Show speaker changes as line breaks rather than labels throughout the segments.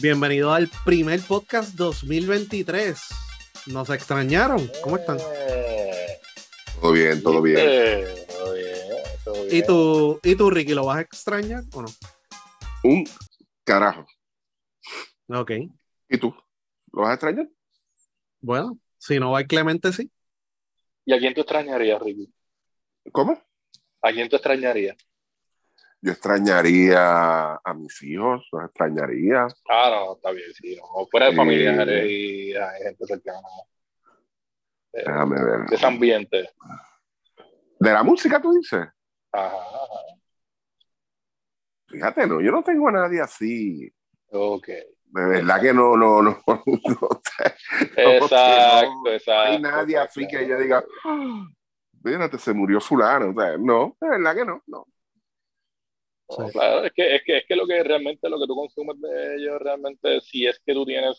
Bienvenido al primer podcast 2023. ¿Nos extrañaron? ¿Cómo están?
Eh,
Todo bien, todo bien.
eh, todo bien, todo bien.
¿Y tú, ¿Y tú, Ricky, lo vas a extrañar o no?
Un carajo.
Ok.
¿Y tú? ¿Lo vas a extrañar?
Bueno, si no va el Clemente, sí.
¿Y a quién tú extrañarías, Ricky?
¿Cómo?
¿A quién tú extrañarías?
Yo extrañaría a mis hijos, los extrañaría.
Ah, no, está bien, sí, no. Fuera de familiares y ay, gente cercana. Eh,
Déjame ver.
de ese ambiente.
¿De la música tú dices?
Ajá, ajá.
Fíjate, no, yo no tengo a nadie así.
Ok.
De verdad que no, no, no. no, no
Exacto,
no
exacto.
hay nadie así que yo diga, "Ah, fíjate, se murió fulano. O sea, no, de verdad que no, no.
No,
Sí.
claro, es que, es que es que lo que realmente lo que tú consumes de ellos realmente si es que tú tienes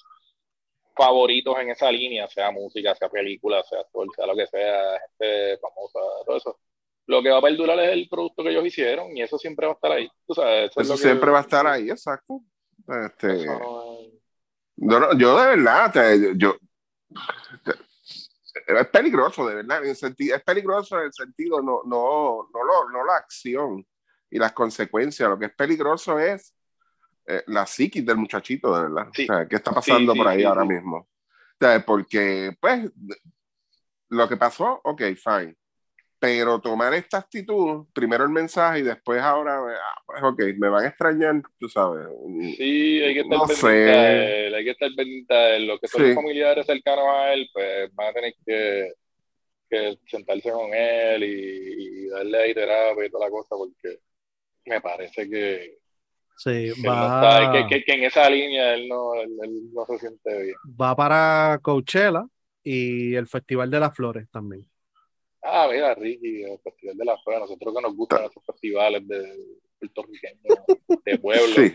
favoritos en esa línea, sea música, sea película, sea actor, sea lo que sea, gente famosa, todo eso. Lo que va a perdurar es el producto que ellos hicieron y eso siempre va a estar ahí. Eso es que-
siempre va a estar ahí, exacto. Este,
no es-
yo de verdad, te- yo, te- es peligroso, de verdad, en el sentido, es peligroso en el sentido, no, no, no, lo- no la acción y las consecuencias, lo que es peligroso es eh, la psiquis del muchachito, de verdad.
Sí.
O sea, ¿Qué está pasando
Sí,
por ahí ahora mismo? O sea, porque, pues, lo que pasó, ok, fine. Pero tomar esta actitud, primero el mensaje y después ahora, ah, pues ok, me van a extrañar, tú sabes.
Sí, hay que estar
No
pendiente de él, hay que estar pendiente de él. Los que son
Sí.
familiares cercanos a él, pues van a tener que, que sentarse con él y, y darle ahí terapia y toda la cosa, porque me parece que,
Sí,
que él no
va,
está- que, que- que en esa línea él no, él, él no se siente bien.
va para Coachella y el Festival de las Flores también.
Ah, mira, Ricky, el Festival de la Fe, nosotros que nos gustan estos festivales de puertorriqueños, de pueblo.
Sí,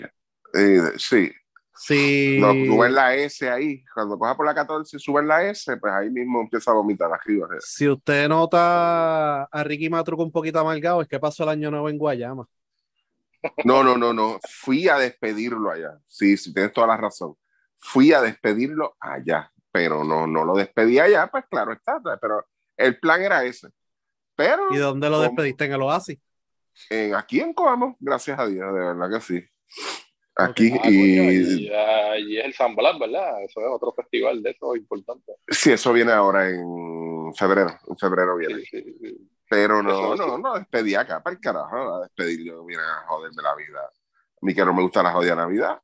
eh, sí.
Sí.
No, suben la S ahí. Cuando coja por la 14 y suben la S, pues ahí mismo empieza a vomitar arriba.
Si usted nota a Ricky Matruco un poquito amargado, es que pasó el año nuevo en Guayama.
No, no, no, no. Fui a despedirlo allá. Sí, sí, tienes toda la razón. Fui a despedirlo allá, pero no, no lo despedí allá, pues claro está. Pero el plan era ese. Pero
¿Y dónde lo
¿Cómo?
despediste? En el Oasis.
en, aquí en Coamo, gracias a Dios, de verdad que sí. Aquí
Ah, coño,
y
y, y es el San Blas, ¿verdad? Eso es otro festival de eso importante.
sí, eso viene ahora en febrero. En febrero viene.
Sí, sí, sí.
Pero no, no, no, despedí acá para el carajo, a despedir yo, mira, a joderme la vida. A mí que no me gusta la jodida Navidad.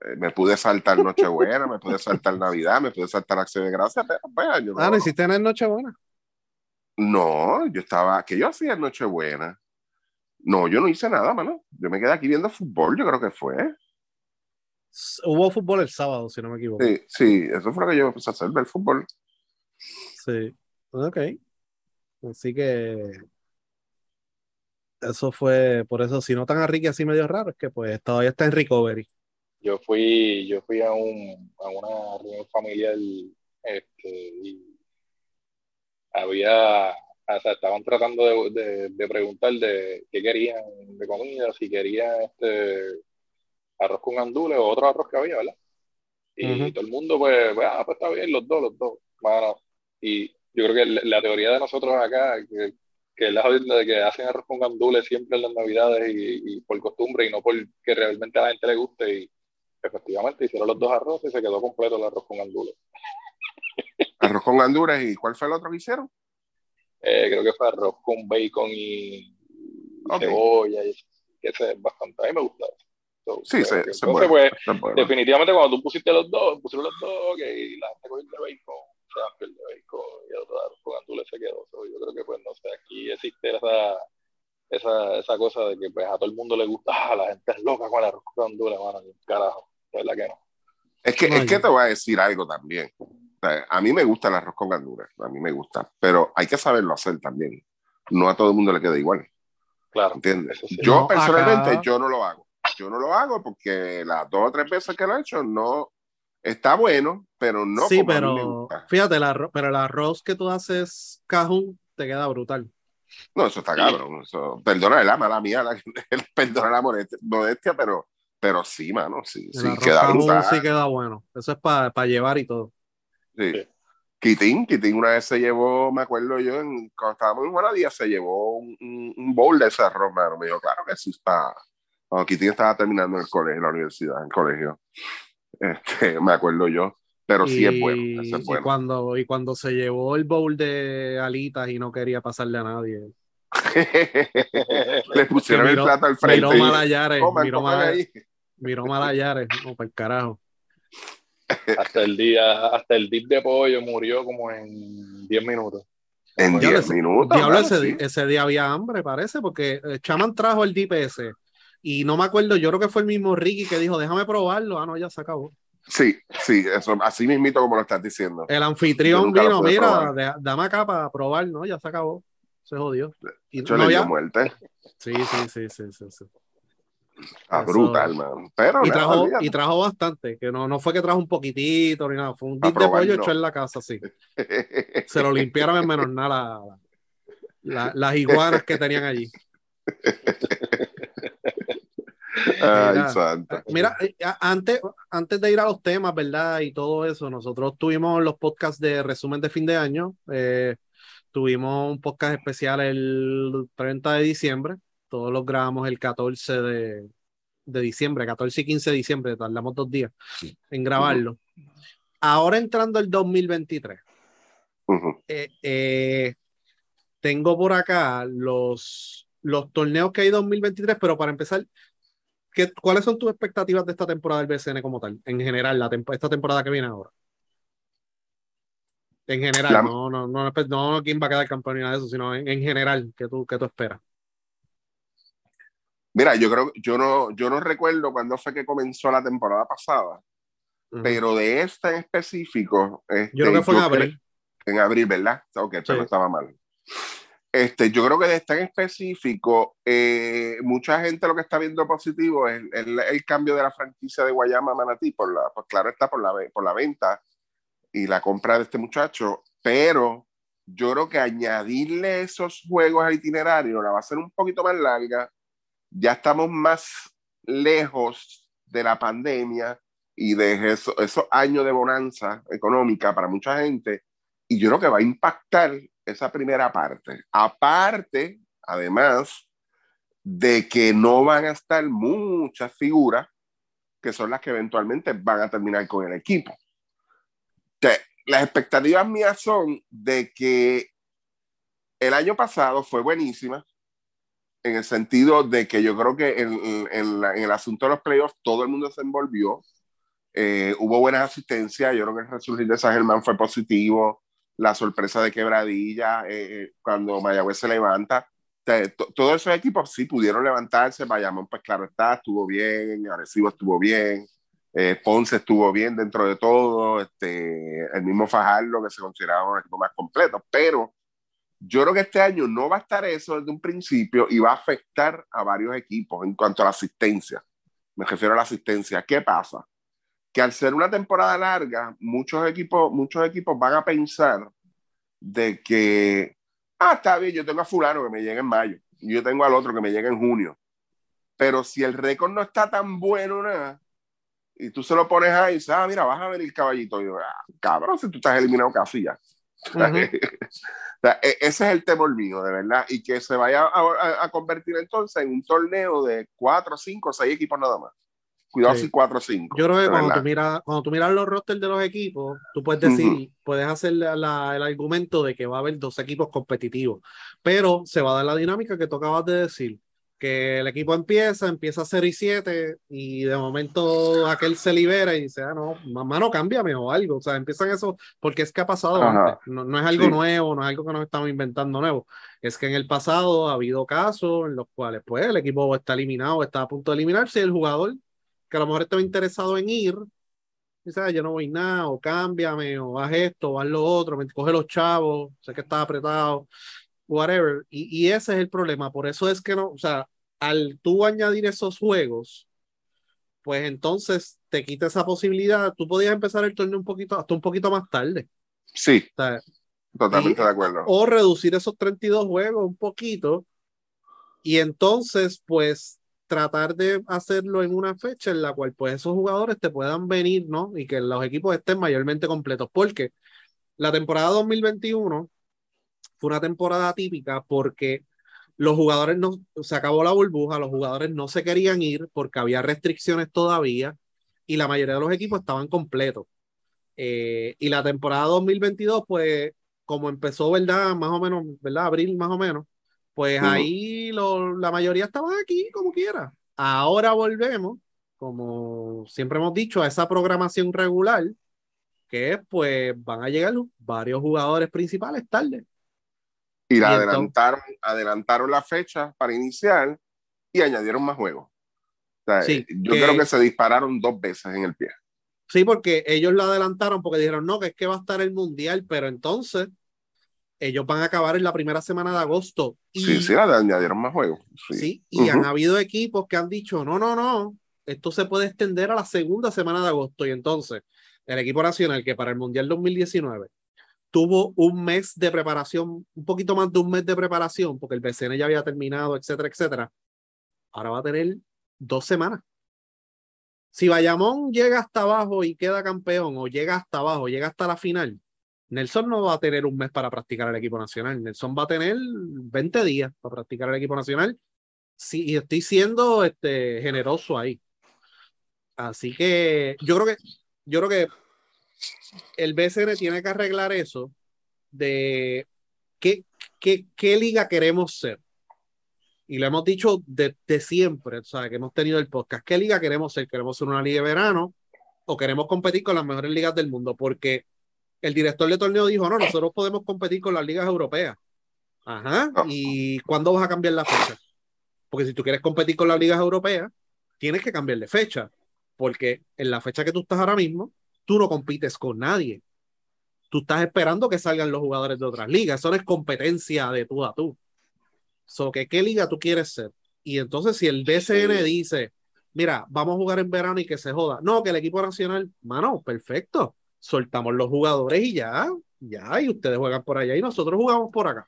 Eh, me pude saltar Nochebuena, me pude saltar Navidad, me pude saltar Acción de Gracias, pero pues, yo no,
Ah, no hiciste en Nochebuena.
no, yo estaba, que yo hacía en Nochebuena. No, yo no hice nada, mano. Yo me quedé aquí viendo fútbol, yo creo que fue.
Hubo fútbol el sábado, si no me equivoco.
Sí, sí, eso fue lo que yo empecé a hacer, ver fútbol.
Sí. Ok. Así que eso fue, por eso, si notan a Ricky así medio raro, es que pues todavía está en recovery.
Yo fui, yo fui a, un, a una reunión familiar este, y había, o sea, estaban tratando de, de, de preguntar de qué querían de comida, si querían este arroz con gandules o otro arroz que había, ¿verdad? Y todo el mundo, pues, pues, ah, pues está bien, los dos, los dos. Y yo creo que la, la teoría de nosotros acá, que, que la de que hacen arroz con gandules siempre en las navidades y, y por costumbre y no porque realmente a la gente le guste y efectivamente hicieron los dos arroces y se quedó completo el arroz con gandules.
Arroz con gandules y ¿cuál fue el otro que hicieron?
Eh, creo que fue arroz con bacon y, cebolla y que ese es bastante, a mí me gusta. So,
Sí,
eh,
sí, ese es
entonces, pues,
es bueno.
definitivamente cuando tú pusiste los dos, pusieron los dos, ok, y la gente cogió el de bacon, amplió el de y el otro gandules se quedó. So, yo creo que pues no sé, aquí existe esa, esa, esa cosa de que pues a todo el mundo le gusta, ah, la gente es loca con el arroz con gandules, mano, carajo, de verdad que no.
Es que, es que te voy a decir algo también. O sea, a mí me gusta el arroz con gandules, a mí me gusta, pero hay que saberlo hacer también. No a todo el mundo le queda igual,
Claro,
¿entiendes?
sí.
Yo
No,
personalmente,
acá-
yo no lo hago. Yo no lo hago porque las dos o tres veces que lo he hecho no está bueno, pero no
sí,
como a mí me
pero
gusta.
fíjate, el arroz, pero el arroz que tú haces cajún te queda brutal.
No, eso está cabrón. Eso, perdona la mala mía, la, perdona la modestia, pero pero sí, mano, sí,
El
sí,
arroz
queda brutal.
sí queda bueno. Eso es para llevar y todo.
Sí.
Sí.
Quitín, Quitín una vez se llevó, me acuerdo yo, en- cuando estábamos en Juanadía, se llevó un, un, un bowl de ese arroz, mano. Me dijo, claro que sí está. Cuando Quitín estaba terminando el colegio, la universidad, el colegio. Este, me acuerdo yo. Pero sí es bueno, ese
Y- cuando, y cuando se llevó el bowl de alitas y no quería pasarle a nadie.
Le pusieron el plato al frente.
Miró
y,
mal a Yares,
"Coman,
miró mal,
ahí".
miró mal a Yares, no, para el carajo.
Hasta el día, hasta el dip de pollo murió como en 10 minutos.
En
Diablo,
10
ese-
minutos.
Diablo, ese,
sí.
ese día había hambre, parece, porque eh, Chaman trajo el DPS y no me acuerdo, yo creo que fue el mismo Ricky que dijo, déjame probarlo. Ah, no, ya se acabó.
Sí, sí, eso, así mismito como lo estás diciendo.
El anfitrión vino, mira, de- dame acá para probar, ¿no? Ya se acabó. Se jodió. Y
Yo
no
le dio
había-
muerte.
Sí, sí, sí, sí, sí, sí.
Ah,
Eso-
brutal, man. Pero
Y trajo, y trajo bastante, que no, no fue que trajo un poquitito ni nada, fue un dip de pollo
no.
hecho en la casa, sí. Se lo limpiaron en menos nada la- la- las iguanas que tenían allí.
Ay,
Mira,
santo.
Mira, eh, antes, antes de ir a los temas, ¿verdad? Y todo eso, nosotros tuvimos los podcasts de resumen de fin de año. eh, tuvimos un podcast especial el 30 de diciembre. Todos los grabamos el 14 de, de diciembre, 14 y 15 de diciembre. Tardamos dos días en grabarlo. Ahora entrando el 2023.
Ujú.
eh, eh, tengo por acá los, los torneos que hay 2023, pero para empezar, ¿qué, ¿cuáles son tus expectativas de esta temporada del BCN como tal? En general, la esta temporada que viene ahora. En general,
La-
no, no, no, no, no quién va a quedar campeón ni nada de eso, sino en, en general, ¿qué tú, qué tú esperas?
Mira, yo creo, yo no, yo no recuerdo cuándo fue que comenzó la temporada pasada, pero de esta en específico, este,
Yo creo que fue en abril.
en abril, ¿verdad? Ok, pero
Sí.
no estaba mal. Este, yo creo que de esta en específico, eh, mucha gente lo que está viendo positivo es el, el cambio de la franquicia de Guayama a Manatí, por la, pues claro está por la, por la venta y la compra de este muchacho, pero yo creo que añadirle esos juegos al itinerario la va a hacer un poquito más larga. Ya estamos más lejos de la pandemia y de eso- esos años de bonanza económica para mucha gente, y yo creo que va a impactar esa primera parte. Aparte, además, de que no van a estar muchas figuras que son las que eventualmente van a terminar con el equipo. Te- las expectativas mías son de que el año pasado fue buenísima, en el sentido de que yo creo que en, el asunto de los playoffs todo el mundo se envolvió. Eh, hubo buenas asistencias, yo creo que el resurgir de San fue positivo, la sorpresa de Quebradilla, eh, eh, cuando Mayagüez se levanta. Todos esos equipos sí pudieron levantarse, Bayamón pues claro está, estuvo bien, Arecibo estuvo bien, eh, Ponce estuvo bien dentro de todo, este, el mismo Fajardo que se consideraba un equipo más completo, pero yo creo que este año no va a estar eso desde un principio y va a afectar a varios equipos en cuanto a la asistencia. Me refiero a la asistencia. ¿Qué pasa? Que al ser una temporada larga, muchos equipos, muchos equipos van a pensar de que, ah, está bien, yo tengo a fulano que me llega en mayo, y yo tengo al otro que me llega en junio. Pero si el récord no está tan bueno, nada, y tú se lo pones ahí y dices, ah, mira, vas a ver el caballito. Y yo, ah, cabrón, si tú estás eliminado casi ya.
Ujú.
O sea, e- ese es el temor mío, de verdad, y que se vaya a, a- a convertir entonces en un torneo de cuatro, cinco, seis equipos nada más. Cuidado
Sí.
si cuatro o cinco.
Yo creo que cuando tú, miras, cuando tú miras los rosters de los equipos, tú puedes decir, puedes hacer la- la- el argumento de que va a haber dos equipos competitivos, pero se va a dar la dinámica que tú acabas de decir, que el equipo empieza, empieza a 0 y 7 y de momento aquel se libera y dice, ah, no, mamá, no cámbiame o algo, o sea, empiezan eso, porque es que ha pasado antes, no, no es algo
Sí.
nuevo, no es algo que nos estamos inventando nuevo, es que en el pasado ha habido casos en los cuales pues el equipo está eliminado, está a punto de eliminarse y el jugador que a lo mejor estaba interesado en ir, dice, "Ah, yo no voy nada, o cámbiame, o haz esto, o haz lo otro, me coge los chavos, sé que está apretado, whatever. Y, y ese es el problema, por eso es que no, o sea, al tú añadir esos juegos, pues entonces te quita esa posibilidad, tú podías empezar el torneo un poquito, hasta un poquito más tarde,
Sí,
o sea,
totalmente
Y-
de acuerdo.
o reducir esos 32 juegos un poquito, y entonces, pues, tratar de hacerlo en una fecha en la cual pues esos jugadores te puedan venir, ¿no? Y que los equipos estén mayormente completos, porque la temporada 2021 fue una temporada típica porque los jugadores no, se acabó la burbuja, los jugadores no se querían ir porque había restricciones todavía y la mayoría de los equipos estaban completos. Eh, y la temporada 2022, pues, como empezó, ¿verdad? Más o menos, ¿verdad? Abril más o menos, pues ahí lo, la mayoría estaban aquí como quiera. Ahora volvemos, como siempre hemos dicho, a esa programación regular, que pues van a llegar varios jugadores principales tarde.
Y, la adelantaron, adelantaron la fecha para iniciar y añadieron más juegos. yo creo que se dispararon dos veces en el pie.
Sí, porque ellos lo adelantaron porque dijeron, no, que es que va a estar el mundial, pero entonces ellos van a acabar en la primera semana de agosto.
Y, sí, sí, añadieron más juegos.
Sí, y han habido equipos que han dicho, no, no, no, esto se puede extender a la segunda semana de agosto. Y entonces, el equipo nacional que para el Mundial 2019 tuvo un mes de preparación, un poquito más de un mes de preparación, porque el BCN ya había terminado, etcétera, etcétera. Ahora va a tener dos semanas. Si Bayamón llega hasta abajo y queda campeón, o llega hasta abajo, llega hasta la final, Nelson no va a tener un mes para practicar el equipo nacional. Nelson va a tener 20 días para practicar el equipo nacional. Sí, y estoy siendo este, generoso ahí. Así que yo creo que yo creo que el BCN tiene que arreglar eso de qué, qué, qué liga queremos ser. Y lo hemos dicho desde siempre, o sea, que hemos tenido el podcast. ¿Qué liga queremos ser? ¿Queremos ser una liga de verano o queremos competir con las mejores ligas del mundo? Porque el director de torneo dijo, no, nosotros podemos competir con las ligas europeas. Ajá. Ah. ¿Y cuándo vas a cambiar la fecha? Porque si tú quieres competir con las ligas europeas, tienes que cambiar de fecha. Porque en la fecha que tú estás ahora mismo, tú no compites con nadie. Tú estás esperando que salgan los jugadores de otras ligas. Eso no es competencia de tú a tú. So, que, ¿Qué liga tú quieres ser? Y entonces, si el BCN dice, mira, vamos a jugar en verano y que se joda. No, que el equipo nacional, mano, perfecto. Soltamos los jugadores y ya, ya, y ustedes juegan por allá y nosotros jugamos por acá.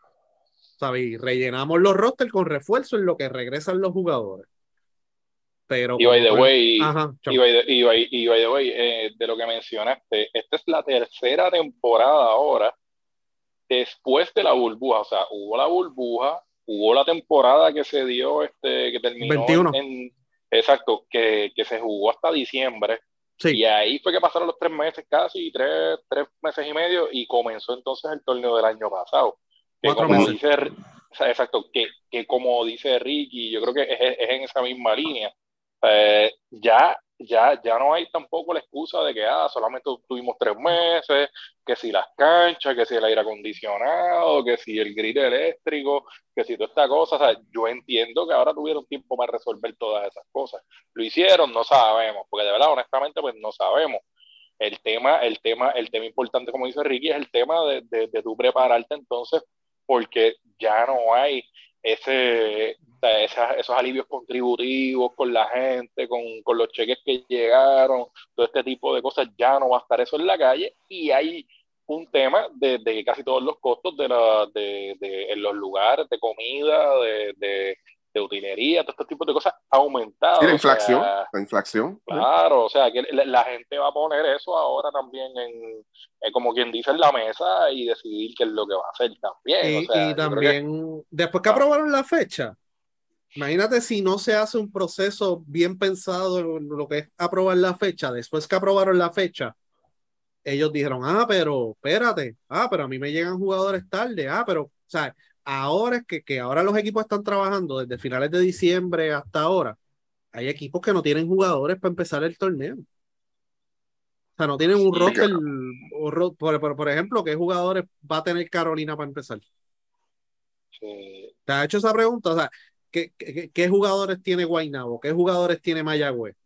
¿Sabes? Y rellenamos los rosters con refuerzo en lo que regresan los jugadores. Pero
y by the way, y by the, way eh, de lo que mencionaste, esta es la tercera temporada ahora después de la burbuja. O sea, hubo la burbuja, hubo la temporada que se dio, este, que terminó
21.
En, exacto, que, que, se jugó hasta diciembre. Sí. Y ahí fue que pasaron los tres meses casi, tres, tres meses y medio, y comenzó entonces el torneo del año pasado. Que como meses. dice, exacto, que, que como dice Ricky, yo creo que es, es en esa misma línea pues ya, ya, ya no hay tampoco la excusa de que ah, solamente tuvimos tres meses, que si las canchas, que si el aire acondicionado, que si el grid eléctrico, que si toda esta cosa. O sea, yo entiendo que ahora tuvieron tiempo para resolver todas esas cosas. Lo hicieron, no sabemos, porque de verdad, honestamente, pues no sabemos. El tema, el tema, el tema importante, como dice Ricky, es el tema de, de, de tú prepararte entonces, porque ya no hay ese, esos alivios contributivos con la gente, con, con, los cheques que llegaron, todo este tipo de cosas, ya no va a estar eso en la calle y hay un tema de, de casi todos los costos de, la, de, de, en los lugares de comida, de, de utilería, todo este tipo de cosas ha aumentado.
la inflación, la inflación.
Claro, o sea, que la, gente va a poner eso ahora también en, como quien dice, en la mesa y decidir qué es lo que va a hacer también.
Y, también, después que aprobaron la fecha, imagínate si no se hace un proceso bien pensado en lo que es aprobar la fecha, después que aprobaron la fecha, ellos dijeron, ah, pero espérate, ah, pero a mí me llegan jugadores tarde, ah, pero, o sea, ahora es que, que ahora los equipos están trabajando desde finales de diciembre hasta ahora. Hay equipos que no tienen jugadores para empezar el torneo. O sea, no tienen un roster. Por, por, ejemplo, ¿qué jugadores va a tener Carolina para empezar? ¿Te ha hecho esa pregunta? O sea, ¿qué, qué, jugadores tiene Guaynabo? ¿Qué jugadores tiene Mayagüez?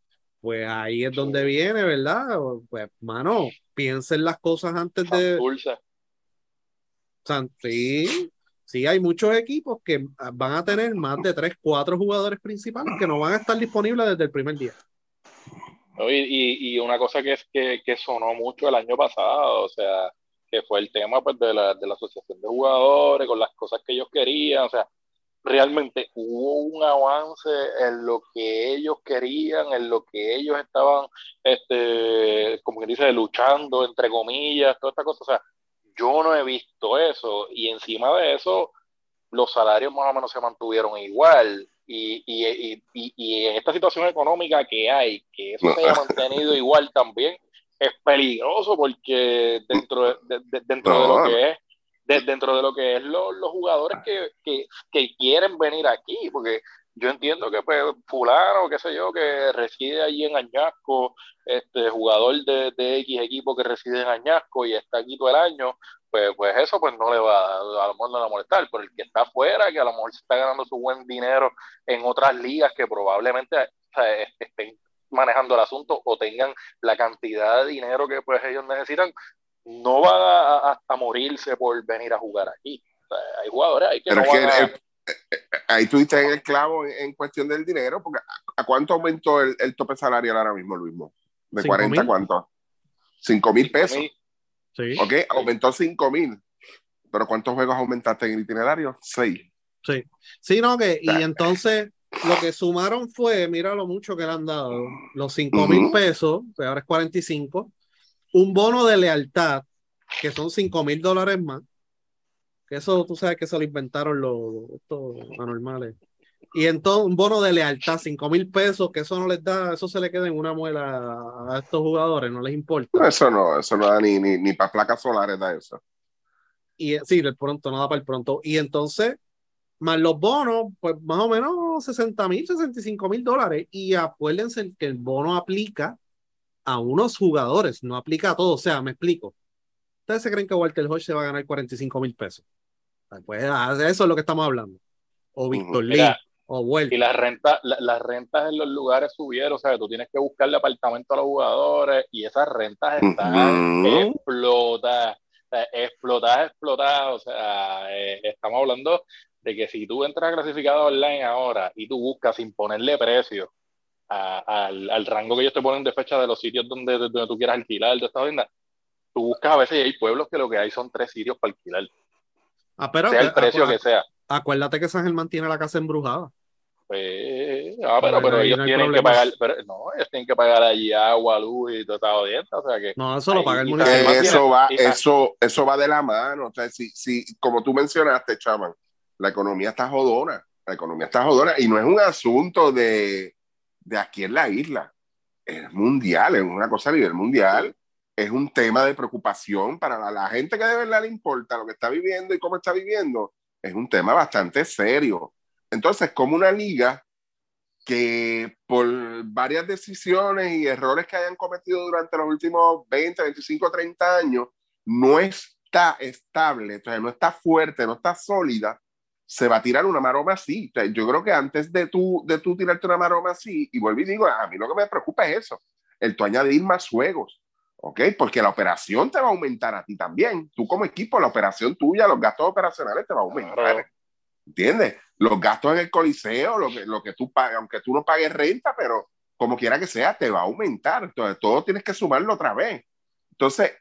Pues ahí es donde viene, ¿verdad? Pues, mano, piensen las cosas antes de. Sí, sí hay muchos equipos que van a tener más de tres, cuatro jugadores principales que no van a estar disponibles desde el primer día.
Y, y, una cosa que, es, que, que, sonó mucho el año pasado, o sea, que fue el tema pues, de, la, de la asociación de jugadores, con las cosas que ellos querían, o sea, realmente hubo un avance en lo que ellos querían, en lo que ellos estaban, este, como que dice, luchando, entre comillas, toda esta cosa. O sea, yo no he visto eso y encima de eso, los salarios más o menos se mantuvieron igual. Y, y, y, y en esta situación económica que hay, que eso se haya mantenido igual también, es peligroso porque dentro de, dentro de lo que es dentro de lo que es los jugadores que, que, que, quieren venir aquí, porque yo entiendo que pues fulano, qué sé yo, que reside allí en Añasco, este jugador de, de X equipo que reside en Añasco y está aquí todo el año, pues, pues eso pues no le va, a lo mejor le va a molestar, pero el que está afuera, que a lo mejor se está ganando su buen dinero en otras ligas que probablemente estén manejando el asunto o tengan la cantidad de dinero que pues ellos necesitan, no va a, morirse por venir a jugar aquí. hay jugadores ahí que no van a... Eh,
eh, ahí en el clavo en, cuestión del dinero, porque ¿a, cuánto aumentó el, tope salarial ahora mismo, Luis? ¿De 40 a cuánto? 5 mil pesos. Sí. Ok, aumentó 5 mil. Pero ¿cuántos juegos aumentaste en el itinerario? 6.
Sí. Sí, no, que, y entonces lo que sumaron fue, mira lo mucho que le han dado, los 5 mil pesos, que ahora es 45, un bono de lealtad, que son 5 mil dólares más, que eso tú sabes que se lo inventaron los, anormales. Y entonces un bono de lealtad, 5 mil pesos, que eso no les da, eso se le queda en una muela a estos jugadores, no les importa.
eso no, eso no da ni, ni, ni para placas solares, da eso.
Y sí, el pronto, nada para el pronto. Y entonces, más los bonos, pues más o menos 60 mil, 65 mil dólares. Y acuérdense que el bono aplica a unos jugadores, no aplica a todos. O sea, me explico. ¿Ustedes se creen que Walter Hodge se va a ganar 45 mil pesos? Pues ah, eso es lo que estamos hablando. O Víctor Lee, o Walter.
Y las rentas, las rentas en los lugares subieron, o sea, tú tienes que buscarle apartamento a los jugadores y esas rentas están explotadas, explotadas, explotadas. O sea, eh, estamos hablando de que si tú entras a clasificado online ahora y tú buscas sin ponerle precio al, al, rango que ellos te ponen de fecha de los sitios donde, donde tú quieras alquilar de esta venda, tú buscas a veces y hay pueblos que lo que hay son tres sitios para alquilar.
Ah, pero,
sea el precio que sea.
Acuérdate que San Germán tiene la casa embrujada.
Pues, ah, pero, pero, ellos tienen que pagar, pero, no, ellos tienen que pagar allí agua, luz y todo esta audiencia, o sea que...
No, eso lo paga el municipio.
Eso va, eso, eso va de la mano, o sea, si, si, como tú mencionaste, chaman, la economía está jodona, la economía está jodona, y no es un asunto de, de aquí en la isla. Es mundial, es una cosa a nivel mundial. Es un tema de preocupación para la, gente que de verdad le importa lo que está viviendo y cómo está viviendo. Es un tema bastante serio. Entonces, como una liga que por varias decisiones y errores que hayan cometido durante los últimos 20, 25, 30 años, no está estable, entonces no está fuerte, no está sólida, se va a tirar una maroma así. yo creo que antes de tú, de tú tirarte una maroma así, y vuelvo y digo, a mí lo que me preocupa es eso, el tú añadir más juegos, ¿ok? Porque la operación te va a aumentar a ti también. Tú como equipo, la operación tuya, los gastos operacionales te va a aumentar. ¿Entiendes? Los gastos en el coliseo, lo que, lo que tú pagas, aunque tú no pagues renta, pero como quiera que sea, te va a aumentar. Entonces, todo tienes que sumarlo otra vez. Entonces,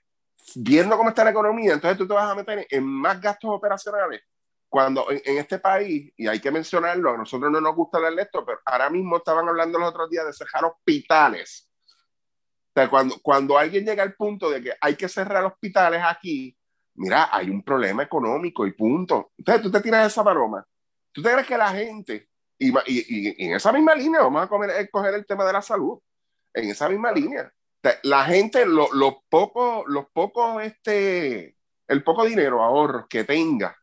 viendo cómo está la economía, entonces tú te vas a meter en más gastos operacionales cuando en, este país, y hay que mencionarlo, a nosotros no nos gusta hablar esto, pero ahora mismo estaban hablando los otros días de cerrar hospitales. O sea, cuando, cuando alguien llega al punto de que hay que cerrar hospitales aquí, mira, hay un problema económico y punto. Entonces tú te tiras esa maroma. ¿Tú te crees que la gente, y, y, en esa misma línea, vamos a comer, coger el tema de la salud, en esa misma línea, la gente, los lo pocos, los pocos, este, el poco dinero, ahorros que tenga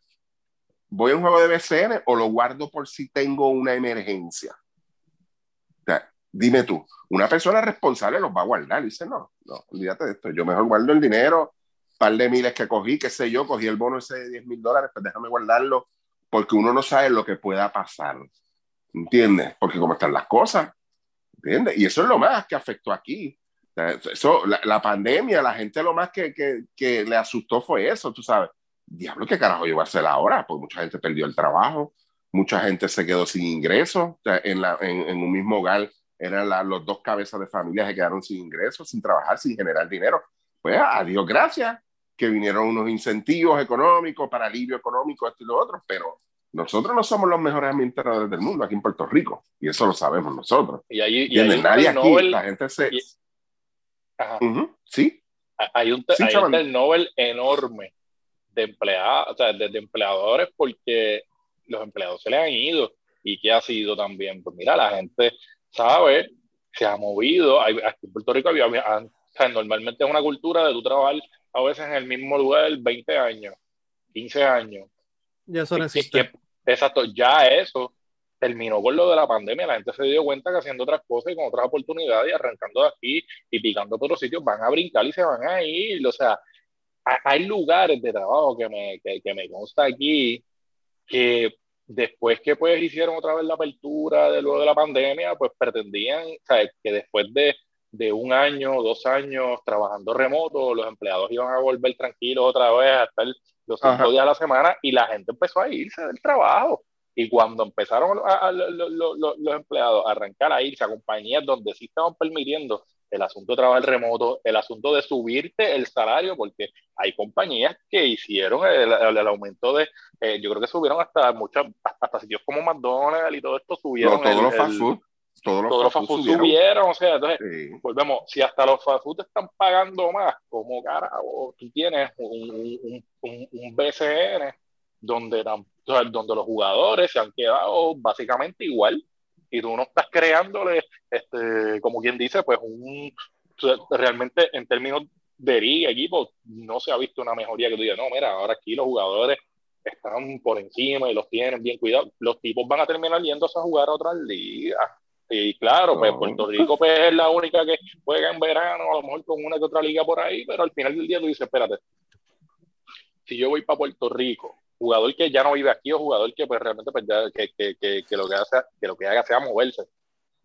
¿Voy a un juego de BCN o lo guardo por si tengo una emergencia? dime tú, una persona responsable los va a guardar. dice, no, no, olvídate de esto. Yo mejor guardo el dinero, par de miles que cogí, qué sé yo, cogí el bono ese de 10 mil dólares, pues déjame guardarlo, porque uno no sabe lo que pueda pasar. ¿Entiendes? Porque cómo están las cosas. ¿Entiendes? Y eso es lo más que afectó aquí. Eso, la, la pandemia, la gente lo más que, que, que le asustó fue eso, tú sabes diablo, ¿qué carajo yo voy a hacer ahora? Pues mucha gente perdió el trabajo, mucha gente se quedó sin ingresos, en, la, en, un mismo hogar eran los dos cabezas de familia que quedaron sin ingresos, sin trabajar, sin generar dinero. Pues a Dios gracias que vinieron unos incentivos económicos para alivio económico, esto y lo otro, pero nosotros no somos los mejores administradores del mundo aquí en Puerto Rico, y eso lo sabemos nosotros.
Y ahí, y hay
nadie aquí,
Nobel,
la gente se...
y- ajá,
Ujú, sí,
hay un,
Sí,
hay un turnover enorme de empleados, o sea, de, de empleadores porque los empleados se le han ido. ¿Y qué ha sido también? Pues mira, la gente sabe, se ha movido. Hay, aquí en Puerto Rico había, había- o sea, normalmente es una cultura de tu trabajar a veces en el mismo lugar 20 años, 15 años.
Ya eso no existe.
exacto, ya eso terminó con lo de la pandemia. La gente se dio cuenta que haciendo otras cosas y con otras oportunidades y arrancando de aquí y picando por otros sitios van a brincar y se van a ir. O sea, hay lugares de trabajo que me, que, que me consta aquí que después que pues hicieron otra vez la apertura de luego de la pandemia, pues pretendían, que después de, de un año, dos años trabajando remoto, los empleados iban a volver tranquilos otra vez a estar los cinco días a la semana y la gente empezó a irse del trabajo. Y cuando empezaron a- a- lo- lo- lo- los empleados a arrancar a irse a compañías donde sí estaban permitiendo el asunto de trabajar remoto, el asunto de subirte el salario, porque hay compañías que hicieron el, el- el aumento de, eh, yo creo que subieron hasta muchas, hasta sitios como McDonald's y todo esto subieron
no, todos
el-
los fast food, todos los
todos los
fast
fast
food
food subieron, o sea, entonces
Sí.
volvemos, si hasta los fast food te están pagando más, ¿cómo carajo tú tienes un, un, un, un BCN donde, donde los jugadores se han quedado básicamente igual y tú no estás creándole, este, como quien dice, pues un, realmente en términos de liga, equipo, no se ha visto una mejoría que tú digas, no, mira, ahora aquí los jugadores están por encima y los tienen bien cuidados, los tipos van a terminar yéndose a jugar a otras ligas. Y claro, pues. Puerto Rico pues, es la única que juega en verano, a lo mejor con una que otra liga por ahí, pero al final del día tú dices, espérate, si yo voy para Puerto Rico, jugador que ya no vive aquí o jugador que pues realmente pues, que, que, que, que lo que hace, que lo que haga sea moverse,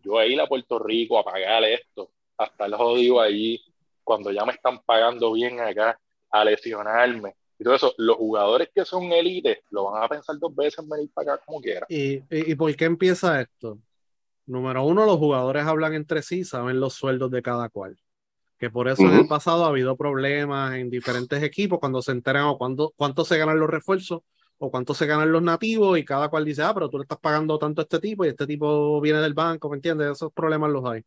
yo a ir a Puerto Rico a pagar esto, hasta el jodido allí, cuando ya me están pagando bien acá, a lesionarme. Y todo eso, los jugadores que son élites lo van a pensar dos veces en venir para acá como quiera.
¿Y, y, y por qué empieza esto? Número uno, los jugadores hablan entre sí, saben los sueldos de cada cual. Que por eso en el pasado ha habido problemas en diferentes equipos cuando se enteran o cuánto, cuánto se ganan los refuerzos o cuánto se ganan los nativos y cada cual dice, ah, pero tú le estás pagando tanto a este tipo y este tipo viene del banco, ¿me entiendes? Esos problemas los hay.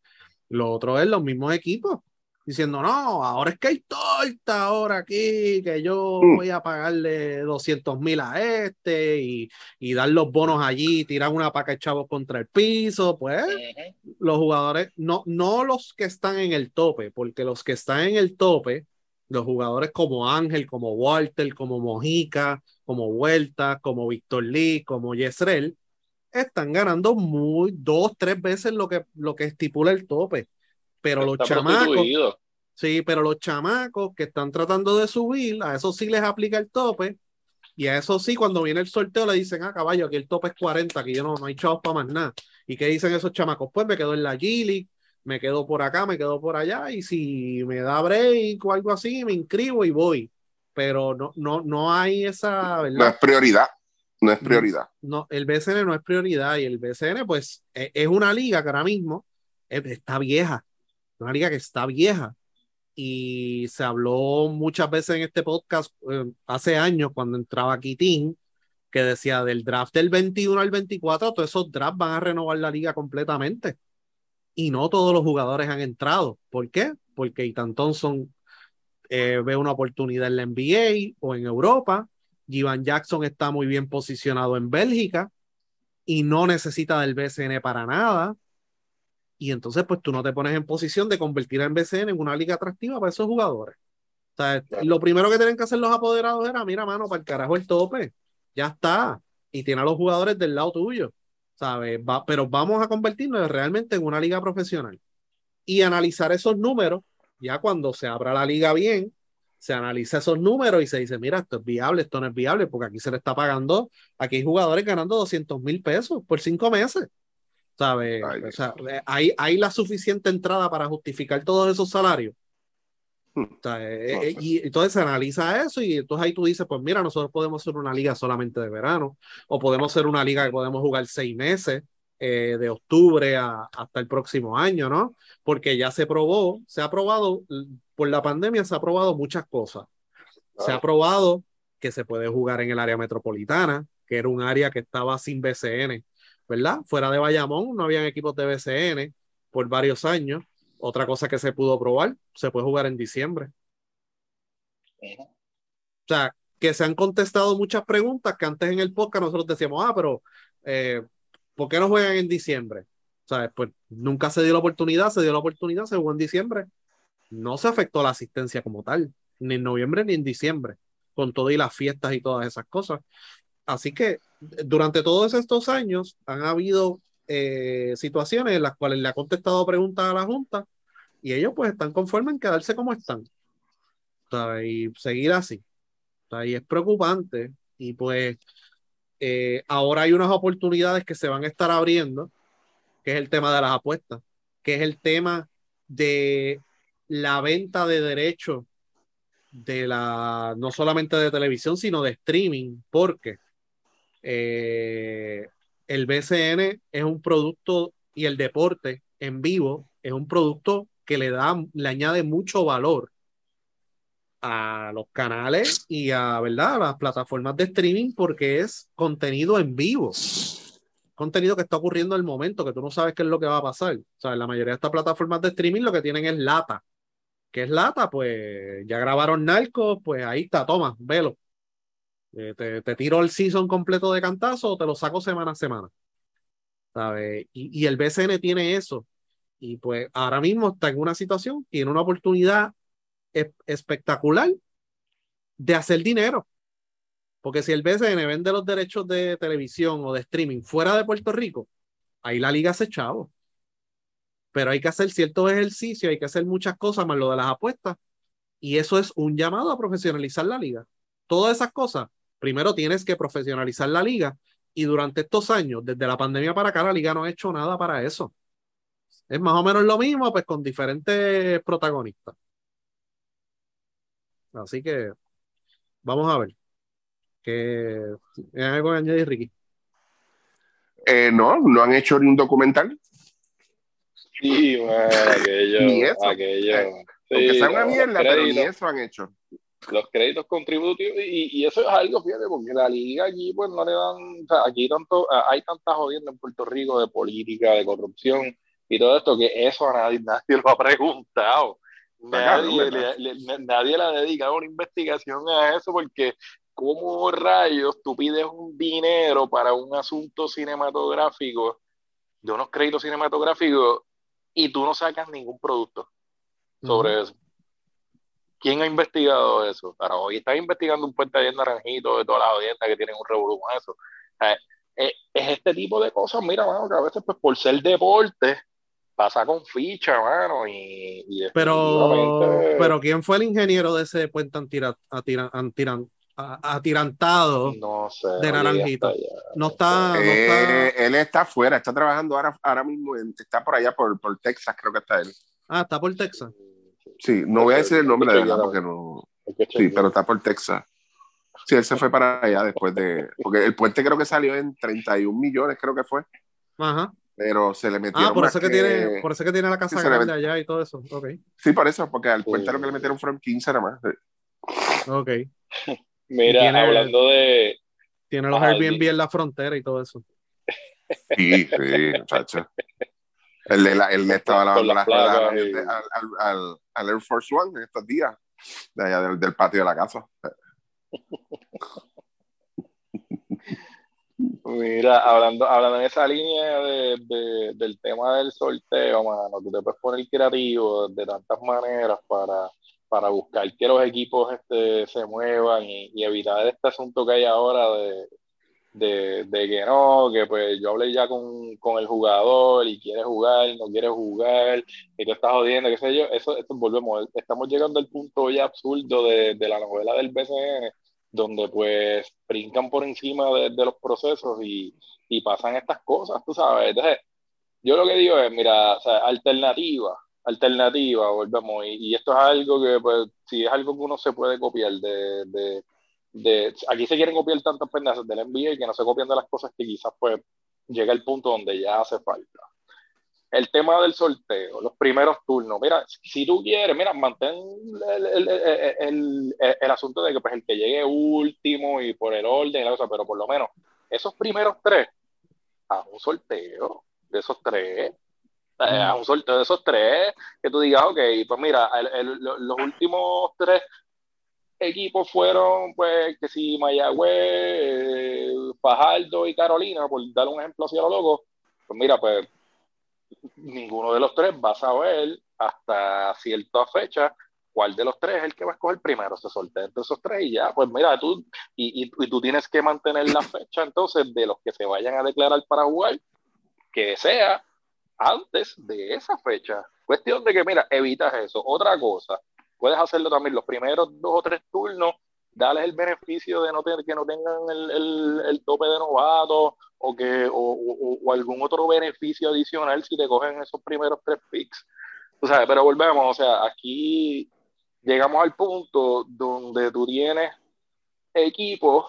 Lo otro es los mismos equipos diciendo, no, ahora es que hay torta ahora aquí, que yo
Mm.
voy a pagarle 200 mil a este y, y dar los bonos allí, tirar una paca de chavos contra el piso, pues
Ujú.
los jugadores, no, no los que están en el tope, porque los que están en el tope, los jugadores como Ángel, como Walter, como Mojica, como Vuelta, como Víctor Lee, como Yesrel, están ganando muy dos, tres veces lo que, lo que estipula el tope. Pero los chamacos, sí, pero los chamacos que están tratando de subir, a eso sí les aplica el tope. Y a eso sí, cuando viene el sorteo le dicen, ah, caballo, aquí el tope es 40, aquí yo no, no hay chavos para más nada. ¿Y qué dicen esos chamacos? Pues me quedo en la Gili, me quedo por acá, me quedo por allá, y si me da break o algo así, me inscribo y voy. Pero no, no, no hay esa,
No
¿verdad?
es prioridad, no es prioridad.
No, el BCN no es prioridad y el BCN, pues, e- es una liga que ahora mismo eh, está vieja, una liga que está vieja. Y se habló muchas veces en este podcast eh, hace años cuando entraba Kitín, que decía del draft del 21 al 24, todos esos drafts van a renovar la liga completamente. Y no todos los jugadores han entrado. ¿Por qué? Porque Ethan Thompson eh, ve una oportunidad en la NBA o en Europa. Jivan Jackson está muy bien posicionado en Bélgica y no necesita del BCN para nada. Y entonces, pues tú no te pones en posición de convertir a BCN en una liga atractiva para esos jugadores. O sea, lo primero que tienen que hacer los apoderados era, mira, mano, para el carajo el tope. Ya está. Y tiene a los jugadores del lado tuyo. ¿Sabes? Va, pero vamos a convertirnos realmente en una liga profesional. Y analizar esos números, ya cuando se abra la liga bien, se analiza esos números y se dice, mira, esto es viable, esto no es viable, porque aquí se le está pagando, aquí hay jugadores ganando 200 mil pesos por cinco meses. ¿Sabes?
Ay,
o sea, hay, hay la suficiente entrada para justificar todos esos salarios.
Hmm.
O sea, eh,
No
eh, y entonces se analiza eso y entonces ahí tú dices, pues mira, nosotros podemos ser una liga solamente de verano o podemos ser una liga que podemos jugar seis meses eh, de octubre a- hasta el próximo año, ¿no? Porque ya se probó, se ha probado, por la pandemia se ha probado muchas cosas. Se ha probado que se puede jugar en el área metropolitana, que era un área que estaba sin BCN, ¿verdad? Fuera de Bayamón no habían equipos de BCN por varios años. Otra cosa que se pudo probar, se puede jugar en diciembre. O sea, que se han contestado muchas preguntas que antes en el podcast nosotros decíamos, ah, pero eh, ¿por qué no juegan en diciembre? Sea, pues nunca se dio la oportunidad, se dio la oportunidad, se jugó en diciembre. No se afectó la asistencia como tal, ni en noviembre ni en diciembre, con todo y las fiestas y todas esas cosas. Así que durante todos estos años han habido eh, situaciones en las cuales le ha contestado preguntas a la Junta y ellos pues están conformes en quedarse como están. Y seguir así. Y es preocupante. Y pues eh, ahora hay unas oportunidades que se van a estar abriendo, que es el tema de las apuestas, que es el tema de la venta de derechos de la, no solamente de televisión, sino de streaming, porque eh, el BCN es un producto y el deporte en vivo es un producto que le da, le añade mucho valor a los canales y a, ¿verdad? las plataformas de streaming porque es contenido en vivo. Contenido que está ocurriendo en el momento, que tú no sabes qué es lo que va a pasar. O sea, la mayoría de estas plataformas de streaming lo que tienen es lata. ¿Qué es lata? Pues ya grabaron Narcos, pues ahí está, toma, velo. Eh, te, te, tiro el season completo de cantazo o te lo saco semana a semana. ¿Sabes? Y, y el BCN tiene eso. Y pues ahora mismo está en una situación, tiene una oportunidad espectacular de hacer dinero. Porque si el BCN vende los derechos de televisión o de streaming fuera de Puerto Rico, ahí la liga se chavo. Pero hay que hacer ciertos ejercicios, hay que hacer muchas cosas más lo de las apuestas. Y eso es un llamado a profesionalizar la liga. Todas esas cosas, primero tienes que profesionalizar la liga. Y durante estos años, desde la pandemia para acá, la liga no ha hecho nada para eso. Es más o menos lo mismo, pues con diferentes protagonistas. Así que vamos a ver. ¿Qué ¿Es algo que añadir, Ricky?
Eh, no, no han hecho ni un documental.
Sí, aquello.
Ni eso.
aquello.
Eh, aunque sea una mierda, pero ni eso han hecho.
Los créditos contributivos, y, y, eso es algo, fíjate, porque la liga allí, pues no le dan. O sea, aquí tanto, hay tantas jodiendo en Puerto Rico de política, de corrupción y todo esto, que eso a nadie, nadie lo ha preguntado. Nadie, le, nadie le ha dedicado una investigación a eso porque ¿cómo rayos tú pides un dinero para un asunto cinematográfico, de unos créditos cinematográficos, y tú no sacas ningún producto sobre eso? ¿Quién ha investigado eso? Ahora, hoy están investigando un puente de naranjito de todas las audiencias que tienen un revolú con eso. es, este tipo de cosas, mira, mano, que a veces pues por ser deporte pasa con ficha, mano, y, y
pero, pero ¿quién fue el ingeniero de ese puente atirantado
no sé,
de Naranjito? no, está,
eh, Él está afuera, está trabajando ahora, ahora mismo, está por allá por, por Texas, creo que está él.
Ah, está por Texas.
Sí, no voy a decir el nombre de él porque no. Sí, pero está por Texas. Sí, él se fue para allá después de. Porque el puente creo que salió en 31 millones, creo que fue.
Ajá
pero se le metieron.
Ah, por eso, que, tiene, por eso que tiene la casa grande allá y todo eso. Okay.
Sí, por eso, porque al puente lo que le metieron fueron 15 nada más.
Ok.
Mira, hablando de.
Tiene los Airbnb en la frontera y todo eso.
Sí, sí, muchacho. El de la, él le estaba lavando las ruedas al, al, al, Air Force One en estos días, de allá del, del patio de la casa.
Mira, hablando, hablando en esa línea de, del tema del sorteo, mano, tú te puedes poner creativo de tantas maneras para, para buscar que los equipos este, se muevan y, evitar este asunto que hay ahora de, de, que no, que pues yo hablé ya con, con, el jugador y quiere jugar, no quiere jugar, y tú estás jodiendo, qué sé yo, eso, esto volvemos, estamos llegando al punto ya absurdo de, de la novela del BCN, donde pues brincan por encima de, los procesos y, y, pasan estas cosas, tú sabes. Entonces, yo lo que digo es, mira, o sea, alternativa, alternativa, volvemos, y, y, esto es algo que, pues, si es algo que uno se puede copiar de, de, de aquí se quieren copiar tantos pendejos del NBA que no se copian de las cosas que quizás, pues, llega el punto donde ya hace falta el tema del sorteo, los primeros turnos. Mira, si tú quieres, mira, mantén el, el, el, el, asunto de que pues, el que llegue último y por el orden, y la cosa, pero por lo menos esos primeros tres, a un sorteo de esos tres, a un sorteo de esos tres, que tú digas, ok, pues mira, los últimos tres equipos fueron, pues, que si Mayagüez, eh, Fajardo y Carolina, por dar un ejemplo así a lo loco, pues mira, pues ninguno de los tres va a saber hasta cierta fecha cuál de los tres es el que va a escoger primero. Se sortea entre esos tres y ya, pues mira, tú, y, y, tú tienes que mantener la fecha entonces de los que se vayan a declarar para jugar, que sea antes de esa fecha. Cuestión de que, mira, evitas eso. Otra cosa, puedes hacerlo también los primeros dos o tres turnos, darles el beneficio de no tener que no tengan el, el, tope de novato o que o, o, algún otro beneficio adicional si te cogen esos primeros tres picks. O sea, pero volvemos, o sea, aquí llegamos al punto donde tú tienes equipos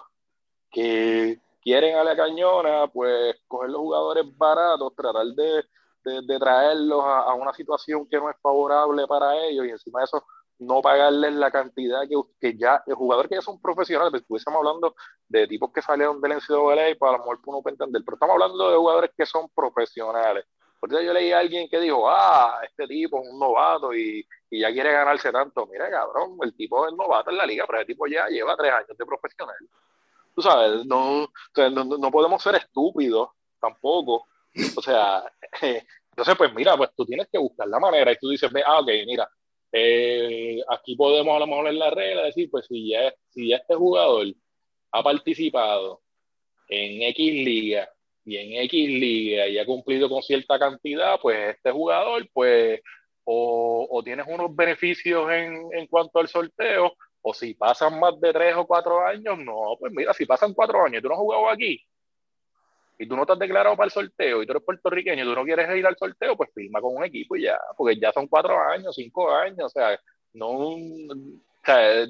que quieren a la cañona, pues coger los jugadores baratos, tratar de, de, traerlos a, una situación que no es favorable para ellos y encima de eso no pagarles la cantidad que, que ya, el jugador que ya son profesionales, pues estuviésemos hablando de tipos que salieron del NCAA y para lo mejor uno puede entender, pero estamos hablando de jugadores que son profesionales. Porque yo leí a alguien que dijo, ah, este tipo es un novato y, y, ya quiere ganarse tanto. Mira, cabrón, el tipo es novato en la liga, pero el tipo ya lleva tres años de profesional. Tú sabes, no, no, no podemos ser estúpidos tampoco. O sea, entonces, pues mira, pues tú tienes que buscar la manera y tú dices, ah, ok, mira, eh, aquí podemos a lo mejor en la regla decir, pues si ya, si ya este jugador ha participado en X liga y en X liga y ha cumplido con cierta cantidad, pues este jugador, pues, o, tienes unos beneficios en, en cuanto al sorteo, o si pasan más de tres o cuatro años, no, pues mira, si pasan cuatro años tú no has jugado aquí, y tú no has declarado para el sorteo y tú eres puertorriqueño y tú no quieres ir al sorteo, pues firma con un equipo y ya, porque ya son cuatro años, cinco años, o sea, no, o sea,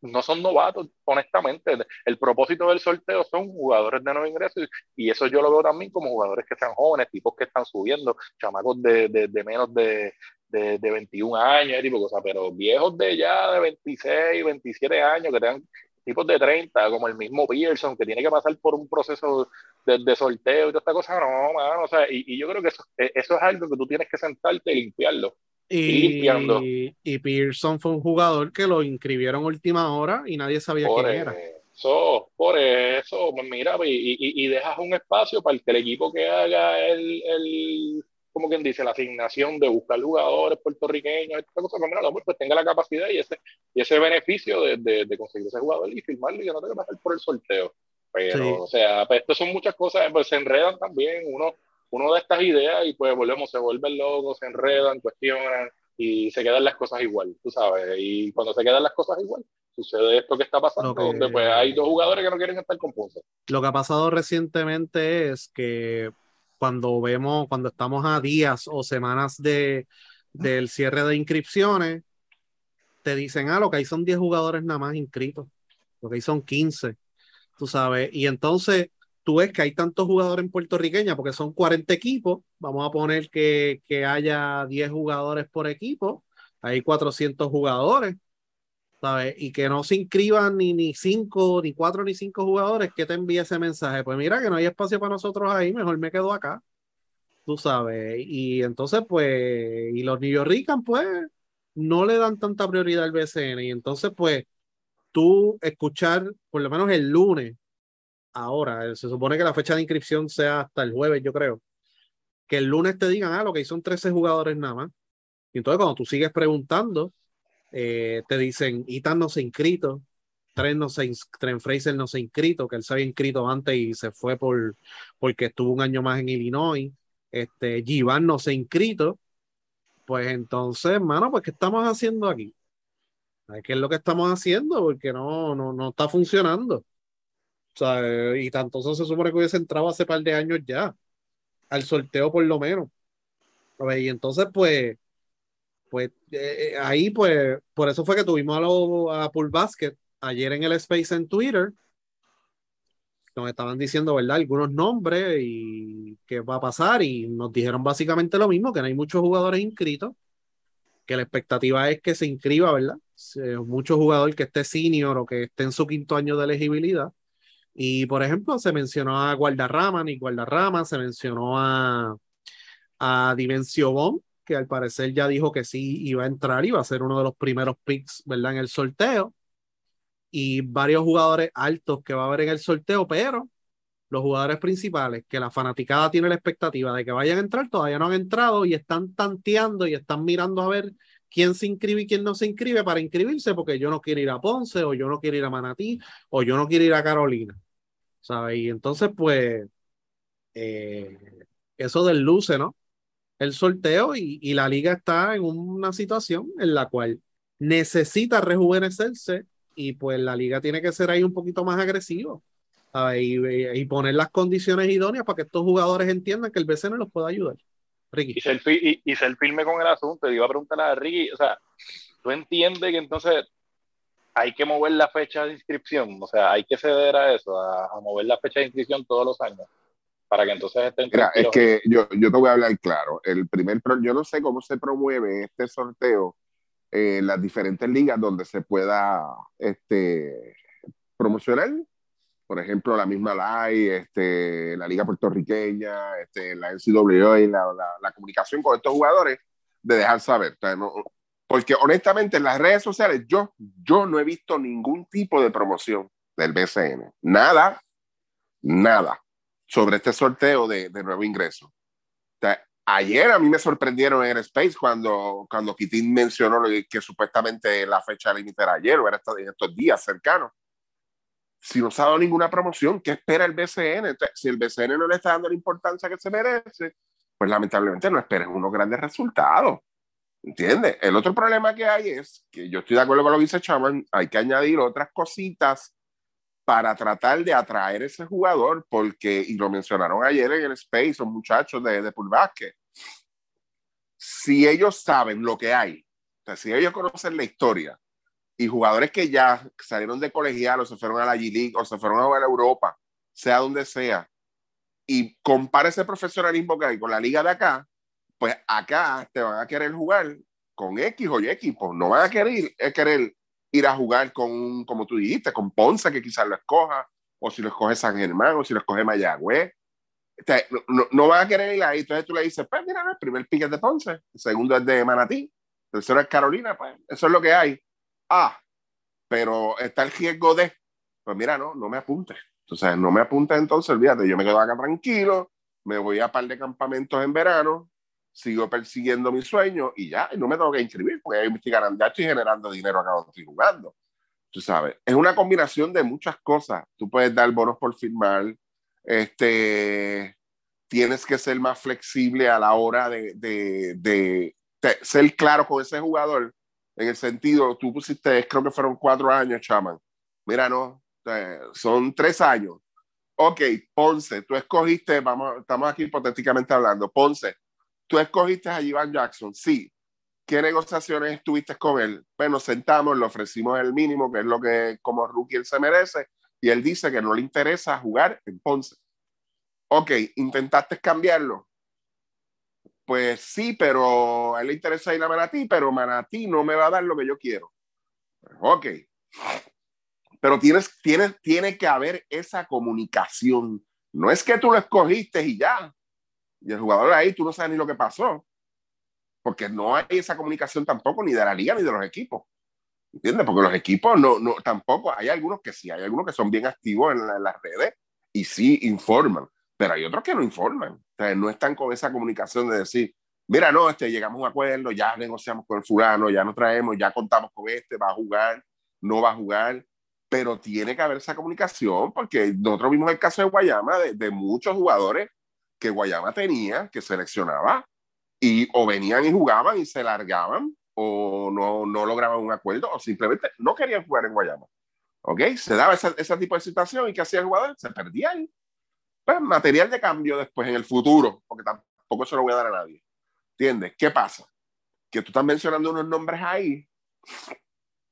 no son novatos, honestamente. El propósito del sorteo son jugadores de nuevo ingreso y eso yo lo veo también como jugadores que sean jóvenes, tipos que están subiendo, chamacos de, de, de menos de, de, de, 21 años, tipo cosa, pero viejos de ya de 26, 27 años que tengan tipos de 30, como el mismo Pearson, que tiene que pasar por un proceso de, de sorteo y toda esta cosa, no, mano, o sea, y, y, yo creo que eso, e, eso es algo que tú tienes que sentarte y limpiarlo.
Y, y, Pearson fue un jugador que lo inscribieron última hora y nadie sabía quién era.
Eso, por eso, pues mira, y, y, dejas un espacio para que el equipo que haga el, el como quien dice, la asignación de buscar jugadores puertorriqueños, esta cosa, pues, pues tenga la capacidad y ese, y ese beneficio de, de, conseguir ese jugador y firmarlo y que no tenga que pasar por el sorteo. Pero, o sea, pues esto son muchas cosas, pues se enredan también, uno, uno de estas ideas y pues volvemos, se vuelven locos, se enredan, cuestionan y se quedan las cosas igual, tú sabes, y cuando se quedan las cosas igual, sucede esto que está pasando, donde pues hay dos jugadores que no quieren estar con Ponce.
Lo que ha pasado recientemente es que cuando vemos, cuando estamos a días o semanas de, del cierre de inscripciones, te dicen, ah, lo que hay son 10 jugadores nada más inscritos, lo que hay son 15, tú sabes, y entonces tú ves que hay tantos jugadores en puertorriqueña, porque son 40 equipos, vamos a poner que, que haya 10 jugadores por equipo, hay 400 jugadores, Y que no se inscriban ni, ni cinco, ni cuatro, ni cinco jugadores, que te envíe ese mensaje. Pues mira que no hay espacio para nosotros ahí, mejor me quedo acá. Tú sabes. Y entonces, pues, y los New York pues, no le dan tanta prioridad al BCN. Y entonces, pues, tú escuchar, por lo menos el lunes, ahora, se supone que la fecha de inscripción sea hasta el jueves, yo creo, que el lunes te digan, ah, lo que son 13 jugadores nada más. Y entonces, cuando tú sigues preguntando, eh, te dicen, Itan no se ha inscrito, Trent, no se, Trent Fraser no se ha inscrito, que él se había inscrito antes y se fue por, porque estuvo un año más en Illinois. Este, Givan no se ha inscrito. Pues entonces, hermano, pues ¿qué estamos haciendo aquí? ¿Qué es lo que estamos haciendo? Porque no, no, no está funcionando. O sea, y tanto se supone que hubiese entrado hace par de años ya, al sorteo por lo menos. Y entonces, pues, pues eh, eh, ahí, pues, por eso fue que tuvimos a, lo, a Pool Basket ayer en el Space en Twitter, nos estaban diciendo, ¿verdad? Algunos nombres y qué va a pasar, y nos dijeron básicamente lo mismo, que no hay muchos jugadores inscritos, que la expectativa es que se inscriba, ¿verdad? Muchos jugadores que esté senior o que esté en su quinto año de elegibilidad, Y por ejemplo, se mencionó a Guardarrama, ni Guardarrama, se mencionó a, a Dimensio Bomb, que al parecer ya dijo que sí iba a entrar va a ser uno de los primeros picks, ¿verdad? En el sorteo. Y varios jugadores altos que va a haber en el sorteo, pero los jugadores principales, que la fanaticada tiene la expectativa de que vayan a entrar, todavía no han entrado y están tanteando y están mirando a ver quién se inscribe y quién no se inscribe para inscribirse, porque yo no quiero ir a Ponce, o yo no quiero ir a Manatí, o yo no quiero ir a Carolina. ¿Sabes? Y entonces, pues, eh, eso del luce, ¿no? El sorteo y, y la liga está en una situación en la cual necesita rejuvenecerse y pues la liga tiene que ser ahí un poquito más agresivo y, poner las condiciones idóneas para que estos jugadores entiendan que el BCN los pueda ayudar.
Ricky. Y ser, y, y ser firme con el asunto. Yo iba a preguntarle a Ricky, o sea, ¿tú entiendes que entonces hay que mover la fecha de inscripción? O sea, hay que ceder a eso, a, mover la fecha de inscripción todos los años para que entonces estén.
Mira, es que yo, yo te voy a hablar claro. El primer, yo no sé cómo se promueve este sorteo en las diferentes ligas donde se pueda este, promocionar por ejemplo, la misma LAI, este, la Liga Puertorriqueña, este, la NCAA, la, la, la comunicación con estos jugadores, de dejar saber. porque honestamente en las redes sociales yo, yo no he visto ningún tipo de promoción del BCN. Nada, nada sobre este sorteo de, nuevo ingreso. ayer a mí me sorprendieron en Space cuando, cuando Kitin mencionó que, supuestamente la fecha límite era ayer o era en estos días cercanos si no se ha dado ninguna promoción, ¿qué espera el BCN? si el BCN no le está dando la importancia que se merece, pues lamentablemente no esperen unos grandes resultados. ¿Entiendes? El otro problema que hay es que yo estoy de acuerdo con lo que dice Chaman, hay que añadir otras cositas para tratar de atraer ese jugador, porque, y lo mencionaron ayer en el Space, son muchachos de, de Si ellos saben lo que hay, o sea, si ellos conocen la historia, y jugadores que ya salieron de colegial o se fueron a la G-League o se fueron a jugar a Europa, sea donde sea, y compara ese profesionalismo que hay con la liga de acá, pues acá te van a querer jugar con X o Y equipos, no van a querer, querer ir a jugar con, como tú dijiste, con Ponce, que quizás lo escoja, o si lo escoge San Germán, o si lo escoge Mayagüez. no, no, van a querer ir ahí. Entonces tú le dices, pues mira, el primer pique es de Ponce, el segundo es de Manatí, el tercero es Carolina, pues eso es lo que hay. Ah, pero está el riesgo de, pues mira, no, no me apunte. Entonces, no me apunte entonces, olvídate, yo me quedo acá tranquilo, me voy a par de campamentos en verano, sigo persiguiendo mi sueño y ya, y no me tengo que inscribir porque ahí me estoy ganando, ya estoy generando dinero acá donde estoy jugando. Tú sabes, es una combinación de muchas cosas. Tú puedes dar bonos por firmar, este, tienes que ser más flexible a la hora de, de, de ser claro con ese jugador en el sentido, tú pusiste, creo que fueron cuatro años, chaman. Mira, no, son tres años. Ok, Ponce, tú escogiste, vamos, estamos aquí hipotéticamente hablando, Ponce, tú escogiste a Ivan Jackson, sí. ¿Qué negociaciones estuviste con él? Bueno, sentamos, le ofrecimos el mínimo, que es lo que como rookie él se merece, y él dice que no le interesa jugar en Ponce. Ok, intentaste cambiarlo. Pues sí, pero a él le interesa ir a Manatí, pero Manatí no me va a dar lo que yo quiero. Ok. Pero tienes, tienes, tiene que haber esa comunicación. No es que tú lo escogiste y ya. Y el jugador ahí, tú no sabes ni lo que pasó. Porque no hay esa comunicación tampoco ni de la liga ni de los equipos. ¿Entiendes? Porque los equipos no, no, tampoco, hay algunos que sí, hay algunos que son bien activos en, en las redes y sí informan pero hay otros que no informan, o no están con esa comunicación de decir, mira, no, este, llegamos a un acuerdo, ya negociamos con el fulano, ya nos traemos, ya contamos con este, va a jugar, no va a jugar, pero tiene que haber esa comunicación porque nosotros vimos el caso de Guayama, de, de muchos jugadores que Guayama tenía, que seleccionaba, y o venían y jugaban y se largaban, o no, no lograban un acuerdo, o simplemente no querían jugar en Guayama. ¿Ok? Se daba ese tipo de situación y que hacía el jugador? Se perdían pues, material de cambio después en el futuro, porque tampoco se lo voy a dar a nadie. ¿Entiendes? ¿Qué pasa? Que tú estás mencionando unos nombres ahí,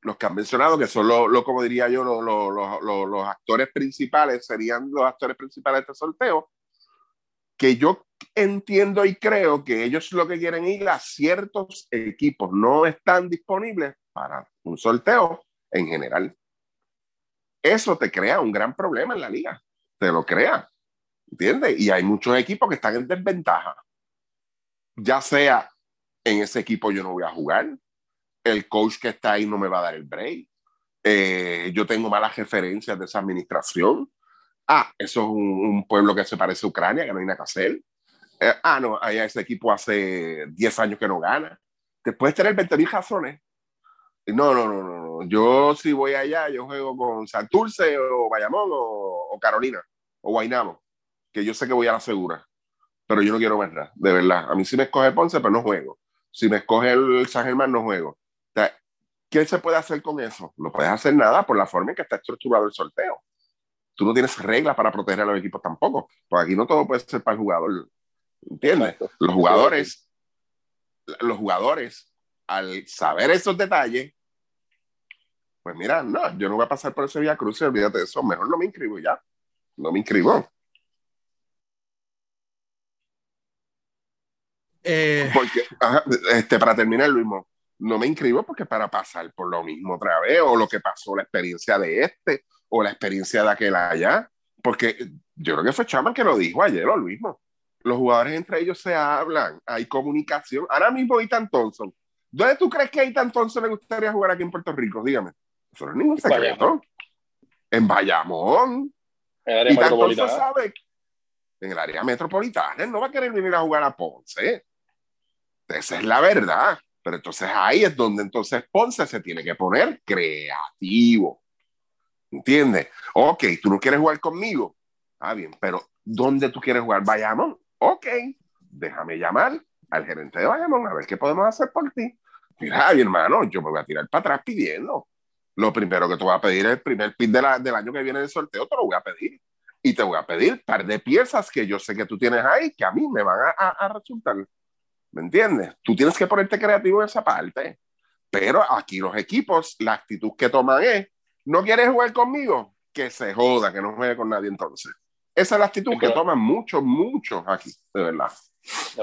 los que han mencionado, que son los, como diría yo, los, actores principales, serían los actores principales de este sorteo, que yo entiendo y creo que ellos lo que quieren ir a ciertos equipos, no están disponibles para un sorteo en general. eso te crea un gran problema en la liga. Te lo crea. ¿Entiendes? Y hay muchos equipos que están en desventaja. Ya sea en ese equipo yo no voy a jugar, el coach que está ahí no me va a dar el break, eh, yo tengo malas referencias de esa administración. Ah, eso es un, pueblo que se parece a Ucrania, que no hay nada que hacer. Eh, ah, no, allá ese equipo hace 10 años que no gana. Después tener 20 razones. No, no, no, no. Yo si voy allá, yo juego con Santurce o Bayamón o, Carolina o Guaynamo, que yo sé que voy a la segura, pero yo no quiero ver nada, de verdad. A mí sí me escoge Ponce, pero no juego. Si me escoge el San Germán, no juego. ¿Qué se puede hacer con eso? No puedes hacer nada por la forma en que está estructurado el sorteo. Tú no tienes reglas para proteger a los equipos tampoco. Porque aquí no todo puede ser para el jugador. ¿Entiendes? Los jugadores, los jugadores, al saber esos detalles, pues mira, no, yo no voy a pasar por ese Vía Cruz y olvídate de eso. Mejor no me inscribo ya. No me inscribo. Eh... Porque, este, para terminar, Luis, no me inscribo porque para pasar por lo mismo otra vez, o lo que pasó, la experiencia de este, o la experiencia de aquel allá, porque yo creo que fue Chama que lo dijo ayer lo mismo. Los jugadores entre ellos se hablan, hay comunicación. Ahora mismo Ethan Thompson. ¿Dónde tú crees que a Ethan Thompson le gustaría jugar aquí en Puerto Rico? Dígame. Eso no es ningún secreto. En Bayamón. En el área metropolitana. Sabe, en el área metropolitana. Él no va a querer venir a jugar a Ponce. Esa es la verdad. Pero entonces ahí es donde entonces Ponce se tiene que poner creativo. ¿Entiendes? Ok, tú no quieres jugar conmigo. Ah, bien, pero ¿dónde tú quieres jugar? Bayamón. Ok, déjame llamar al gerente de Bayamón a ver qué podemos hacer por ti. Mira, mi hermano, yo me voy a tirar para atrás pidiendo. Lo primero que te voy a pedir es el primer pin del año que viene del sorteo, te lo voy a pedir. Y te voy a pedir un par de piezas que yo sé que tú tienes ahí que a mí me van a, a resultar ¿Me entiendes? Tú tienes que ponerte creativo en esa parte. Pero aquí los equipos, la actitud que toman es, ¿no quieres jugar conmigo? Que se joda, que no juegue con nadie entonces. Esa es la actitud que toman muchos, muchos aquí, de verdad.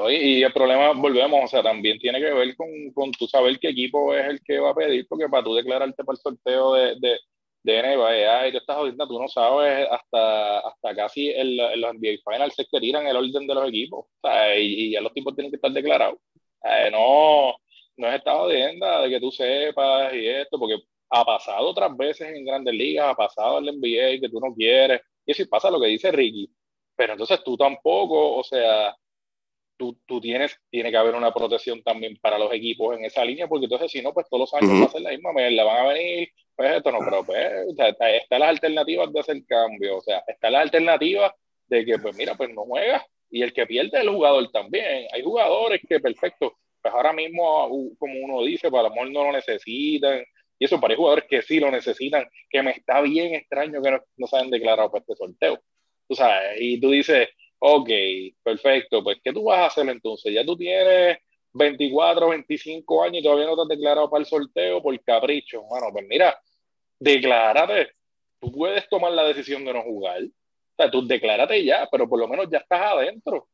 Y el problema, volvemos, o sea, también tiene que ver con, con tú saber qué equipo es el que va a pedir, porque para tú declararte para el sorteo de, de, de NBA, y tú estás ahorita, tú no sabes hasta, hasta casi en, los NBA Finals se tiran el orden de los equipos, o sea, y, ya los tipos tienen que estar declarados. no, no es estado de de que tú sepas y esto, porque ha pasado otras veces en grandes ligas, ha pasado en la NBA que tú no quieres, y si pasa lo que dice Ricky, pero entonces tú tampoco, o sea, tú, tú, tienes, tiene que haber una protección también para los equipos en esa línea, porque entonces si no, pues todos los años va a ser la misma la van a venir, pues esto no, pero pues, está, está, las alternativas de hacer cambio, o sea, está la alternativa de que, pues mira, pues no juega, y el que pierde es el jugador también. Hay jugadores que, perfecto, pues ahora mismo, como uno dice, para pues, el amor no lo necesitan, y eso para jugadores que sí lo necesitan, que me está bien extraño que no, no se hayan declarado para este sorteo. Tú sabes, y tú dices, ok, perfecto, pues ¿qué tú vas a hacer entonces? Ya tú tienes 24, 25 años y todavía no te has declarado para el sorteo por capricho. Bueno, pues mira, declárate. Tú puedes tomar la decisión de no jugar. O sea, tú declárate ya, pero por lo menos ya estás adentro.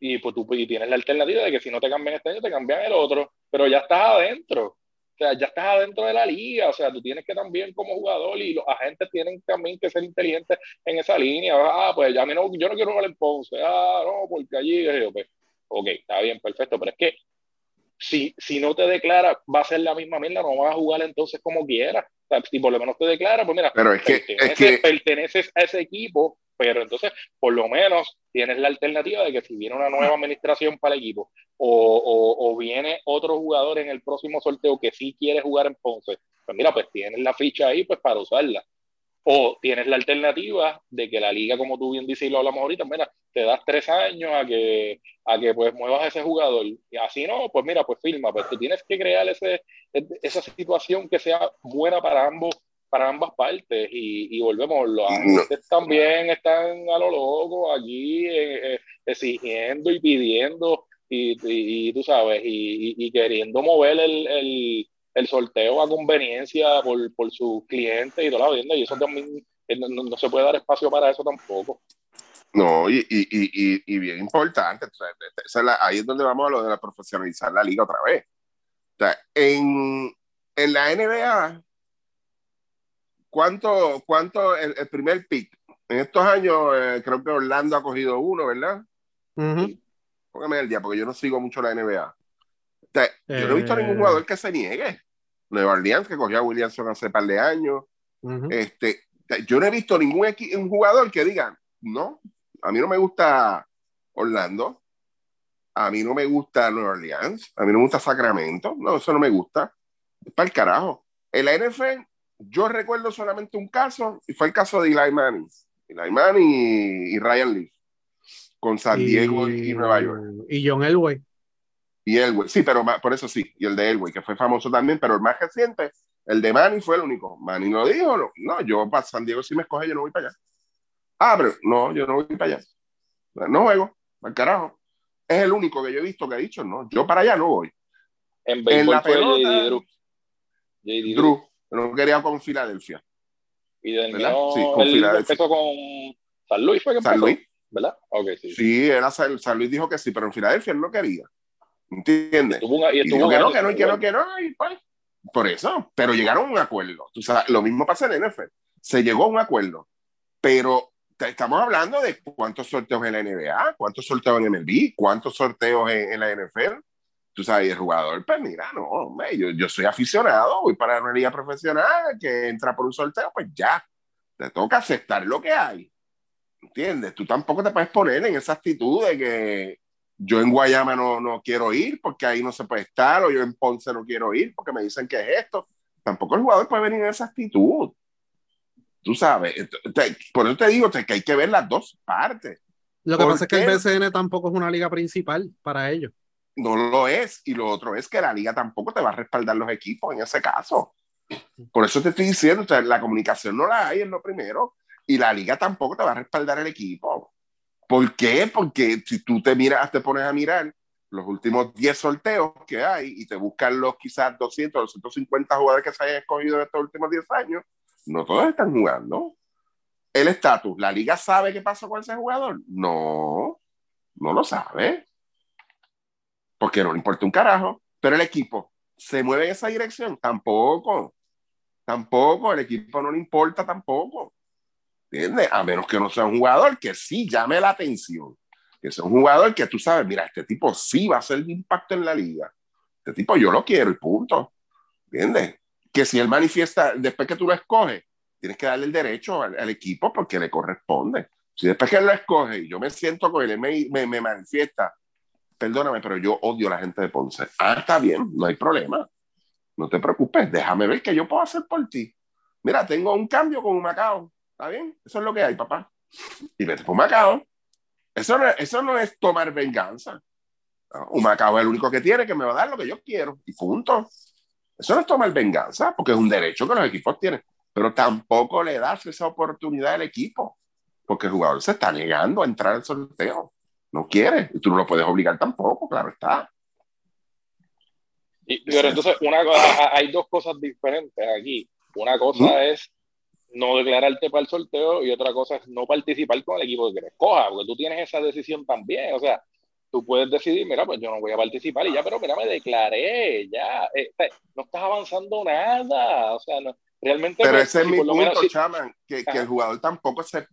Y pues tú y tienes la alternativa de que si no te cambian este año, te cambian el otro. Pero ya estás adentro. O sea, ya estás adentro de la liga. O sea, tú tienes que también como jugador y los agentes tienen también que ser inteligentes en esa línea. Ah, pues ya a mí no, yo no quiero jugar en Ponce. Ah, no, porque allí, pues, ok, está bien, perfecto. Pero es que si, si no te declara, va a ser la misma mierda, no vas a jugar entonces como quieras. si por lo menos te declara, pues mira,
pero es que,
perteneces, perteneces a ese equipo, pero entonces por lo menos tienes la alternativa de que si viene una nueva administración para el equipo o, o, o, viene otro jugador en el próximo sorteo que sí quiere jugar en Ponce, pues mira, pues tienes la ficha ahí pues para usarla. O tienes la alternativa de que la liga, como tú bien dices y lo hablamos ahorita, mira, te das tres años a que, a que pues muevas a ese jugador. Y así no, pues mira, pues firma, pues tú tienes que crear ese, esa situación que sea buena para ambos para ambas partes y, y volvemos, los agentes también están a lo loco aquí eh, eh, exigiendo y pidiendo y, y, tú sabes, y, queriendo mover el, el, el sorteo a conveniencia por, por sus clientes y toda la vivienda, y eso también eh, no, se puede dar espacio para eso tampoco.
No, y, y, y, y bien importante, ahí es donde vamos a lo de la profesionalizar la liga otra vez. O sea, en, en la NBA, ¿cuánto, cuánto el, primer pick? En estos años, eh, creo que Orlando ha cogido uno, ¿verdad? Póngame el día, porque yo no sigo mucho la NBA. Yo no he visto ningún eh. jugador que se niegue. Nueva Orleans, que cogió a Williamson hace par de años. este, yo no he visto ningún un jugador que diga, no, a mí no me gusta Orlando, a mí no me gusta Nueva Orleans, a mí no me gusta Sacramento, no, eso no me gusta. Es para el carajo. En la NFL, yo recuerdo solamente un caso, y fue el caso de Eli Manning. Eli Manning y, Ryan Lee, con San Diego y, Nueva York.
Y John Elway.
Y Elway, sí, pero por eso sí, y el de Elway, que fue famoso también, pero el más reciente, el de Manning fue el único. Manning lo dijo, no, no yo para San Diego si me escoge, yo no voy para allá. Ah, pero no, yo no voy para allá. No juego, al carajo. Es el único que yo he visto que ha dicho, no, yo para allá no voy.
En, en la pelota, Drew.
Drew. No quería con Filadelfia.
Y de sí, con Filadelfia. con San Luis, fue que
San Luis.
¿Verdad? Okay, sí.
sí, era San, Luis dijo que sí, pero en Filadelfia él no quería. ¿Entiendes? Y, y, dijo que no, que no, que no, que no, y pues, por eso, pero llegaron a un acuerdo. Tú sabes, lo mismo pasa en NFL. Se llegó a un acuerdo, pero estamos hablando de cuántos sorteos en la NBA, cuántos sorteos en MLB, cuántos sorteos en, la NFL. Tú sabes, el jugador, pues mira, no, hombre, yo, yo soy aficionado, voy para una liga profesional que entra por un sorteo, pues ya, te toca aceptar lo que hay. ¿Entiendes? Tú tampoco te puedes poner en esa actitud de que yo en Guayama no, no quiero ir porque ahí no se puede estar, o yo en Ponce no quiero ir porque me dicen que es esto. Tampoco el jugador puede venir en esa actitud. Tú sabes, por eso te digo que hay que ver las dos partes.
Lo que pasa es que el BCN tampoco es una liga principal para ellos.
No lo es. Y lo otro es que la liga tampoco te va a respaldar los equipos en ese caso. Por eso te estoy diciendo, la comunicación no la hay, es lo primero. Y la liga tampoco te va a respaldar el equipo. ¿Por qué? Porque si tú te miras, te pones a mirar los últimos 10 sorteos que hay y te buscan los quizás 200, 250 jugadores que se hayan escogido en estos últimos 10 años, no todos están jugando. El estatus, ¿la liga sabe qué pasó con ese jugador? No, no lo sabe. Porque no le importa un carajo. Pero el equipo, ¿se mueve en esa dirección? Tampoco. Tampoco, el equipo no le importa tampoco. ¿Entiendes? A menos que no sea un jugador que sí llame la atención. Que sea un jugador que tú sabes, mira, este tipo sí va a hacer impacto en la liga. Este tipo yo lo quiero y punto. ¿Entiendes? que si él manifiesta, después que tú lo escoges, tienes que darle el derecho al, equipo porque le corresponde. Si después que él lo escoge y yo me siento con él, él me, me, manifiesta, perdóname, pero yo odio a la gente de Ponce. Ah, está bien, no hay problema. No te preocupes, déjame ver qué yo puedo hacer por ti. Mira, tengo un cambio con un Macao. ¿Está bien? Eso es lo que hay, papá. Y vete por Macao. Eso no, eso no es tomar venganza. un Macao es el único que tiene que me va a dar lo que yo quiero. Y punto. Eso no es tomar venganza, porque es un derecho que los equipos tienen, pero tampoco le das esa oportunidad al equipo, porque el jugador se está negando a entrar al sorteo. No quiere, y tú no lo puedes obligar tampoco, claro está.
Y, pero entonces, una, hay dos cosas diferentes aquí. Una cosa es no declararte para el sorteo y otra cosa es no participar con el equipo que quieres coja, porque tú tienes esa decisión también. O sea, tú puedes decidir, mira, pues yo no voy a participar y ya, pero mira, me declaré, ya, eh, no estás avanzando nada, o sea, realmente...
Pero pues, ese es mi punto, Chaman, que, que, el jugador tampoco se...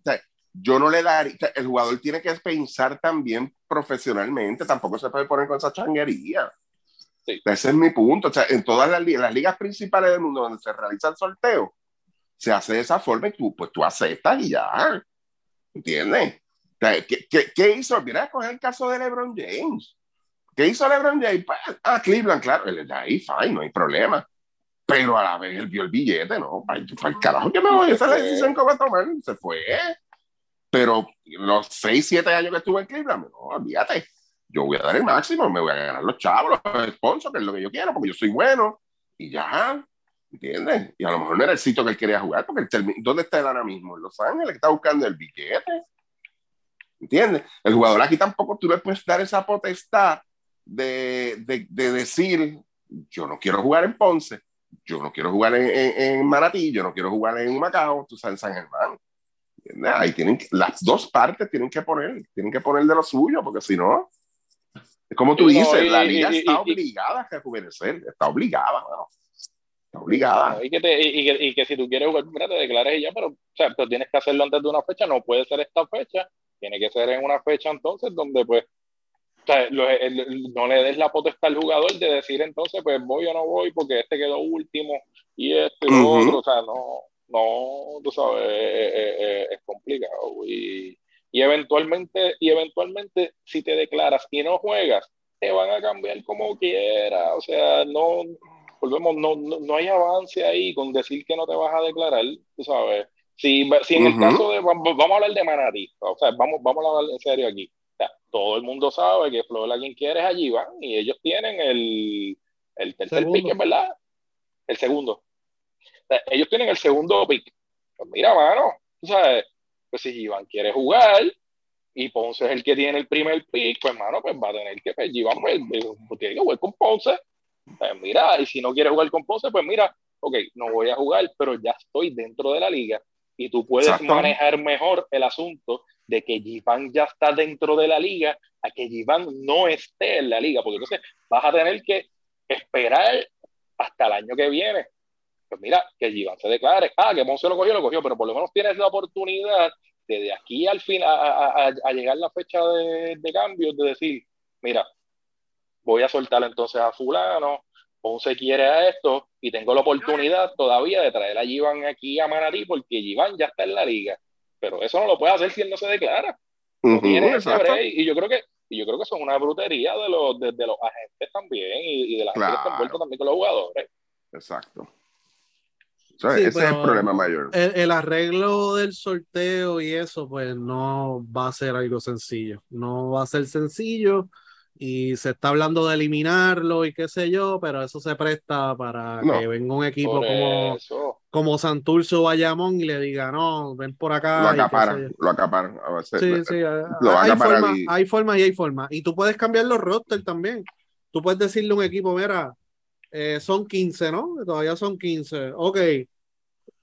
Yo no le daría, el jugador tiene que pensar también profesionalmente, tampoco se puede poner con esa changuería. Ese es mi punto. O sea, en todas las, las ligas principales del mundo donde se realiza el sorteo, se hace de esa forma y tú, pues tú aceptas y ya. ¿Entiendes? ¿Qué, qué, hizo? Mira, coger el caso de LeBron James. ¿Qué hizo LeBron James? Pues, ah, Cleveland, claro, él ahí, fine, no hay problema. Pero a la vez él vio el billete, ¿no? Para el carajo que me voy, esa es la decisión que va a tomar, se fue. Pero los 6, 7 años que estuve en Cleveland, no, olvídate. Yo voy a dar el máximo, me voy a ganar los chavos, los sponsors, que es lo que yo quiero, porque yo soy bueno. Y ya, ¿entiendes? Y a lo mejor no era el sitio que él quería jugar, porque ¿dónde está él ahora mismo? En Los Ángeles, está buscando el billete. ¿Entiendes? El jugador aquí tampoco tú le puedes dar esa potestad de, de, de decir, yo no quiero jugar en Ponce, yo no quiero jugar en, en, Maratí, yo no quiero jugar en Macao, tú sabes, en San Germán. Ahí tienen, las dos partes tienen que poner, tienen que poner de lo suyo, porque si no, es como tú dices, la liga está obligada a rejuvenecer, está obligada. Está obligada.
Y que, te, y, que, y que si tú quieres jugar, mira, te declares ella, pero, o sea, pero tienes que hacerlo antes de una fecha, no puede ser esta fecha, tiene que ser en una fecha entonces donde pues o sea, lo, el, no le des la potestad al jugador de decir entonces, pues voy o no voy porque este quedó último y este y lo otro. O sea, no, no, tú sabes, es, complicado. Y, y, eventualmente, y eventualmente, si te declaras y no juegas, te van a cambiar como quiera. O sea, no, volvemos, no, no, hay avance ahí con decir que no te vas a declarar, tú sabes. Si, si en el caso de, vamos, a hablar de Manatí, o sea, vamos, vamos a hablar en serio aquí todo el mundo sabe que Florida quien quiere es allí van y ellos tienen el, el tercer pick, ¿verdad? El segundo. Ellos tienen el segundo pick. Pues mira, mano, tú sabes, pues si Iván quiere jugar y Ponce es el que tiene el primer pick, pues mano, pues va a tener que, pues Iván pues, pues, tiene que jugar con Ponce. Pues mira, y si no quiere jugar con Ponce, pues mira, ok, no voy a jugar, pero ya estoy dentro de la liga y tú puedes manejar mejor el asunto de que Giván ya está dentro de la liga a que Giván no esté en la liga, porque entonces vas a tener que esperar hasta el año que viene. Pues mira, que Giván se declare, ah, que Ponce lo cogió, lo cogió, pero por lo menos tienes la oportunidad de, de aquí al fin a, a, llegar la fecha de, de cambio, de decir, mira, voy a soltar entonces a fulano, Ponce quiere a esto y tengo la oportunidad todavía de traer a Giván aquí a Manatí porque Giván ya está en la liga pero eso no lo puede hacer si él no se declara. y yo creo que y yo creo que eso es una brutería de los, de, los agentes también y, de la gente que está envuelta también con los jugadores.
Exacto. Ese es el problema mayor.
El, el, arreglo del sorteo y eso, pues no va a ser algo sencillo. No va a ser sencillo y se está hablando de eliminarlo y qué sé yo, pero eso se presta para que venga un equipo como, como Santurce o Bayamón y le diga, no, ven por acá.
Lo acaparan, lo acaparan.
sí, sí, hay, forma, y... hay formas y hay formas. Y tú puedes cambiar los rosters también. Tú puedes decirle a un equipo, mira, eh, son 15, ¿no? Todavía son 15. Ok,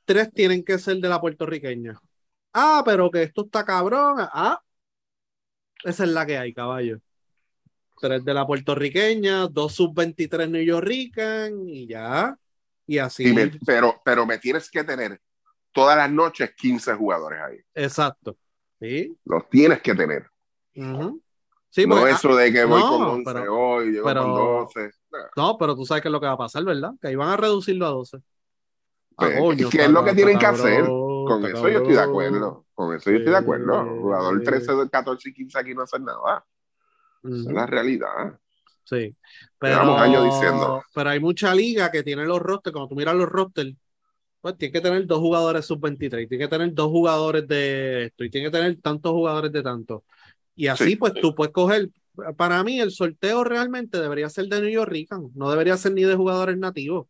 tres tienen que ser de la puertorriqueña. Ah, pero que esto está cabrón. Ah, esa es la que hay, caballo tres de la puertorriqueña, dos sub-23 New Yorkican y ya. Y así.
pero, pero me tienes que tener todas las noches 15 jugadores ahí.
Exacto. ¿Sí?
Los tienes que tener. sí, no pues, eso de que voy con 11 hoy, llego con 12.
No, pero tú sabes qué es lo que va a pasar, ¿verdad? Que ahí van a reducirlo a 12.
Ah, pues, ¿Qué es lo que tienen que hacer? Con eso yo estoy de acuerdo. Con eso yo estoy de acuerdo. Jugador 13, 14 y 15 aquí no hacen nada es la realidad.
Sí. Pero,
años diciendo.
pero hay mucha liga que tiene los rosters, cuando tú miras los rosters, pues tiene que tener dos jugadores sub-23, tiene que tener dos jugadores de esto, y tiene que tener tantos jugadores de tanto. Y así, pues tú puedes coger. Para mí, el sorteo realmente debería ser de New York Rican, no debería ser ni de jugadores nativos.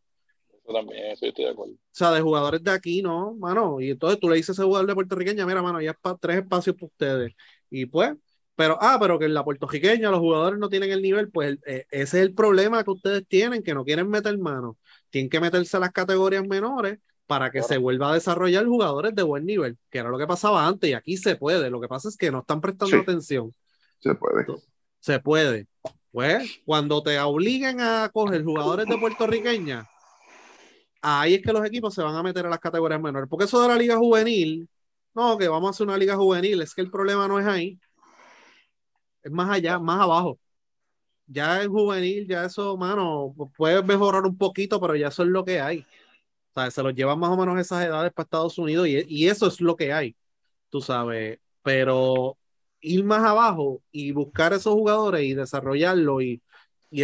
También, eso estoy de acuerdo. O
sea, de jugadores de aquí, no, mano. Y entonces tú le dices a ese jugador de puertorriqueña, mira, mano, ya tres espacios para ustedes. Y pues, pero, ah, pero que en la puertorriqueña los jugadores no tienen el nivel, pues eh, ese es el problema que ustedes tienen, que no quieren meter mano. Tienen que meterse a las categorías menores para que se vuelva a desarrollar jugadores de buen nivel, que era lo que pasaba antes y aquí se puede. Lo que pasa es que no están prestando atención.
Se puede.
Se puede. Pues cuando te obliguen a coger jugadores de puertorriqueña, ahí es que los equipos se van a meter a las categorías menores. Porque eso de la liga juvenil, no, que vamos a hacer una liga juvenil, es que el problema no es ahí es más allá, más abajo. Ya en juvenil, ya eso, mano, puede mejorar un poquito, pero ya eso es lo que hay. O sea, se los llevan más o menos esas edades para Estados Unidos y, y eso es lo que hay, tú sabes. Pero ir más abajo y buscar esos jugadores y desarrollarlo y, y,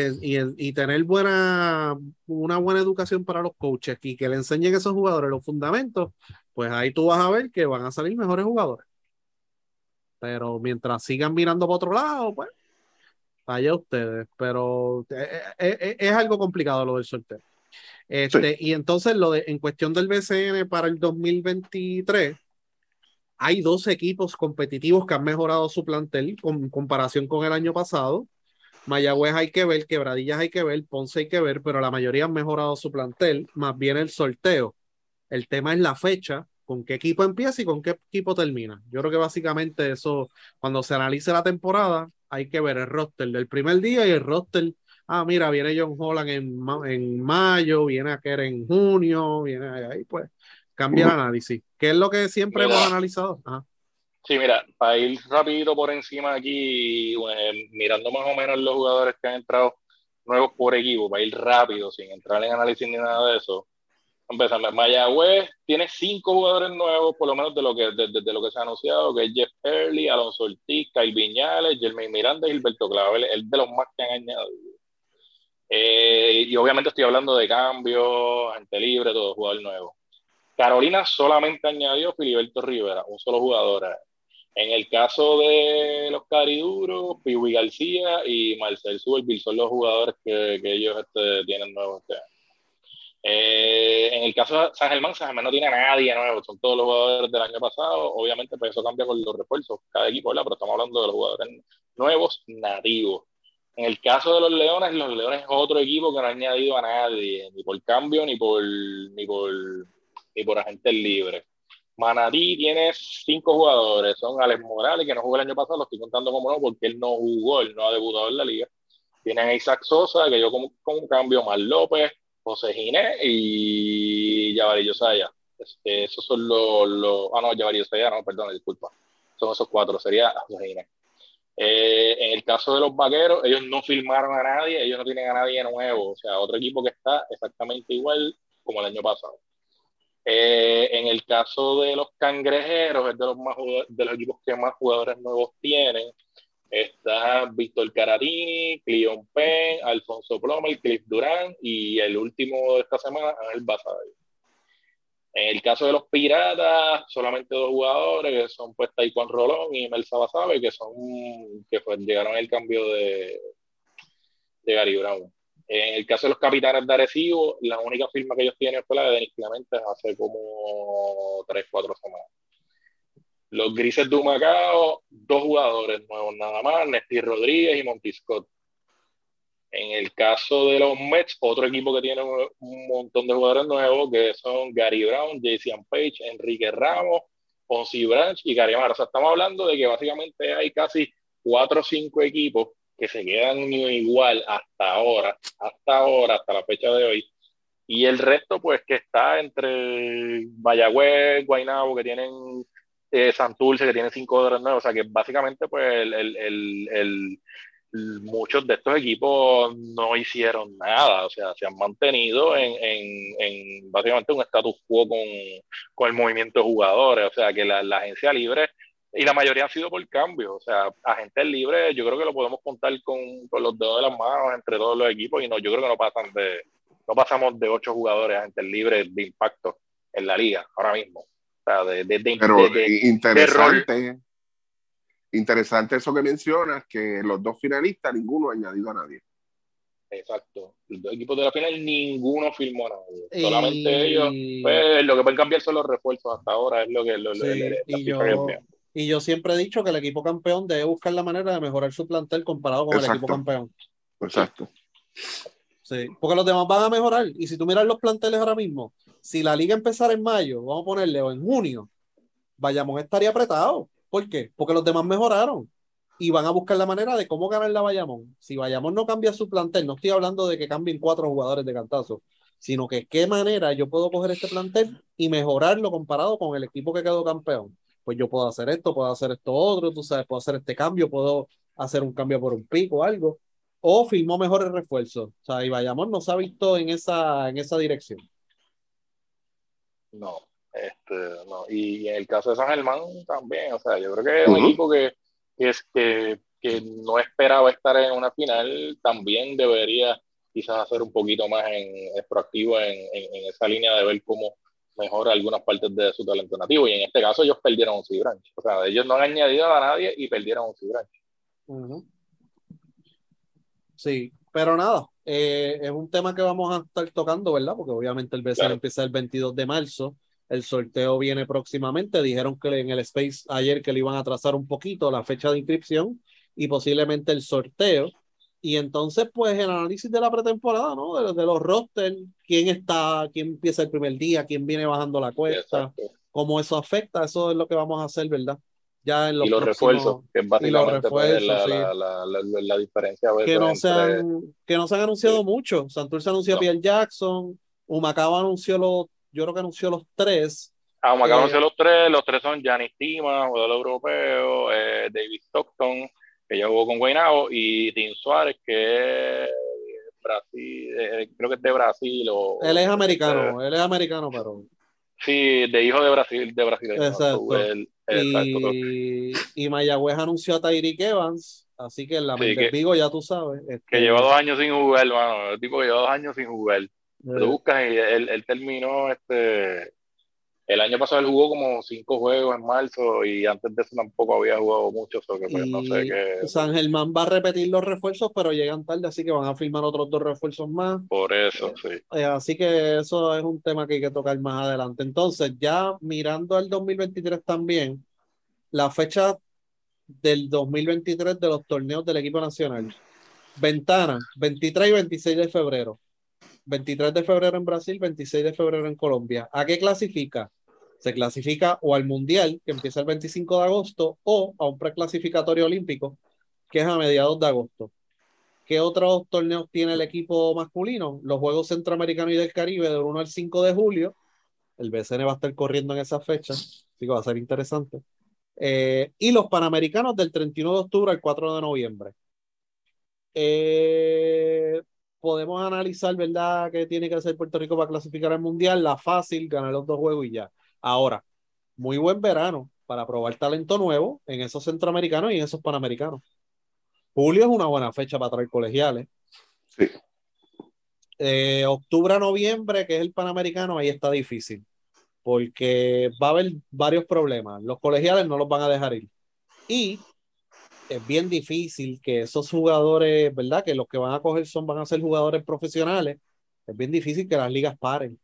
y, tener buena, una buena educación para los coaches y que le enseñen a esos jugadores los fundamentos, pues ahí tú vas a ver que van a salir mejores jugadores. Pero mientras sigan mirando para otro lado, pues, allá ustedes. Pero eh, eh, eh, es, algo complicado lo del sorteo. Este, Y entonces, lo de, en cuestión del BCN para el 2023, hay dos equipos competitivos que han mejorado su plantel con comparación con el año pasado. Mayagüez hay que ver, Quebradillas hay que ver, Ponce hay que ver, pero la mayoría han mejorado su plantel, más bien el sorteo. El tema es la fecha, con qué equipo empieza y con qué equipo termina. Yo creo que básicamente eso, cuando se analice la temporada, hay que ver el roster del primer día y el roster ah, mira, viene John Holland en, en mayo, viene a Kerr en junio, viene ahí, pues cambia el análisis. ¿Qué es lo que siempre hemos analizado?
Sí, mira, para ir rapidito por encima aquí, mirando más o menos los jugadores que han entrado nuevos por equipo, para ir rápido, sin entrar en análisis ni nada de eso. Empezando, Mayagüez tiene cinco jugadores nuevos, por lo menos de lo que, de, lo que se ha anunciado, que es Jeff Early, Alonso Ortiz, Kyle Viñales, Jermaine Miranda y Gilberto Clavel, el de los más que han añadido. Eh, y obviamente estoy hablando de cambio, gente libre, todo jugador nuevo. Carolina solamente añadió Filiberto Rivera, un solo jugador. En el caso de los cariduros, Piwi García y Marcel Suberville son los jugadores que, que ellos este, tienen nuevos este año. Eh, en el caso de San Germán, San Germán no tiene a nadie nuevo, son todos los jugadores del año pasado. Obviamente, pues eso cambia con los refuerzos, cada equipo, ¿verdad? Pero estamos hablando de los jugadores nuevos, nativos. En el caso de los Leones, los Leones es otro equipo que no ha añadido a nadie, ni por cambio, ni por, ni por, ni por agentes libres. Manatí tiene cinco jugadores, son Alex Morales, que no jugó el año pasado, lo estoy contando como no, porque él no jugó, él no ha debutado en la liga. Tienen a Isaac Sosa, que yo como, un cambio, Mar López, José Ginés y Javarillo Saya. Este, esos son los, ah, no, Javarillo Saya, no, perdón, disculpa. Son esos cuatro, sería José Ginés. Eh, en el caso de los vaqueros, ellos no firmaron a nadie, ellos no tienen a nadie nuevo, o sea, otro equipo que está exactamente igual como el año pasado. Eh, en el caso de los cangrejeros, es de los, más, de los equipos que más jugadores nuevos tienen. Está Víctor Caratini, Cleon Penn, Alfonso Plomer, Cliff Durán y el último de esta semana, Ángel Basayo. En el caso de los Piratas, solamente dos jugadores, que son pues Taekwondo Rolón y Melsa Basabe, que son que pues, llegaron al cambio de, de Gary Brown. En el caso de los capitanes de Arecibo, la única firma que ellos tienen fue la de Denis Clemente hace como 3, 4 semanas. Los grises de Humacao, dos jugadores nuevos nada más, Nesti Rodríguez y Monty Scott. En el caso de los Mets, otro equipo que tiene un montón de jugadores nuevos, que son Gary Brown, Jason Page, Enrique Ramos, Ponzi Branch y Gary Amar. O sea, estamos hablando de que básicamente hay casi cuatro o cinco equipos que se quedan igual hasta ahora, hasta ahora, hasta la fecha de hoy. Y el resto, pues, que está entre Mayagüez, Guaynabo, que tienen eh, Santurce, que tiene cinco dólares nuevos. O sea que básicamente, pues, el, muchos de estos equipos no hicieron nada. O sea, se han mantenido en, en, básicamente un status quo con, con, el movimiento de jugadores. O sea, que la agencia libre y la mayoría han sido por cambio. O sea, agentes libres, yo creo que lo podemos contar con, con, los dedos de las manos entre todos los equipos y no, yo creo que no pasan de, no pasamos de ocho jugadores agentes libres de impacto en la liga ahora mismo.
Pero interesante, interesante eso que mencionas, que los dos finalistas, ninguno ha añadido a nadie.
Exacto. Los dos equipos de la final, ninguno firmó a nadie. Solamente ellos, pues, lo que pueden cambiar son los refuerzos hasta ahora, es lo que lo,
y, yo, y yo siempre he dicho que el equipo campeón debe buscar la manera de mejorar su plantel comparado con el equipo campeón.
Exacto.
Sí, porque los demás van a mejorar. Y si tú miras los planteles ahora mismo, si la liga empezara en mayo, vamos a ponerle, o en junio, Bayamón estaría apretado. ¿Por qué? Porque los demás mejoraron y van a buscar la manera de cómo ganar la Bayamón. Si Bayamón no cambia su plantel, no estoy hablando de que cambien cuatro jugadores de cantazo, sino que qué manera yo puedo coger este plantel y mejorarlo comparado con el equipo que quedó campeón. Pues yo puedo hacer esto, puedo hacer esto otro, tú sabes, puedo hacer este cambio, puedo hacer un cambio por un pico o algo, o firmó mejores refuerzos. O sea, y Bayamón no se ha visto en esa, en esa dirección.
No, este, no. Y, en el caso de San Germán también, o sea, yo creo que es un equipo que, que, es, que, que no esperaba estar en una final, también debería quizás hacer un poquito más en, proactivo en, en, esa línea de ver cómo mejora algunas partes de su talento nativo. Y en este caso ellos perdieron un Branch. O sea, ellos no han añadido a nadie y perdieron un Branch.
Sí, pero nada, eh, es un tema que vamos a estar tocando, ¿verdad? Porque obviamente el BCN empieza el 22 de marzo, el sorteo viene próximamente, dijeron que en el Space ayer que le iban a trazar un poquito la fecha de inscripción y posiblemente el sorteo. Y entonces, pues, el análisis de la pretemporada, ¿no? De, los rosters, quién está, quién empieza el primer día, quién viene bajando la cuesta, cómo eso afecta, eso es lo que vamos a hacer, ¿verdad? ya en los
y los
próximos-
refuerzos, que es
y los
básicamente pues,
refuerzos,
la,
sí.
la, la, la, diferencia. a veces
que no,
entre-
se han, que no se han anunciado
Sí.
mucho. Santurce anunció a
No.
Pierre Jackson, Humacao anunció los, yo creo que anunció los tres.
Ah, de
eh,
decir los tres, los tres son Giannis Tima, jugador europeo, eh, David Stockton, que ya jugó con Guaynabo, y Tim Suárez, que es Brasil, eh, creo que es de Brasil. O,
Él es americano, él es americano, pero.
Sí, de hijo de Brasil, de Brasil.
Exacto.
exacto.
Y, y Mayagüez anunció a Tyreek Evans, así que en la
Sí,
mente
que-
Vigo ya tú sabes.
Que
este,
lleva dos años sin jugar, hermano. El tipo que lleva dos años sin jugar.
eh,
Lo buscas y él, él terminó este. El año pasado él jugó como cinco juegos en marzo y antes de eso tampoco había jugado mucho, so que pues, no sé qué.
San Germán va a repetir los refuerzos, pero llegan tarde, así que van a firmar otros dos refuerzos más.
Por eso, sí.
Eh, así que eso es un tema que hay que tocar más adelante. Entonces, ya mirando al 2023 también, la fecha del 2023 de los torneos del equipo nacional. Ventana, 23 y 26 de febrero. 23 de febrero en Brasil, 26 de febrero en Colombia. ¿A qué clasifica? Se clasifica o al Mundial, que empieza el 25 de agosto, o a un preclasificatorio olímpico, que es a mediados de agosto. ¿Qué otros torneos tiene el equipo masculino? Los Juegos Centroamericanos y del Caribe del 1 al 5 de julio. El BCN va a estar corriendo en esa fecha, así que va a ser interesante. Eh, y los Panamericanos del 31 de octubre al 4 de noviembre. Eh, podemos analizar, ¿verdad?, qué tiene que hacer Puerto Rico para clasificar al Mundial. La fácil, ganar los dos juegos y ya. Ahora, muy buen verano para probar talento nuevo en esos centroamericanos y en esos panamericanos. Julio es una buena fecha para traer colegiales.
Sí.
Eh, octubre a noviembre, que es el Panamericano, ahí está difícil, porque va a haber varios problemas. Los colegiales no los van a dejar ir. Y es bien difícil que esos jugadores, ¿verdad? Que los que van a coger son, van a ser jugadores profesionales. Es bien difícil que las ligas paren.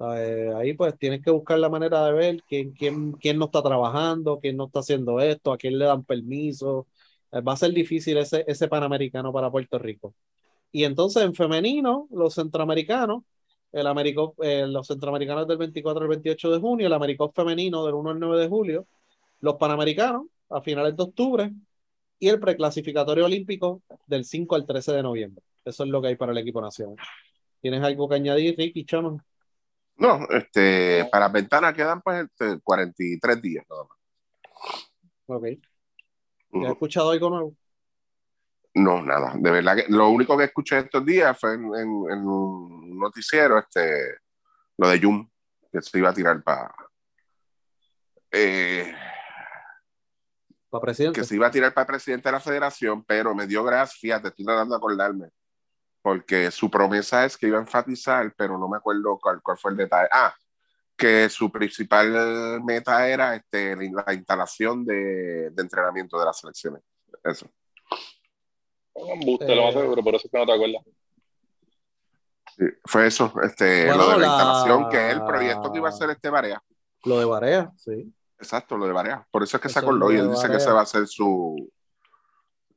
Eh, ahí pues tienes que buscar la manera de ver quién, quién, quién no está trabajando, quién no está haciendo esto, a quién le dan permiso. Eh, va a ser difícil ese, ese Panamericano para Puerto Rico. Y entonces en femenino, los centroamericanos, el Americo, eh, los centroamericanos del 24 al 28 de junio, el Americop femenino del 1 al 9 de julio, los panamericanos a finales de octubre y el preclasificatorio olímpico del 5 al 13 de noviembre. Eso es lo que hay para el equipo nacional. ¿Tienes algo que añadir, Ricky Chaman?
No, este, para las ventanas quedan pues este, 43 días nada más.
Ok. ¿Ya
Ujú.
has escuchado algo nuevo?
No, nada. De verdad que lo único que escuché estos días fue en, en- en un noticiero, este, lo de Jum, que se iba a tirar para.
Para presidente.
que se iba a tirar para presidente de la federación, pero me dio gracia, fíjate, estoy tratando de acordarme, porque su promesa es que iba a enfatizar, pero no me acuerdo cuál, cuál fue el detalle. Ah, que su principal meta era este, la, la instalación de, de entrenamiento de las selecciones. Eso.
Un embuste, lo más
Eh.
seguro, por eso es que no te acuerdas.
Sí, fue eso, este,
Bueno,
lo de la,
la-
instalación, que es el proyecto que iba a hacer este Barea.
Lo de Barea, sí.
Exacto, lo de Barea. Por eso es que
Eso
se
es
acordó
lo
y él dice que ese va a ser su,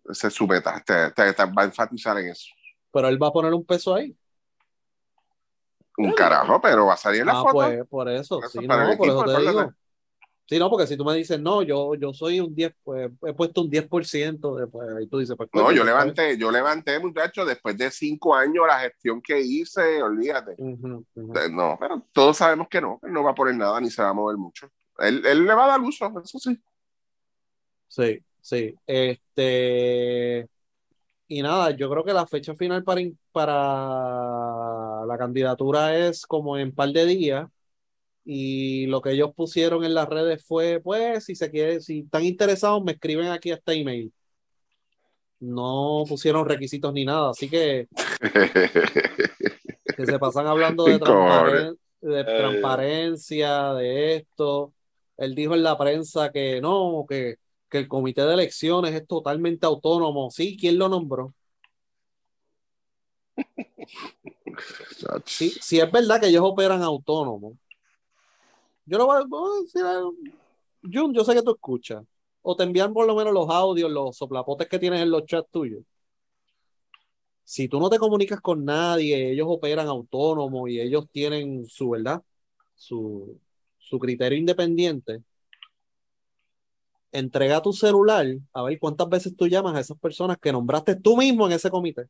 ese es su meta, este, este- este va a enfatizar en eso.
Pero él va a poner un peso ahí.
Un carajo, pero va a salir en la
Ah,
foto.
pues por eso,
Eso
sí, no, por
equipo,
eso te digo. Sí, no, porque si tú me dices, no, yo, yo soy un 10, pues he puesto un 10%, de, pues ahí tú dices, pues,
No, yo
pues,
levanté, yo levanté, muchacho, después de cinco años la gestión que hice, olvídate. Eh, No, pero todos sabemos que no, él no va a poner nada ni se va a mover mucho. Él, él le va a dar uso, eso sí.
Sí, sí. Este. Y nada, yo creo que la fecha final para, para la candidatura es como en par de días. Y lo que ellos pusieron en las redes fue, pues, si se quiere, si están interesados, me escriben aquí a este email. No pusieron requisitos ni nada, así que, que se pasan hablando de, transparen- de transparencia, de esto. Él dijo en la prensa que no, que, que el comité de elecciones es totalmente autónomo. Sí, ¿quién lo nombró? Sí, si es verdad que ellos operan autónomos. Yo lo voy a, voy a decir algo. Jun, yo sé que tú escuchas. O te envían por lo menos los audios, los soplapotes que tienes en los chats tuyos. Si tú no te comunicas con nadie, ellos operan autónomos y ellos tienen su verdad, su, su criterio independiente. entrega tu celular a ver cuántas veces tú llamas a esas personas que nombraste tú mismo en ese comité.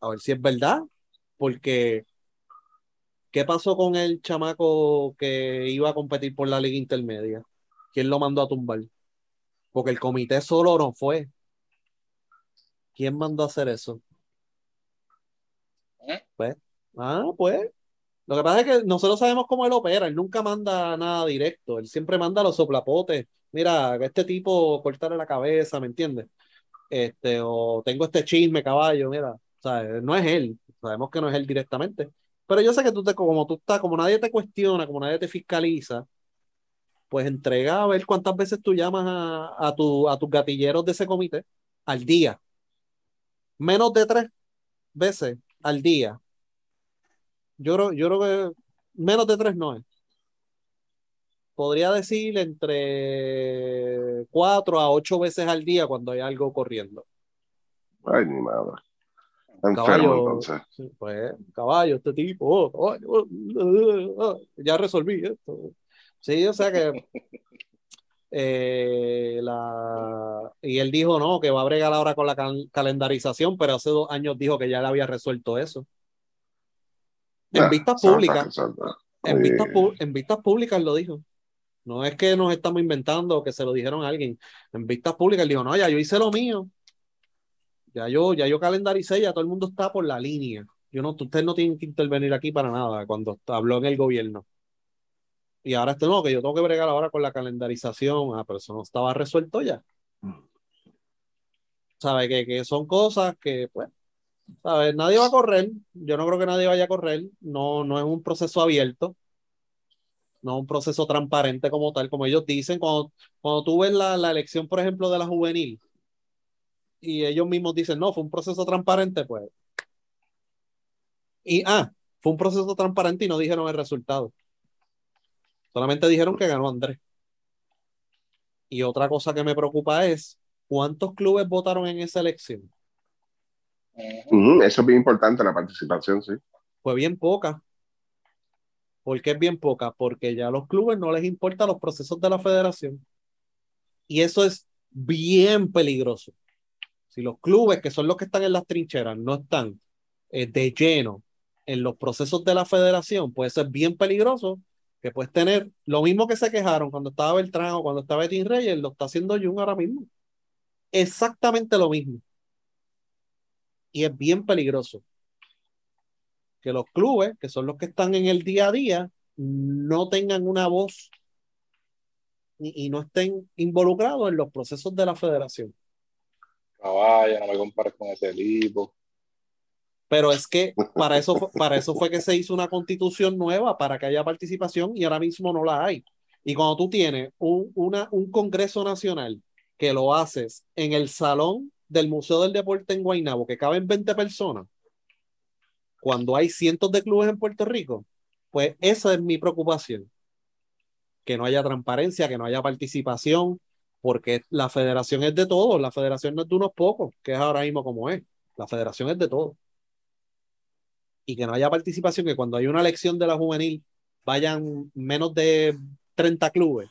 A ver si es verdad, porque ¿qué pasó con el chamaco que iba a competir por la liga intermedia? ¿Quién lo mandó a tumbar? Porque el comité solo no fue. ¿Quién mandó a hacer eso?
¿Eh?
Pues, ah, pues. Lo que pasa es que nosotros sabemos cómo él opera. Él nunca manda nada directo. Él siempre manda los soplapotes. Mira, este tipo cortarle la cabeza, ¿me entiendes? Este, o tengo este chisme, caballo, mira. O sea, no es él. Sabemos que no es él directamente. Pero yo sé que tú te, como tú estás, como nadie te cuestiona, como nadie te fiscaliza, pues entrega a ver cuántas veces tú llamas a, a, tu, a tus gatilleros de ese comité al día. Menos de tres veces al día. Yo creo, yo creo que menos de tres no es. Podría decir entre cuatro a ocho veces al día cuando hay algo corriendo.
Ay, mi madre. Enfermo
Caballo,
entonces.
sí, pues, caballo, este tipo, oh, oh, oh, oh, ya resolví esto. Sí, o sea que eh, la, y él dijo no, que va a bregar ahora con la cal- calendarización, pero hace dos años dijo que ya le había resuelto eso. En
Ah,
vistas públicas, en vistas, pu- en vistas públicas lo dijo. No es que nos estamos inventando o que se lo dijeron a alguien. En vistas públicas él dijo, no, ya yo hice lo mío. Ya yo, ya yo calendaricé, ya todo el mundo está por la línea. Yo no, ustedes no tienen que intervenir aquí para nada cuando habló en el gobierno. Y ahora esto no, que yo tengo que bregar ahora con la calendarización. Ah, pero eso no estaba resuelto ya. ¿Sabe? Que, que son cosas que, pues, Nadie va a correr. Yo no creo que nadie vaya a correr. No, no es un proceso abierto. No es un proceso transparente como tal, como ellos dicen. Cuando, cuando tú ves la, la elección, por ejemplo, de la juvenil, y ellos mismos dicen, no, fue un proceso transparente, pues. Y, ah, fue un proceso transparente y no dijeron el resultado. Solamente dijeron que ganó Andrés. Y otra cosa que me preocupa es cuántos clubes votaron en esa elección.
Eso es bien importante, la participación, sí.
Fue bien poca. ¿Por qué es bien poca? Porque ya a los clubes no les importan los procesos de la federación. Y eso es bien peligroso. Si los clubes, que son los que están en las trincheras, no están eh, de lleno en los procesos de la federación, puede ser bien peligroso que puedes tener lo mismo que se quejaron cuando estaba Beltrán o cuando estaba Betín Reyes, lo está haciendo Jun ahora mismo. Exactamente lo mismo. Y es bien peligroso que los clubes, que son los que están en el día a día, no tengan una voz y, y no estén involucrados en los procesos de la federación.
Caballo, no me compares con ese tipo.
Pero es que para eso, para eso fue que se hizo una constitución nueva, para que haya participación y ahora mismo no la hay. Y cuando tú tienes un, una, un Congreso Nacional que lo haces en el salón del Museo del Deporte en Guaynabo, que caben 20 personas, cuando hay cientos de clubes en Puerto Rico, pues esa es mi preocupación. Que no haya transparencia, que no haya participación, porque la federación es de todos, la federación no es de unos pocos, que es ahora mismo como es. La federación es de todos y que no haya participación, que cuando hay una elección de la juvenil vayan menos de 30 clubes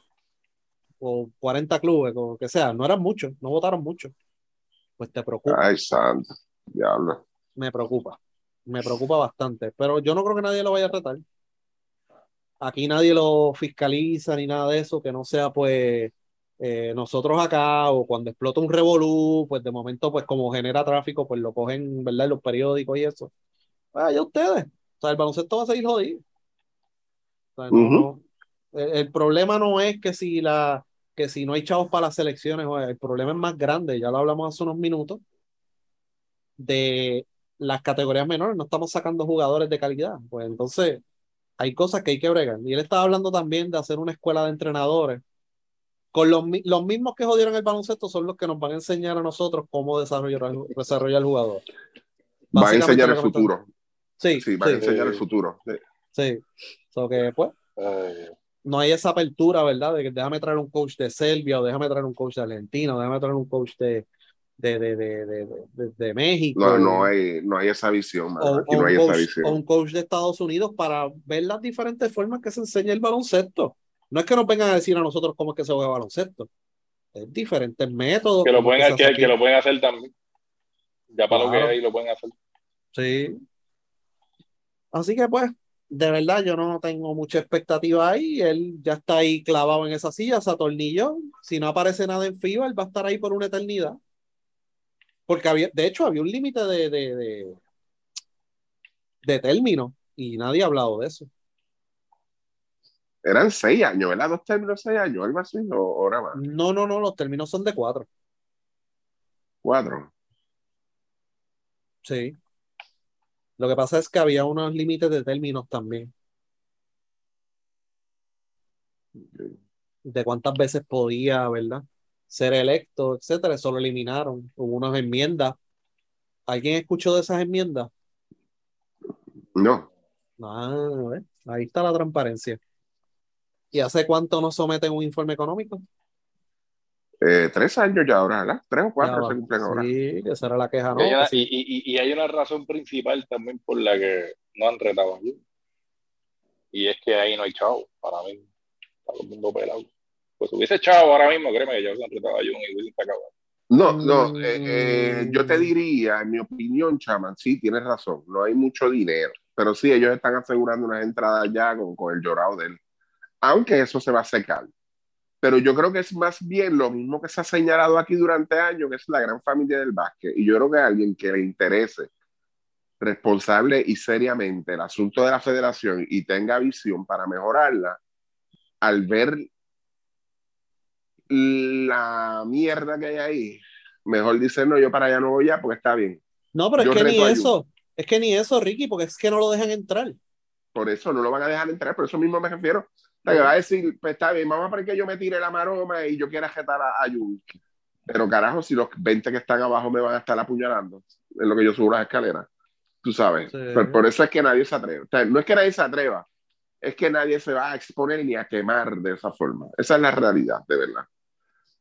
o 40 clubes, o que sea, no eran muchos, no votaron muchos, pues te preocupa,
Ay, santo. Diablo.
me preocupa, me preocupa bastante, pero yo no creo que nadie lo vaya a tratar. Aquí nadie lo fiscaliza ni nada de eso, que no sea pues eh, nosotros acá o cuando explota un revolú, pues de momento pues como genera tráfico, pues lo cogen, ¿verdad? En los periódicos y eso. Ah, ya ustedes. O sea, el baloncesto va a seguir jodido. O sea, no-
Ujú.
no- el, el problema no es que si la que si no hay chavos para las selecciones, oye, el problema es más grande, ya lo hablamos hace unos minutos, de las categorías menores, no estamos sacando jugadores de calidad. Pues entonces hay cosas que hay que bregar. Y él estaba hablando también de hacer una escuela de entrenadores. Con los, los mismos que jodieron el baloncesto son los que nos van a enseñar a nosotros cómo desarrollar, desarrollar el jugador.
Va a enseñar el futuro.
Sí,
Sí, va a
sí,
enseñar el futuro. Sí.
sí. So que, pues,
Ay,
no hay esa apertura, ¿verdad? De que déjame traer un coach de Serbia o déjame traer un coach de Argentina o déjame traer un coach de, de, de, de, de, de- de México.
No, no hay, no hay esa visión,
o,
Aquí
o
no
un
hay
coach,
esa visión.
o un coach de Estados Unidos para ver las diferentes formas que se enseña el baloncesto. No es que nos vengan a decir a nosotros cómo es que se juega baloncesto. Es diferentes métodos.
Que lo pueden, que, que
aquí.
lo pueden hacer también. Ya para lo
Claro.
que hay lo pueden hacer.
Sí. Así que pues, de verdad, yo no tengo mucha expectativa ahí. Él ya está ahí clavado en esa silla, se atornilló. Si no aparece nada en FIBA, él va a estar ahí por una eternidad. Porque había, de hecho, había un límite de, de, de, de término y nadie ha hablado de eso.
Eran seis años, ¿verdad? Dos términos, seis años, algo así, o o ahora más.
No, no, no, los términos son de cuatro.
Cuatro.
Sí. Lo que pasa es que había unos límites de términos también, de cuántas veces podía, ¿verdad? Ser electo, etcétera. Eso lo eliminaron. Hubo unas enmiendas. ¿Alguien escuchó de esas enmiendas?
No.
Ah. Ahí está la transparencia. ¿Y hace cuánto nos someten un informe económico?
Eh, tres años ya ahora, ¿verdad? Tres o
Ya
cuatro
va.
se cumplen ahora.
Sí, que esa era la queja, ¿no?
Y hay, una,
sí.
y, y- y hay una razón principal también por la que no han retado a Jun. Y es que ahí no hay chavo, para mí. Está todo el mundo pelado. Pues si hubiese chavo ahora mismo, créeme que ya hubiesen retado a Jun y hubiesen sacado.
No, no, eh,
Mm.
eh, yo te diría, en mi opinión, Chaman, sí, tienes razón, no hay mucho dinero, pero sí, ellos están asegurando unas entradas ya con, con el llorado de él, aunque eso se va a secar. Pero yo creo que es más bien lo mismo que se ha señalado aquí durante años, que es la gran familia del básquet, y yo creo que alguien que le interese responsable y seriamente el asunto de la federación y tenga visión para mejorarla, al ver la mierda que hay ahí, mejor dice, no, yo para allá no voy ya porque está bien.
No, pero es que ni eso. Es que ni eso, Ricky, porque es que no lo dejan entrar.
Por eso no lo van a dejar entrar, por eso mismo me refiero. Que va a decir, pues está bien, vamos a poner que yo me tire la maroma y yo quiera jetar a, a Jun. Pero carajo, si los 20 que están abajo me van a estar apuñalando en lo que yo subo las escaleras, tú sabes.
Sí.
Por, por eso es que nadie se atreve. O sea, no es que nadie se atreva, es que nadie se va a exponer ni a quemar de esa forma. Esa es la realidad, de verdad.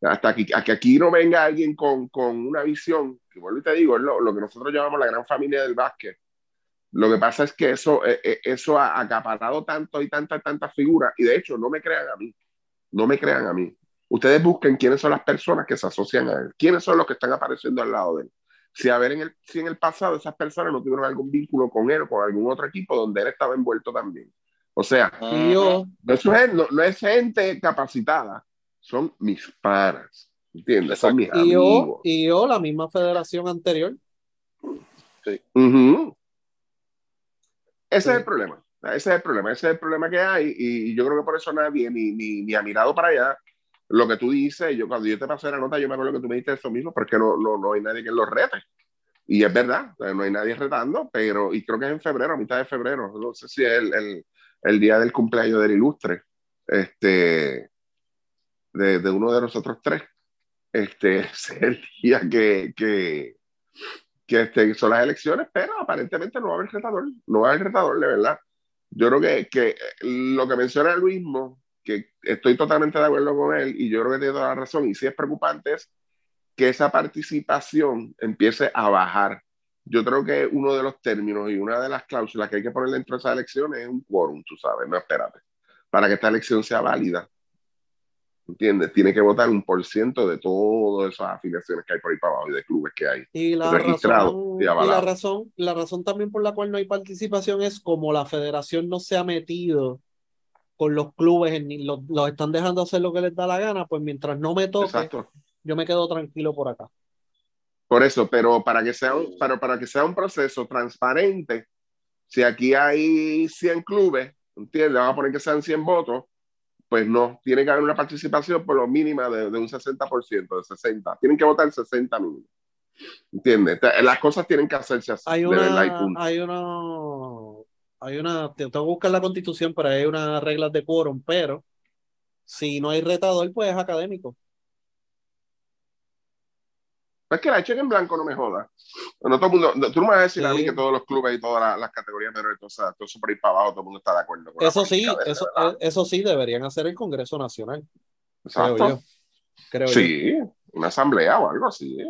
Hasta aquí, a que aquí no venga alguien con, con una visión, que vuelvo y te digo, es lo, lo que nosotros llamamos la gran familia del básquet. Lo que pasa es que eso, eh, eh, eso ha acaparado tanto y tantas, tantas figuras, y de hecho, no me crean a mí, no me crean a mí. Ustedes busquen quiénes son las personas que se asocian a él, quiénes son los que están apareciendo al lado de él. Si, a ver en el, si en el pasado esas personas no tuvieron algún vínculo con él o con algún otro equipo donde él estaba envuelto también. O sea,
yo,
no es, gente- no, no es gente capacitada, son mis panas, ¿entiendes? Son mis
y yo,
amigos.
y yo, la misma federación anterior.
Ujú. Ese
Sí.
es el problema. Ese es el problema. Ese es el problema que hay. Y yo creo que por eso nadie ni, ni, ni ha mirado para allá. Lo que tú dices, yo cuando yo te pasé la nota, yo me acuerdo que tú me dijiste eso mismo, porque no, no, no hay nadie que lo rete. Y es verdad, o sea, no hay nadie retando, pero, y creo que es en febrero, a mitad de febrero, no sé si es el, el, el día del cumpleaños del ilustre, este, de, de uno de nosotros tres. Este es el día que, que, que este, son las elecciones, pero aparentemente no va a haber retador, no va a haber retador, de verdad. Yo creo que, que lo que menciona Luismo, que estoy totalmente de acuerdo con él y yo creo que tiene toda la razón, y sí es preocupante, es que esa participación empiece a bajar. Yo creo que uno de los términos y una de las cláusulas que hay que poner dentro de esas elecciones es un quórum, tú sabes, no espérate, para que esta elección sea válida. ¿Entiendes? Tiene que votar un por ciento de todas esas afiliaciones que hay por ahí para abajo y de clubes que hay.
Y la
Registrado
razón,
y
la razón, la razón también por la cual no hay participación es como la federación no se ha metido con los clubes, en- los, los están dejando hacer lo que les da la gana, pues mientras no me toque,
Exacto.
yo me quedo tranquilo por acá.
Por eso, pero para que sea un, para, para que sea un proceso transparente, si aquí hay 100 clubes, ¿entiendes? Vamos a poner que sean 100 votos, pues no, tiene que haber una participación por lo mínima de, de un 60%, de 60. Tienen que votar 60 mínimo. ¿Entiendes? Las cosas tienen que hacerse así,
Hay una, hay una, hay una, te- tengo que buscar la constitución, pero hay unas reglas de quórum, pero si no hay retador, pues es académico.
Es que la echen en blanco, no me jodas. No, todo el mundo, tú no me vas a decir a mí que todos los clubes y todas las, las categorías menores, todo, eso- todo eso por ahí para abajo, todo el mundo está de acuerdo. con
Eso sí,
de-
eso,
¿verdad?
eso sí deberían hacer el Congreso Nacional, creo
Exacto.
yo. Creo yo.
Sí, una asamblea o algo así. ¿eh?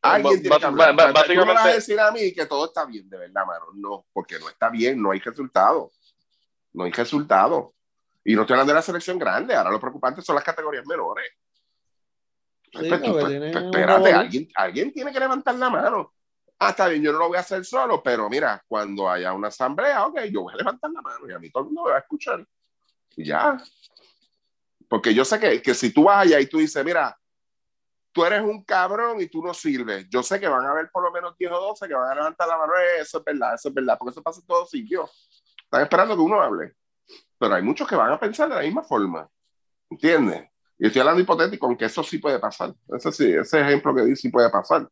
Alguien tiene que
ba-
hablar.
ba-
Tú no me vas a decir a mí que todo está bien, de verdad, mano. No, porque no está bien, no hay resultado. No hay resultado. Y no estoy hablando de la selección grande, ahora lo preocupante son las categorías menores.
Sí,
Pues pues, pues, espérate, alguien, alguien tiene que levantar la mano. Ah, está bien, yo no lo voy a hacer solo, pero mira, cuando haya una asamblea, ok, yo voy a levantar la mano y a mí todo el mundo me va a escuchar. Y ya. Porque yo sé que, que si tú vas allá y tú dices, mira, tú eres un cabrón y tú no sirves, yo sé que van a haber por lo menos 10 o 12 que van a levantar la mano, "Eh, eso es verdad, eso es verdad, porque eso pasa en todos sitios. Están esperando que uno hable. Pero hay muchos que van a pensar de la misma forma. ¿Entiendes? Y estoy hablando hipotético, aunque eso sí puede pasar. Ese sí, ese ejemplo que di sí puede pasar.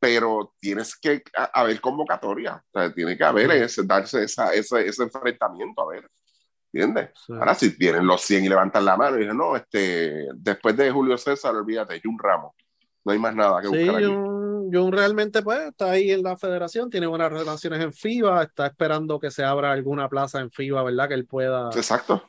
Pero tienes que haber convocatoria. O sea, tiene que haber ese, darse esa, ese, ese enfrentamiento, a ver. ¿Entiendes?
Sí.
Ahora, si vienen los 100 y levantan la mano y dicen, no, este, después de Julio César, olvídate, un ramo. No hay más nada que
Sí,
buscar aquí.
Jun, Jun realmente pues está ahí en la federación, tiene buenas relaciones en FIBA, está esperando que se abra alguna plaza en FIBA, ¿verdad? Que él pueda.
Exacto.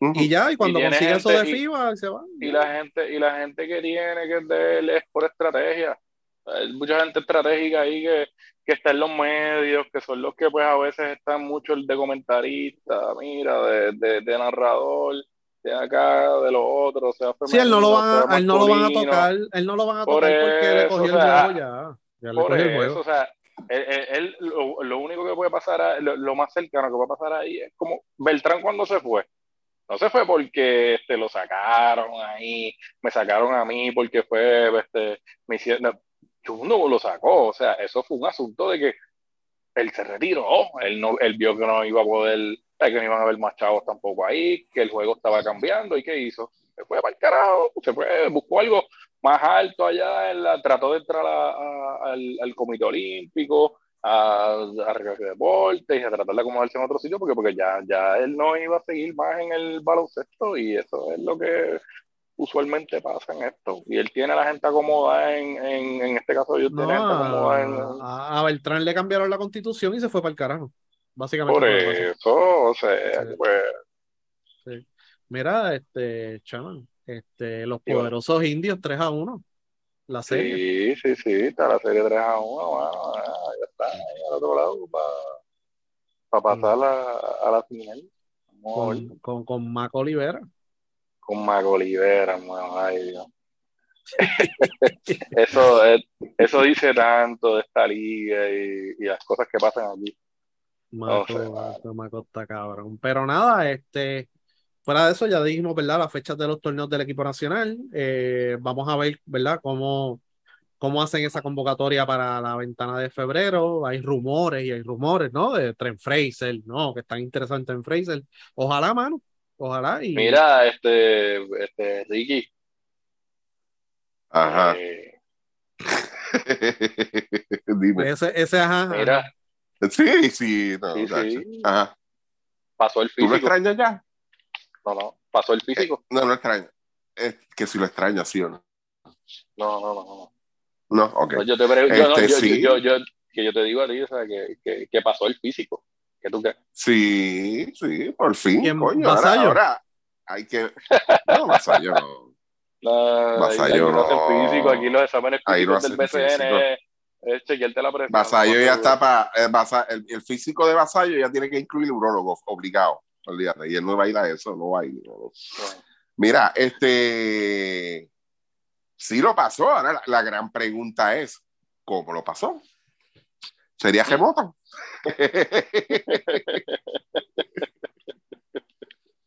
Y ya, y cuando
tiene
consigue eso de
y-
FIBA, se va.
y la gente y la gente que tiene que es de él es por estrategia hay mucha gente estratégica ahí que, que está en los medios que son los que pues a veces están mucho el de comentarista mira de, de, de narrador de acá de los otros sea
Sí, él no lo van a, él no lo van a tocar, él no lo van a
Por
tocar porque le
eso,
cogió
o sea,
el juego ya. Ya le
Por
cogió el
eso,
juego.
o sea, él, él- él- lo, lo único que puede pasar, a- lo, lo más cercano que va a pasar ahí es como Beltrán cuando se fue. No se fue porque este, lo sacaron ahí, me sacaron a mí porque fue, este, me hicieron, no, lo sacó, o sea, eso fue un asunto de que él se retiró, él, no, él vio que no iba a poder, que no iban a haber más chavos tampoco ahí, que el juego estaba cambiando y ¿qué hizo? Se fue para el carajo, se fue, buscó algo más alto allá, en la, trató de entrar a- al, al Comité Olímpico, a, a de Deportes y a tratar de acomodarse en otro sitio porque, porque ya, ya él no iba a seguir más en el baloncesto y eso es lo que usualmente pasa en esto. Y él tiene a la gente acomodada en, en, en este caso yo
No,
acomodada en,
a, Beltrán le cambiaron la constitución y se fue para el carajo. Básicamente.
por eso, o sea,
Sí.
pues
Mira, este, chaman, este, los poderosos indios 3 a 1. La serie.
sí, sí, sí, está la serie 3 a 1, bueno, ya está, ahí al otro lado para pasar a, a la final.
Con, con, con Mac Olivera.
con Mac Olivera, hermano, ay Dios. eso, es- eso dice tanto de esta liga y, y las cosas que pasan aquí.
Maco,
sé,
Maco, Maco está cabrón. Pero nada, este, fuera de eso ya dijimos, ¿verdad? Las fechas de los torneos del equipo nacional. Eh, vamos a ver, ¿verdad? Cómo, cómo hacen esa convocatoria para la ventana de febrero. Hay rumores y hay rumores, ¿no? De Tren Fraser, ¿no? Que están interesados en Tren Fraser. Ojalá, mano. Ojalá. Y,
Mira, este, este Ricky,
Ajá.
eh,
Dime.
ese, ese, ajá,
mira,
Sí, sí, no,
Sí.
Ajá.
pasó el
¿Tú lo
físico.
extrañas ya?
No, no, pasó el físico.
No, no extraño. Es que si lo extrañas, sí o no.
No, no, no, no.
No, ok.
No, yo te pre- yo, no,
Este,
yo,
sí.
yo, yo, yo- que yo te digo a ti, o sea, que, que, que pasó el físico. ¿Qué tú crees?
Sí, sí, por fin, coño. Ahora, ahora hay que. No, Vasallo no.
No,
Vasallo
aquí no hacen físico, aquí los exámenes
Ahí no
físicos del BCN
físico.
es, chequearte la presión.
Vasallo
no,
ya está para. el, el físico de Vasallo ya tiene que incluir urólogo, obligado. Olvídate. Y él no va a ir a eso, no va a ir. no. Mira, este. Sí lo pasó. Ahora la, la gran pregunta es: ¿cómo lo pasó? ¿Sería remoto?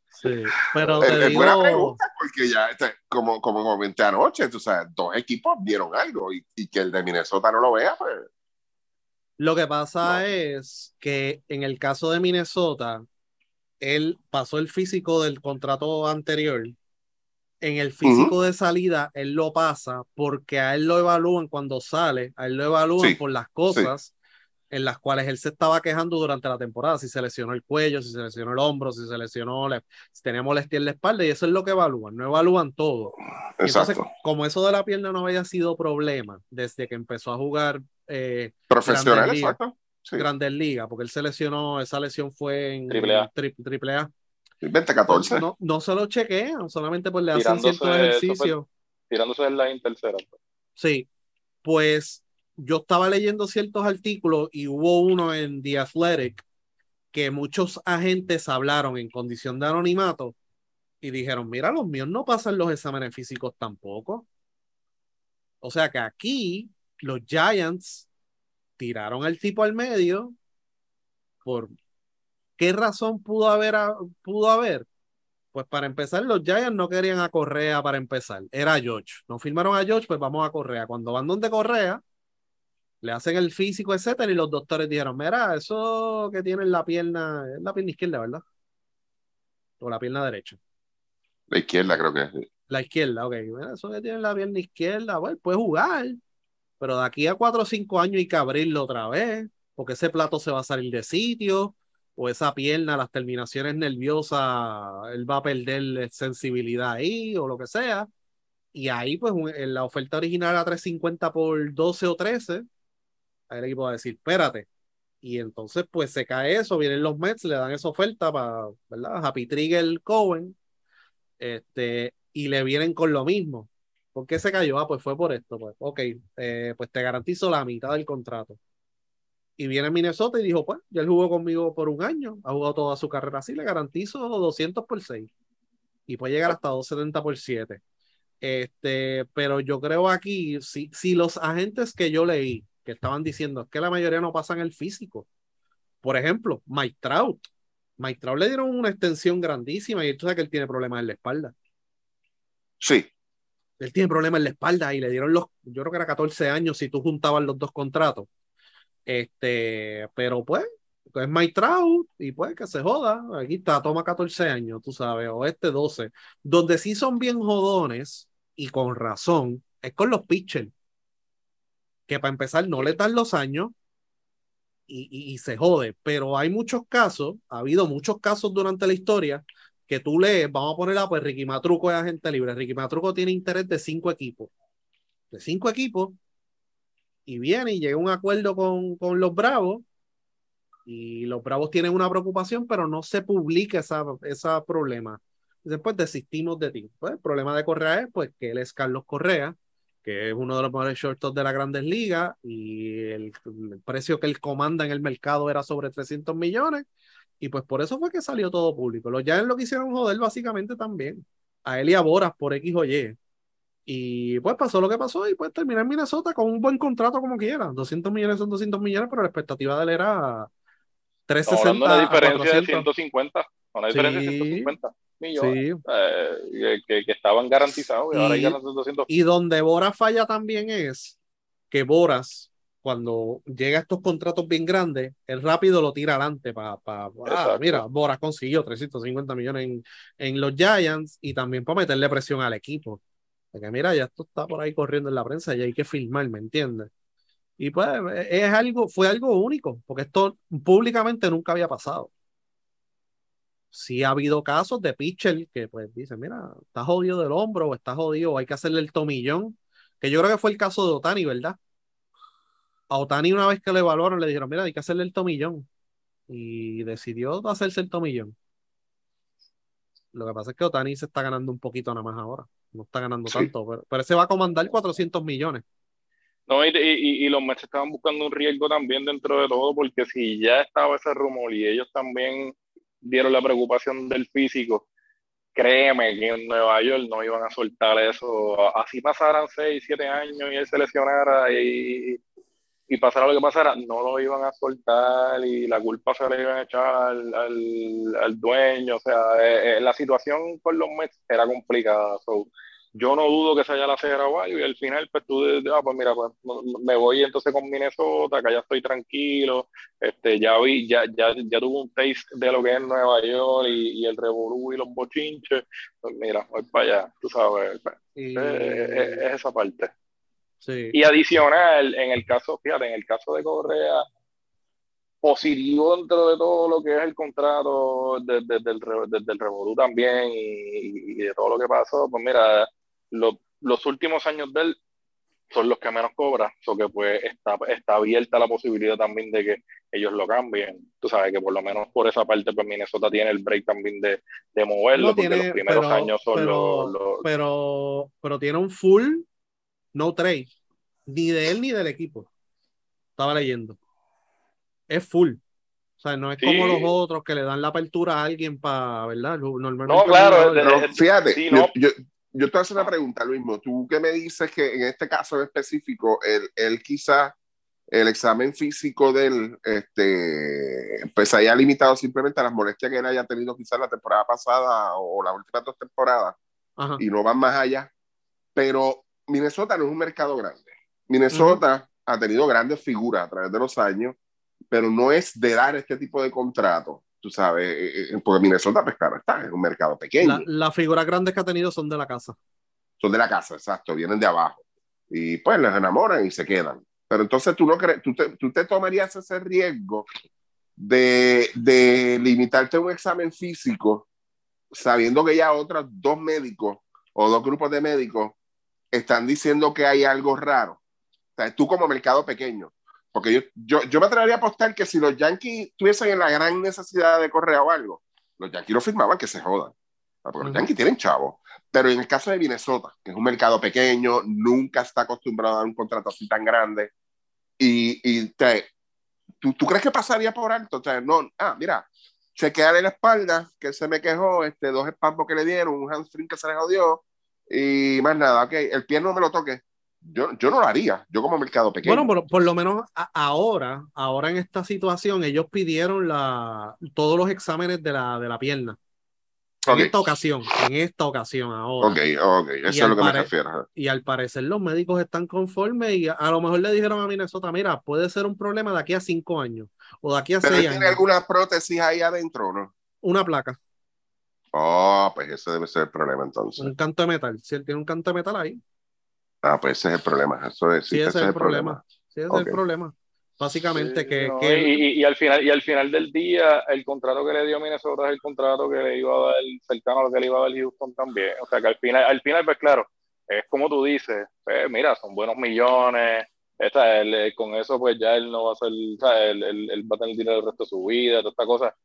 Sí, pero
Es,
te
es buena
digo,
pregunta porque ya, este, como, como comenté anoche, tú sabes, dos equipos vieron algo y, y que el de Minnesota no lo vea, pues.
lo que pasa
No.
es que en el caso de Minnesota, él pasó el físico del contrato anterior. En el físico de salida, él lo pasa porque a él lo evalúan cuando sale, a él lo evalúan
Sí,
por las cosas en las cuales él se estaba quejando durante la temporada, si se lesionó el cuello, si se lesionó el hombro, si se lesionó, la- si tenía molestia en la espalda, y eso es lo que evalúan, no evalúan todo.
Exacto.
entonces, como eso de la pierna no había sido problema desde que empezó a jugar eh,
Profesional, exacto. Sí.
Grandes Ligas, porque él se lesionó, esa lesión fue en
Triple A.
tri- triple A.
2014.
No, no se lo chequean, solamente pues le hacen
Tirándose,
ciertos
eso fue-
ejercicios.
Tirándose en la tercera.
Sí, pues yo estaba leyendo ciertos artículos y hubo uno en The Athletic que muchos agentes hablaron en condición de anonimato y dijeron, mira, los míos no pasan los exámenes físicos tampoco. O sea que aquí los Giants tiraron al tipo al medio por qué razón pudo haber, pudo haber. Pues para empezar, los Giants no querían a Correa para empezar, era George. No firmaron a George, pues vamos a Correa. Cuando van donde Correa, le hacen el físico, etcétera, y los doctores dijeron, mira, eso que tiene en la pierna, es la pierna izquierda, ¿verdad? O la pierna derecha.
La izquierda creo que es.
La izquierda, ok. Mira, eso que tiene en la pierna izquierda, bueno, puede jugar, pero de aquí a cuatro o cinco años hay que abrirlo otra vez, porque ese plato se va a salir de sitio, o esa pierna, las terminaciones nerviosas, él va a perder sensibilidad ahí, o lo que sea. Y ahí, pues, en la oferta original era 350 por 12 o 13 el equipo va a decir, espérate. Y entonces, pues se cae eso, vienen los Mets, le dan esa oferta para, ¿verdad? Happy Trigger Cohen, este, y le vienen con lo mismo. ¿Por qué se cayó? Ah, pues fue por esto, pues, ok, eh, pues te garantizo la mitad del contrato. Y viene Minnesota y dijo, pues, ya él jugó conmigo por un año, ha jugado toda su carrera así, le garantizo 200 por 6. Y puede llegar hasta 270 por 7. Este, pero yo creo aquí, si, si los agentes que yo leí que estaban diciendo que la mayoría no pasan el físico. Por ejemplo, Mike Trout. Mike Trout le dieron una extensión grandísima y tú sabes que él tiene problemas en la espalda.
Sí.
Él tiene problemas en la espalda y le dieron los, yo creo que era 14 años si tú juntabas los dos contratos. Este, pero pues, es Mike Trout y pues que se joda. Aquí está, toma 14 años, tú sabes, o este 12. Donde sí son bien jodones y con razón, es con los pitchers que para empezar no le dan los años y, se jode, pero hay muchos casos, ha habido muchos casos durante la historia que tú lees, vamos a poner a pues Ricky Matruco es agente libre, Ricky Matruco tiene interés de cinco equipos, de cinco equipos, y viene y llega a un acuerdo con, con los Bravos, y los Bravos tienen una preocupación, pero no se publica esa, esa problema. Después desistimos de ti. Pues el problema de Correa es pues que él es Carlos Correa, que es uno de los mejores shortstops de las grandes ligas y el, precio que él comanda en el mercado era sobre 300 millones y pues por eso fue que salió todo público. Los Giants lo quisieron joder básicamente también a él y a Boras por X o Y. Y pues pasó lo que pasó y pues terminar en Minnesota con un buen contrato como quiera. 200 millones son 200 millones, pero la expectativa de él era 360.
una diferencia de 150. Una diferencia de 150 millones eh, que, que, estaban garantizados y, ahora hay 200.
Y donde Boras falla también es que Boras, cuando llega a estos contratos bien grandes, el rápido lo tira adelante para, ah, mira, Boras consiguió 350 millones en, en, los Giants y también para meterle presión al equipo. Porque mira, ya esto está por ahí corriendo en la prensa y hay que filmar, ¿me entiendes? Y pues es algo, fue algo único, porque esto públicamente nunca había pasado sí ha habido casos de pitcher que pues dicen, mira, está jodido del hombro o está jodido, o hay que hacerle el tomillón, que yo creo que fue el caso de Otani, ¿verdad? A Otani una vez que lo evaluaron le dijeron, mira, hay que hacerle el tomillón. Y decidió hacerse el tomillón. Lo que pasa es que Otani se está ganando un poquito nada más ahora. No está ganando tanto, pero, pero ese va a comandar 400 millones.
No, y, y, y, los Mets estaban buscando un riesgo también dentro de todo, porque si ya estaba ese rumor y ellos también dieron la preocupación del físico, créeme que en Nueva York no iban a soltar eso. Así pasaran 6, 7 años y él se lesionara y, y pasara lo que pasara, no lo iban a soltar y la culpa se le iban a echar al, al, dueño. O sea, eh, eh, la situación con los Mets era complicada. So, yo no dudo que se haya la cera y al final pues tú ah, pues mira pues me voy entonces con Minnesota que ya estoy tranquilo este ya vi ya ya ya tuve un taste de lo que es Nueva York y, el revolú y los bochinches. Pues mira voy para allá tú sabes. Pues, es, esa parte
sí.
y adicional en el caso fíjate en el caso de Correa positivo dentro de todo lo que es el contrato desde, desde el, desde el Revolú también y, y, de todo lo que pasó, pues mira, los últimos años de él son los que menos cobra, so que pues está, está abierta la posibilidad también de que ellos lo cambien. Tú sabes que por lo menos por esa parte pues Minnesota tiene el break también de, de moverlo, porque los primeros años son los,
Pero, pero tiene un full no trade, ni de él ni del equipo. Estaba leyendo. Es full. O sea, no es como los otros que le dan la apertura a alguien para, ¿verdad?
Normalmente no, claro.
fíjate, yo, yo, yo, te hago una pregunta, Luis. Tú que me dices que en este caso específico, él, él quizá el examen físico de él, este, pues haya limitado simplemente a las molestias que él haya tenido quizás la temporada pasada o las últimas dos temporadas y no van más allá. Pero Minnesota no es un mercado grande. Minnesota ha tenido grandes figuras a través de los años, pero no es de dar este tipo de contrato. Tú sabes, eh, eh, porque Minnesota, pues claro, está en un mercado pequeño.
las figuras grandes que ha tenido son de la casa.
Son de la casa, exacto, vienen de abajo. Y pues les enamoran y se quedan. Pero entonces tú no crees, tú te, tú te tomarías ese riesgo de, de, limitarte a un examen físico sabiendo que ya otros dos médicos o dos grupos de médicos están diciendo que hay algo raro. O sea, tú como mercado pequeño. Porque yo, yo, yo me atrevería a apostar que si los Yankees tuviesen en la gran necesidad de correr o algo, los Yankees lo firmaban que se jodan. Porque los Yankees tienen chavos. Pero en el caso de Minnesota, que es un mercado pequeño, nunca está acostumbrado a dar un contrato así tan grande, y, y te, ¿tú, ¿tú, crees que pasaría por alto? O sea, no, ah, mira, se queda en la espalda, que se me quejó, este, dos espasmos que le dieron, un hamstring que se le jodió, y más nada, ok, el pie no me lo toque. Yo, yo no lo haría, yo como mercado pequeño.
Bueno, por, por lo menos ahora, ahora en esta situación, ellos pidieron la, todos los exámenes de la, de la pierna. En esta ocasión, en esta ocasión ahora.
Ok, ok, eso es lo que me refiero.
Y al parecer los médicos están conformes y a, lo mejor le dijeron a Minnesota, mira, puede ser un problema de aquí a cinco años o de aquí a seis años.
¿Tiene alguna prótesis ahí adentro no?
Una placa.
Oh, pues ese debe ser el problema entonces.
Un canto de metal. Si él tiene un canto de metal ahí.
Ah, pues ese es el problema. Eso es,
sí, ese, es el problema. Sí, ese es el problema básicamente que,
Y, al final y al final del día el contrato que le dio Minnesota es el contrato que le iba a dar cercano a lo que le iba a dar Houston también o sea que al final al final pues claro es como tú dices pues, mira son buenos millones esta, con eso pues ya él no va a ser o sea, él, él, va a tener dinero el resto de su vida toda esta cosa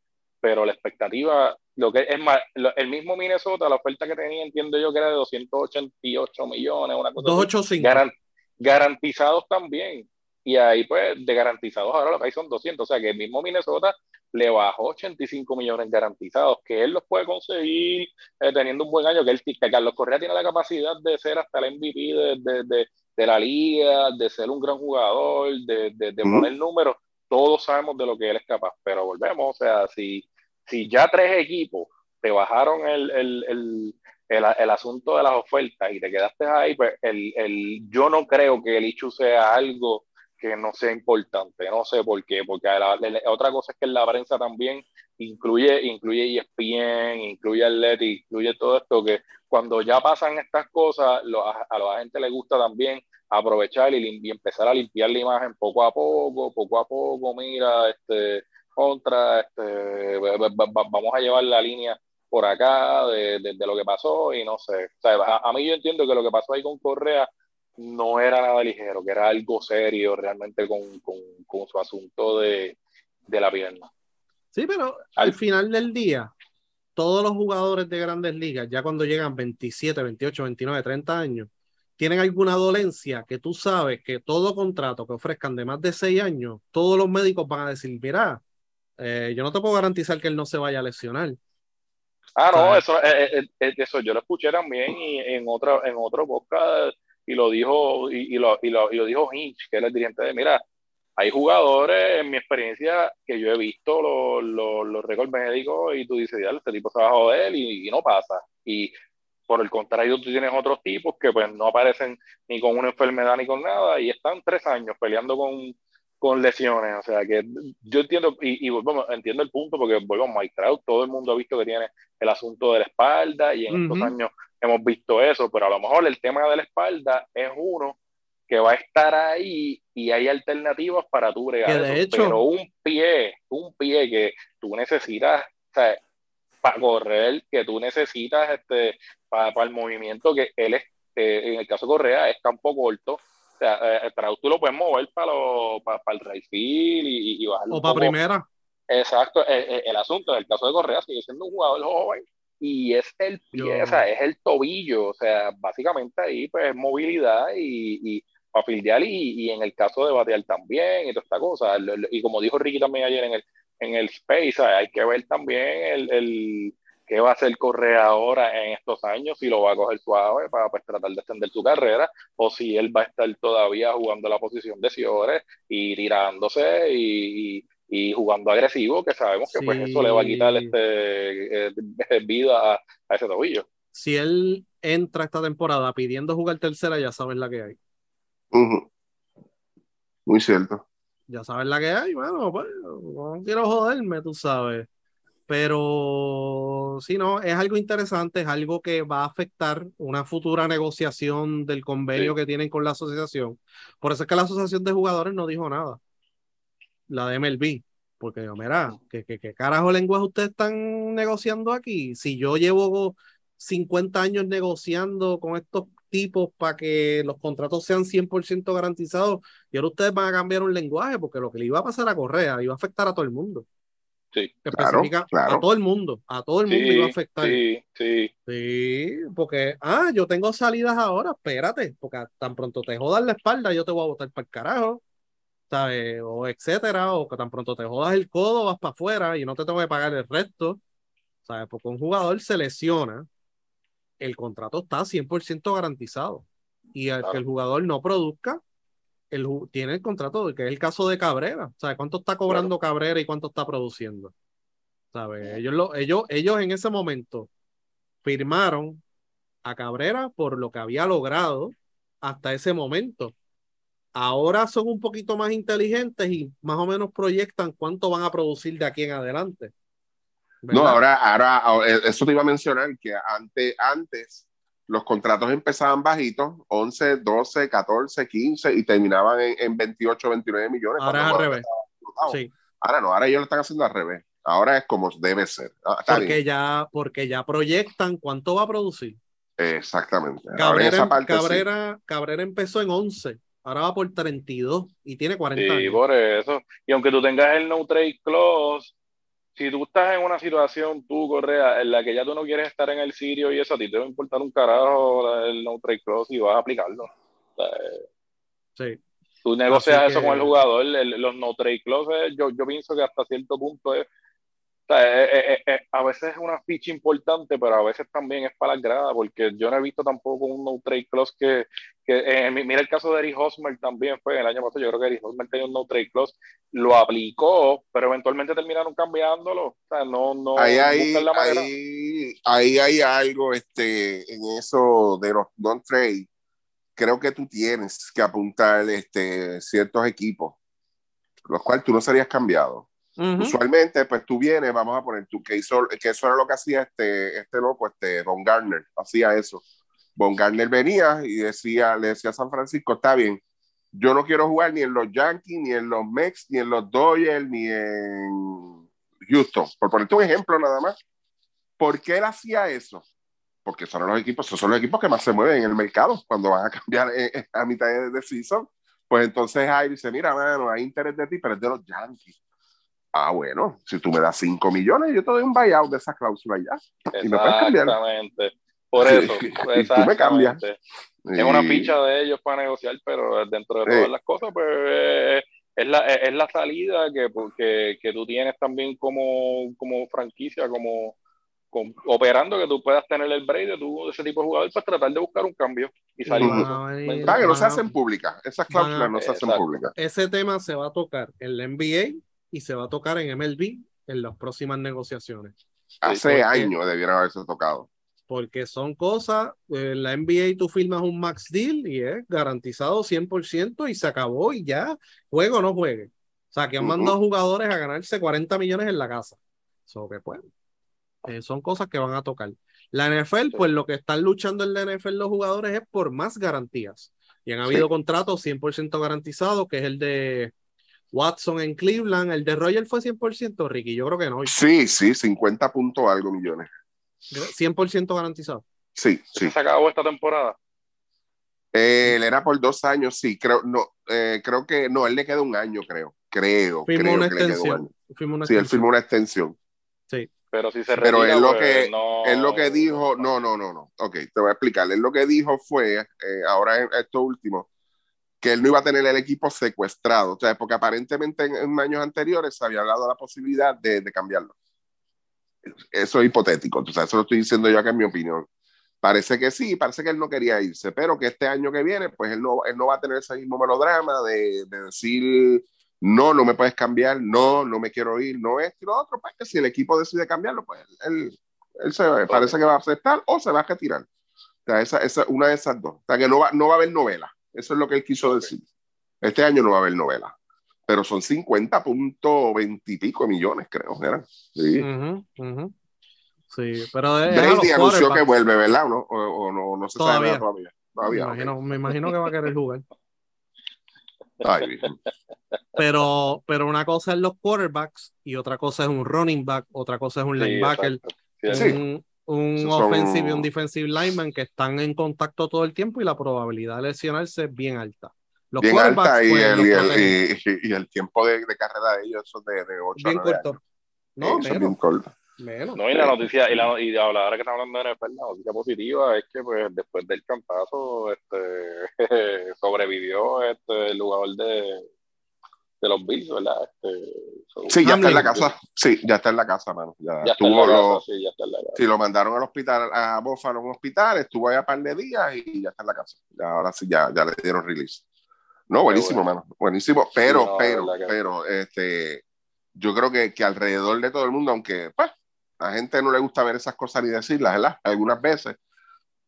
pero la expectativa lo que es más el mismo Minnesota la oferta que tenía entiendo yo que era de 288 millones una cosa
285
garantizados también y ahí, pues, de garantizados ahora lo que hay son 200. O sea, que el mismo Minnesota le bajó 85 millones garantizados, que él los puede conseguir eh, teniendo un buen año, que, él, que Carlos Correa tiene la capacidad de ser hasta el MVP de, de, de, la liga, de ser un gran jugador, de, de, poner números. Todos sabemos de lo que él es capaz, pero volvemos, o sea, si, si ya tres equipos te bajaron el, el, el el, asunto de las ofertas y te quedaste ahí, pues yo no creo que el Ichu sea algo que no sea importante, no sé por qué, porque otra cosa es que la prensa también incluye, incluye ESPN, incluye Athletic, incluye todo esto, que cuando ya pasan estas cosas, a, la gente le gusta también aprovechar y, empezar a limpiar la imagen poco a poco, poco a poco, mira, este, contra, este, vamos a llevar la línea por acá de, lo que pasó y no sé, a mí yo entiendo que lo que pasó ahí con Correa no era nada ligero, que era algo serio realmente con, con, su asunto de, de, la pierna.
Sí, pero al final del día, todos los jugadores de grandes ligas, ya cuando llegan 27, 28, 29, 30 años, tienen alguna dolencia que tú sabes que todo contrato que ofrezcan de más de 6 años, todos los médicos van a decir, mira, eh, yo no te puedo garantizar que él no se vaya a lesionar.
Ah, no, eso, eh, eh, eso yo lo escuché también y en otro, en otro podcast y lo dijo, y, lo, y, lo, y lo dijo Hinch, que es el dirigente de, mira, hay jugadores, en mi experiencia, que yo he visto los, los, los récords médicos y tú dices, ya, este tipo se va a joder y, y, no pasa. Y por el contrario, tú tienes otros tipos que pues no aparecen ni con una enfermedad ni con nada y están tres años peleando con, con lesiones. O sea que yo entiendo, y, y bueno, entiendo el punto porque, bueno, Mike Trout, todo el mundo ha visto que tiene el asunto de la espalda y en estos años hemos visto eso, pero a lo mejor el tema de la espalda es uno que va a estar ahí y hay alternativas para tu bregar. pero un pie, un pie que tú necesitas, o sea, para correr, que tú necesitas este, para, el movimiento que él es, en el caso de Correa, es campo corto. O sea, eh, tú lo puedes mover para, para, el right y, y
O para primera.
Exacto, el, eh, eh, el, asunto, en el caso de Correa, sigue siendo un jugador joven y es el pie, o sea, es el tobillo, o sea, básicamente ahí pues es movilidad y, y para y, y, en el caso de batear también y toda esta cosa, y como dijo Ricky también ayer en el, en el space. Hay que ver también el, el qué va a hacer Correa ahora en estos años, si lo va a coger suave para pues, tratar de extender su carrera, o si él va a estar todavía jugando la posición de Ciores y tirándose y, y, jugando agresivo, que sabemos que pues eso le va a quitar este, eh, vida a, ese tobillo.
Si él entra esta temporada pidiendo jugar tercera, ya saben la que hay.
Muy cierto.
Ya saben la que hay, bueno, pues no quiero joderme, tú sabes. Pero sí, no, es algo interesante, es algo que va a afectar una futura negociación del convenio que tienen con la asociación. Por eso es que la asociación de jugadores no dijo nada. La de MLB. Porque, mira, ¿qué, qué, qué carajo lenguaje ustedes están negociando aquí? Si yo llevo 50 años negociando con estos tipos para que los contratos sean 100% garantizados y ahora ustedes van a cambiar un lenguaje porque lo que le iba a pasar a Correa iba a afectar a todo el mundo.
Sí,
claro,
a todo el mundo, a todo el mundo iba a afectar.
Sí, sí.
Sí, porque, ah, yo tengo salidas ahora, espérate, porque tan pronto te jodas la espalda, yo te voy a botar para el carajo, ¿sabes? O etcétera, o que tan pronto te jodas el codo, vas para afuera y no te tengo que pagar el resto, ¿sabes? Porque un jugador se lesiona, el contrato está 100% garantizado y el que el jugador no produzca, el, tiene el contrato, que es el caso de Cabrera. ¿Sabes cuánto está cobrando Cabrera y cuánto está produciendo? ¿Sabes? Ellos, lo, ellos, ellos en ese momento firmaron a Cabrera por lo que había logrado hasta ese momento. Ahora son un poquito más inteligentes y más o menos proyectan cuánto van a producir de aquí en adelante.
No, ahora, ahora, eh, eso te iba a mencionar que antes, antes los contratos empezaban bajitos, 11, 12, 14, 15 y terminaban en, 28, 29 millones.
Ahora es al revés. Sí.
Ahora no, ahora ellos lo están haciendo al revés. Ahora es como debe ser.
Ah, porque, ya, porque ya proyectan cuánto va a producir.
Exactamente.
Cabrera, Cabrera, Cabrera empezó en 11, ahora va por 32 y tiene 40
sí, por eso. Y aunque tú tengas el no trade clause, si tú estás en una situación, tú, Correa, en la que ya tú no quieres estar en el sitio y eso, a ti te va a importar un carajo el no trade clause y vas a aplicarlo.
sí.
Tú negocias eso con el jugador, los no trade clauses, yo, yo pienso que hasta cierto punto es eh, eh, eh, a veces es una ficha importante, pero a veces también es para la grada, porque yo no he visto tampoco un no trade clause que, que mira el caso de Eric Hosmer también fue el año pasado, yo creo que Eric Hosmer tenía un no trade clause, lo aplicó, pero eventualmente terminaron cambiándolo, o sea, no, no
ahí hay, ahí, ahí hay algo este, en eso de los non trade, creo que tú tienes que apuntar este, ciertos equipos, los cuales tú no serías cambiado Usualmente, pues tú vienes, vamos a poner tú, que, hizo, que eso era lo que hacía este, este loco, este Von Garner, hacía eso. Von Garner venía y decía, le decía a San Francisco, está bien, yo no quiero jugar ni en los Yankees, ni en los Mex, ni en los Dodgers, ni en Houston, por ponerte un ejemplo nada más. ¿Por qué él hacía eso? Porque son los equipos, son los equipos que más se mueven en el mercado cuando van a cambiar eh, eh, a mitad de season. Pues entonces ahí dice, mira, mano, hay interés de ti, pero es de los Yankees ah, bueno, si tú me das 5 millones, yo te doy un buyout de esa cláusula ya. Y me puedes cambiar.
Exactamente. Por eso.
y tú me cambias.
Es una ficha de ellos para negociar, pero dentro de todas las cosas, pues es la, es la salida que, que, que tú tienes también como, como franquicia, como, operando, que tú puedas tener el break de, tú, ese tipo de jugador para tratar de buscar un cambio y salir.
Ah, que no se hacen públicas, esas cláusulas no se hacen públicas.
Ese tema se va a tocar en la NBA y se va a tocar en MLB en las próximas negociaciones.
Hace años debiera haberse tocado.
Porque son cosas, en la NBA tú firmas un max deal y es garantizado 100% y se acabó y ya, juego o no juegue. O sea, que han mandado jugadores a ganarse 40 millones en la casa. Eso que pues, son cosas que van a tocar. La NFL, pues lo que están luchando en la NFL los jugadores es por más garantías. Y han habido contratos 100% garantizados, que es el de Watson en Cleveland, el de Roger fue 100%, Ricky, yo creo que no.
Sí, sí, 50 puntos algo millones.
100% garantizado.
Sí, sí.
¿Se acabó esta temporada?
Eh, él era por dos años, sí, creo, no, eh, creo que, no, él le queda un año, creo, creo.
Firmó una extensión.
sí, él firmó una extensión.
Sí.
Pero si se
Pero
retira,
él lo
pues,
que,
no...
él lo que dijo, no, no, no, no, ok, te voy a explicar, él lo que dijo fue, eh, ahora en esto último, que él no iba a tener el equipo secuestrado, o sea, porque aparentemente en, años anteriores se había hablado de la posibilidad de, de cambiarlo. Eso es hipotético, entonces eso lo estoy diciendo yo acá en mi opinión. Parece que sí, parece que él no quería irse, pero que este año que viene, pues él no, él no va a tener ese mismo melodrama de, de decir, no, no me puedes cambiar, no, no me quiero ir, no es y lo otro, pues que si el equipo decide cambiarlo, pues él, él se, parece que va a aceptar o se va a retirar. O sea, esa, esa, una de esas dos. O sea, que no va, no va a haber novela. Eso es lo que él quiso decir. Este año no va a haber novela. Pero son 50.20 y pico millones, creo. ¿era? Sí.
Ujú, ujú. Sí, pero es, es a
Brady anunció que vuelve, ¿verdad? ¿O no, o, o no, no se sabe
Todavía.
nada todavía.
Me
Todavía. ok.
imagino, me imagino que va a querer jugar.
Ay.
Pero, pero una cosa es los quarterbacks y otra cosa es un running back, otra cosa es un
Sí,
linebacker,
exacto. Sí,
Sí.
un, un
son-
offensive y un defensive lineman que están en contacto todo el tiempo y la probabilidad de lesionarse es bien alta. Los
Bien alta y
pues,
el, y, el,
protegen
y, y el tiempo de, de carrera de ellos son de, de 8
bien
a 9
corto.
años.
No,
es bien
menos,
corto.
menos.
No, y la noticia, y, la, y ahora que estamos hablando de NFL, la noticia positiva es que pues después del campazo este, sobrevivió este, el jugador de, de los Bills, ¿verdad? Este,
Sí, ya está en la casa. Sí, ya está en la casa, mano. Ya,
ya está en
tuvo
la
lo-
casa, sí, ya está en la casa.
Sí, lo mandaron al hospital, a Buffalo, a un hospital, estuvo allá un par de días y ya está en la casa. Ya, ahora sí, ya, ya le dieron release. No, buenísimo,
bueno.
mano. Buenísimo. Pero,
no,
pero, pero, este, yo creo que, que alrededor de todo el mundo, aunque, pues, a la gente no le gusta ver esas cosas ni decirlas, ¿verdad? Algunas veces,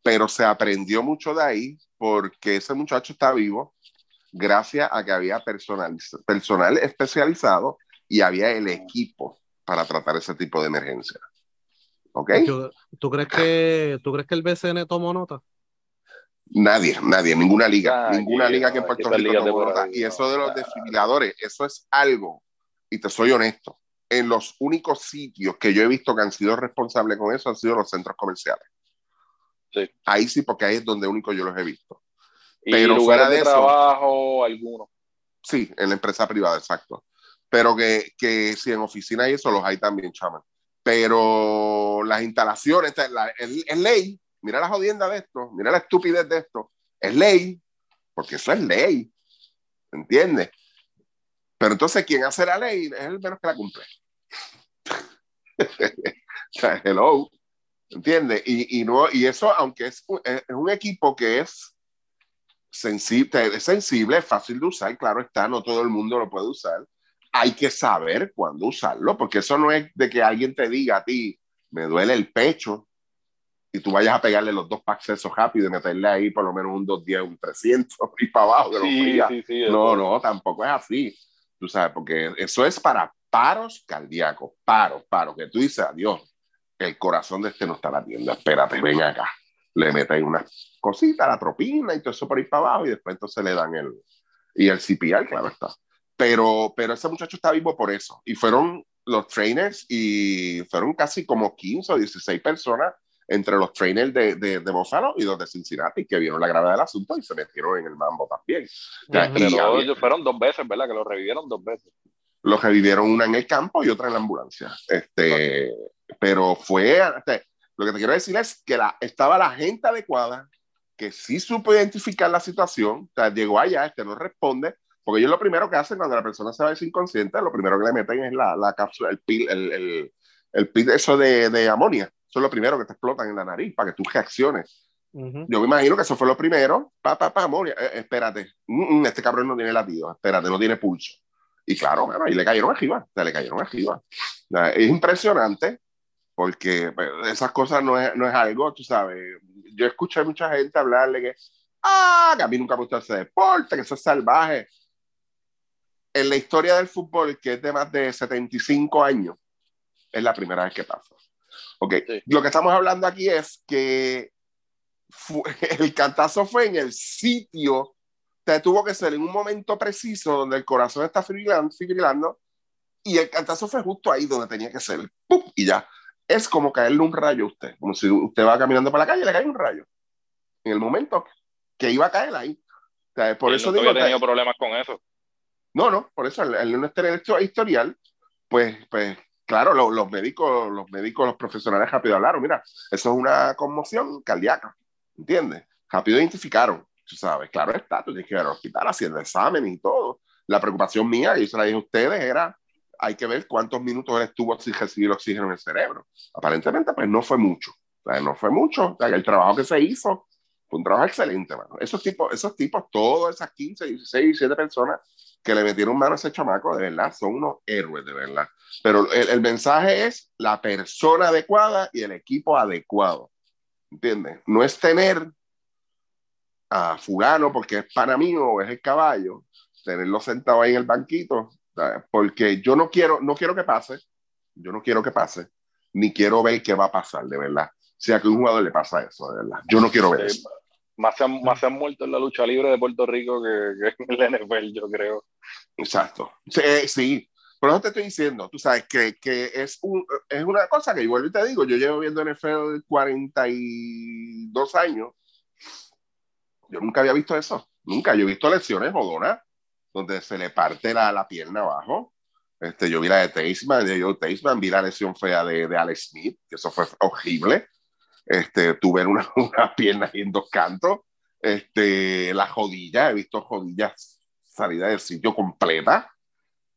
pero se aprendió mucho de ahí porque ese muchacho está vivo gracias a que había personal, personal especializado y había el equipo para tratar ese tipo de emergencia. ¿Ok?
Yo- ¿Tú crees que tú crees que el BCN tomó nota?
Nadie, nadie, ninguna liga,
Ah,
ninguna liga que en Puerto Rico tomó nota. Y eso de los desfibriladores, eso es algo, y te soy honesto, en los únicos sitios que yo he visto que han sido responsables con eso han sido los centros comerciales.
Sí.
Ahí sí, porque ahí es donde único yo los he visto.
Y
pero
lugares
fuera de
de
eso-
trabajo, algunos.
Sí, en la empresa privada, exacto. Pero que, que si en oficina y eso los hay también, chaman. Pero las instalaciones, es, la- es- es ley. Mira la jodienda de esto, mira la estupidez de esto. Es ley, porque eso es ley. ¿Entiendes? Pero entonces, quien hace la ley es el menos que la cumple. o sea, hello. ¿Entiendes? Y, y, no, y eso, aunque es un, es un equipo que es sensible, es sensible, es fácil de usar, claro está, no todo el mundo lo puede usar. Hay que saber cuándo usarlo, porque eso no es de que alguien te diga a ti, me duele el pecho, y tú vayas a pegarle los dos packs esos rápido y meterle ahí por lo menos un 210, un 300 y para abajo. Que
Sí, sí, sí.
No, no, tampoco es así. Tú sabes, porque eso es para paros cardíacos, paros, paros, que tú dices, adiós, el corazón de este no está latiendo, espérate, ven acá. Le meten una cosita, la tropina y todo eso por ahí para abajo y después entonces le dan el, y el CPR, claro está. Pero, pero ese muchacho está vivo por eso. Y fueron los trainers y fueron casi como 15 o 16 personas entre los trainers de, de, de Buffalo y los de Cincinnati que vieron la gravedad del asunto y se metieron en el mambo también.
Entre
y había-
fueron dos veces, ¿verdad? Que lo revivieron dos veces.
los revivieron una en el campo y otra en la ambulancia. Este, pero fue, este, lo que te quiero decir es que la, estaba la gente adecuada, que sí supo identificar la situación, o sea, llegó allá, este no responde, porque ellos lo primero que hacen cuando la persona se va inconsciente, lo primero que le meten es la, la cápsula, el pil, el, el, el pil eso de, de amonia. Eso es lo primero que te explotan en la nariz para que tú reacciones.
Ujú.
Yo me imagino que eso fue lo primero. Pa, pa, pa, amonia. Eh, espérate. Mm, mm, este cabrón no tiene latido. Espérate, no tiene pulso. Y claro, bueno, ahí le cayeron arriba. O sea, le cayeron arriba. O sea, es impresionante porque pues, esas cosas no es, no es algo, tú sabes. Yo escuché a mucha gente hablarle que, ah, que a mí nunca me gustó ese deporte, que eso es salvaje. En la historia del fútbol, que es de más de 75 años, es la primera vez que pasa. Ok,
Sí.
lo que estamos hablando aquí es que fu- el cantazo fue en el sitio, sea, tuvo que ser en un momento preciso donde el corazón está fibrilando, fibrilando y el cantazo fue justo ahí donde tenía que ser, ¡pum! y ya. Es como caerle un rayo a usted, como si usted va caminando por la calle y le cae un rayo. En el momento que iba a caer ahí. O sea, por
Y
eso
nunca
digo,
tenido problemas con eso.
no, no, por eso el, el no esto historial, pues, pues claro, lo- los médicos, los médicos, los profesionales rápido hablaron, mira, eso es una conmoción cardíaca, ¿entiendes? Rápido identificaron. tú sabes, claro está, tú tienes que ir al hospital haciendo exámenes y todo. La preocupación mía, y se la dije a ustedes, era, hay que ver cuántos minutos él estuvo sin recibir oxígeno en el cerebro. Aparentemente, pues no fue mucho, no fue mucho, el trabajo que se hizo fue un trabajo excelente, mano. Esos tipos, esos tipos, todas esas 15, 16, 17 personas que le metieron mano a ese chamaco, de verdad, son unos héroes, de verdad. Pero el, mensaje es la persona adecuada y el equipo adecuado. ¿Entiendes? No es tener a fulano porque es para mí o es el caballo, tenerlo sentado ahí en el banquito. Porque yo no quiero, no quiero que pase, yo no quiero que pase, ni quiero ver qué va a pasar, de verdad. Si a que un jugador le pasa eso, de verdad. Yo no quiero ver
Sí,
eso.
Más se, han, más se han muerto en la lucha libre de Puerto Rico que, que en el NFL, yo creo.
Exacto. Sí, eh, sí. Por eso te estoy diciendo, tú sabes que, que es, un, es una cosa que igual te digo, yo llevo viendo NFL 42 años. Yo nunca había visto eso. Nunca. Yo he visto lesiones jodonas donde se le parte la, la pierna abajo. Este, yo vi la de Taseman, de Joe Taseman, vi la lesión fea de, de Alex Smith, que eso fue horrible. Este, tuve una, una pierna en dos cantos. Este, la jodilla, he visto jodillas salida del sitio completa.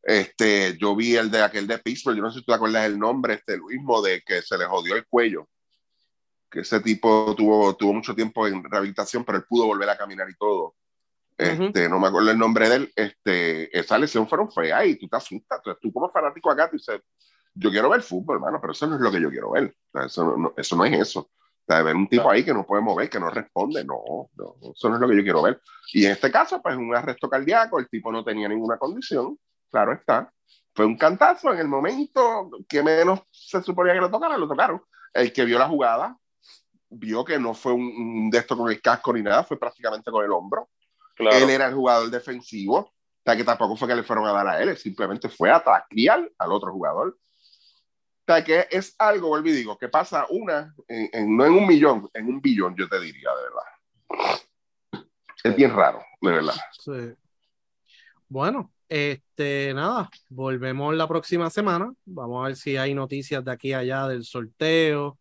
Este, yo vi el de aquel de Pittsburgh, yo no sé si tú te acuerdas el nombre, este Luismo, de que se le jodió el cuello. Que ese tipo tuvo, tuvo mucho tiempo en rehabilitación, pero él pudo volver a caminar y todo. Este, No me acuerdo el nombre de él. Este, esa lesión fueron feas y tú te asustas. Entonces, tú como fanático acá, tú dices, yo quiero ver fútbol, hermano, pero eso no es lo que yo quiero ver. O sea, eso, no, eso no es eso. O sea, ver un tipo ahí que no puede mover, que no responde, no, no, eso no es lo que yo quiero ver. Y en este caso, pues un arresto cardíaco, el tipo no tenía ninguna condición, claro está. Fue un cantazo en el momento que menos se suponía que lo tocaran, lo tocaron. El que vio la jugada vio que no fue un, un de esto con el casco ni nada, fue prácticamente con el hombro.
Claro.
Él era el jugador defensivo, o sea que tampoco fue que le fueron a dar a él, simplemente fue a taclear al otro jugador. O sea que es algo, vuelvo y digo, que pasa una, en, en- no en un millón, en un billón, yo te diría, de verdad. Es bien raro, de verdad.
Sí. Bueno, este, nada, volvemos la próxima semana. Vamos a ver si hay noticias de aquí a allá del sorteo.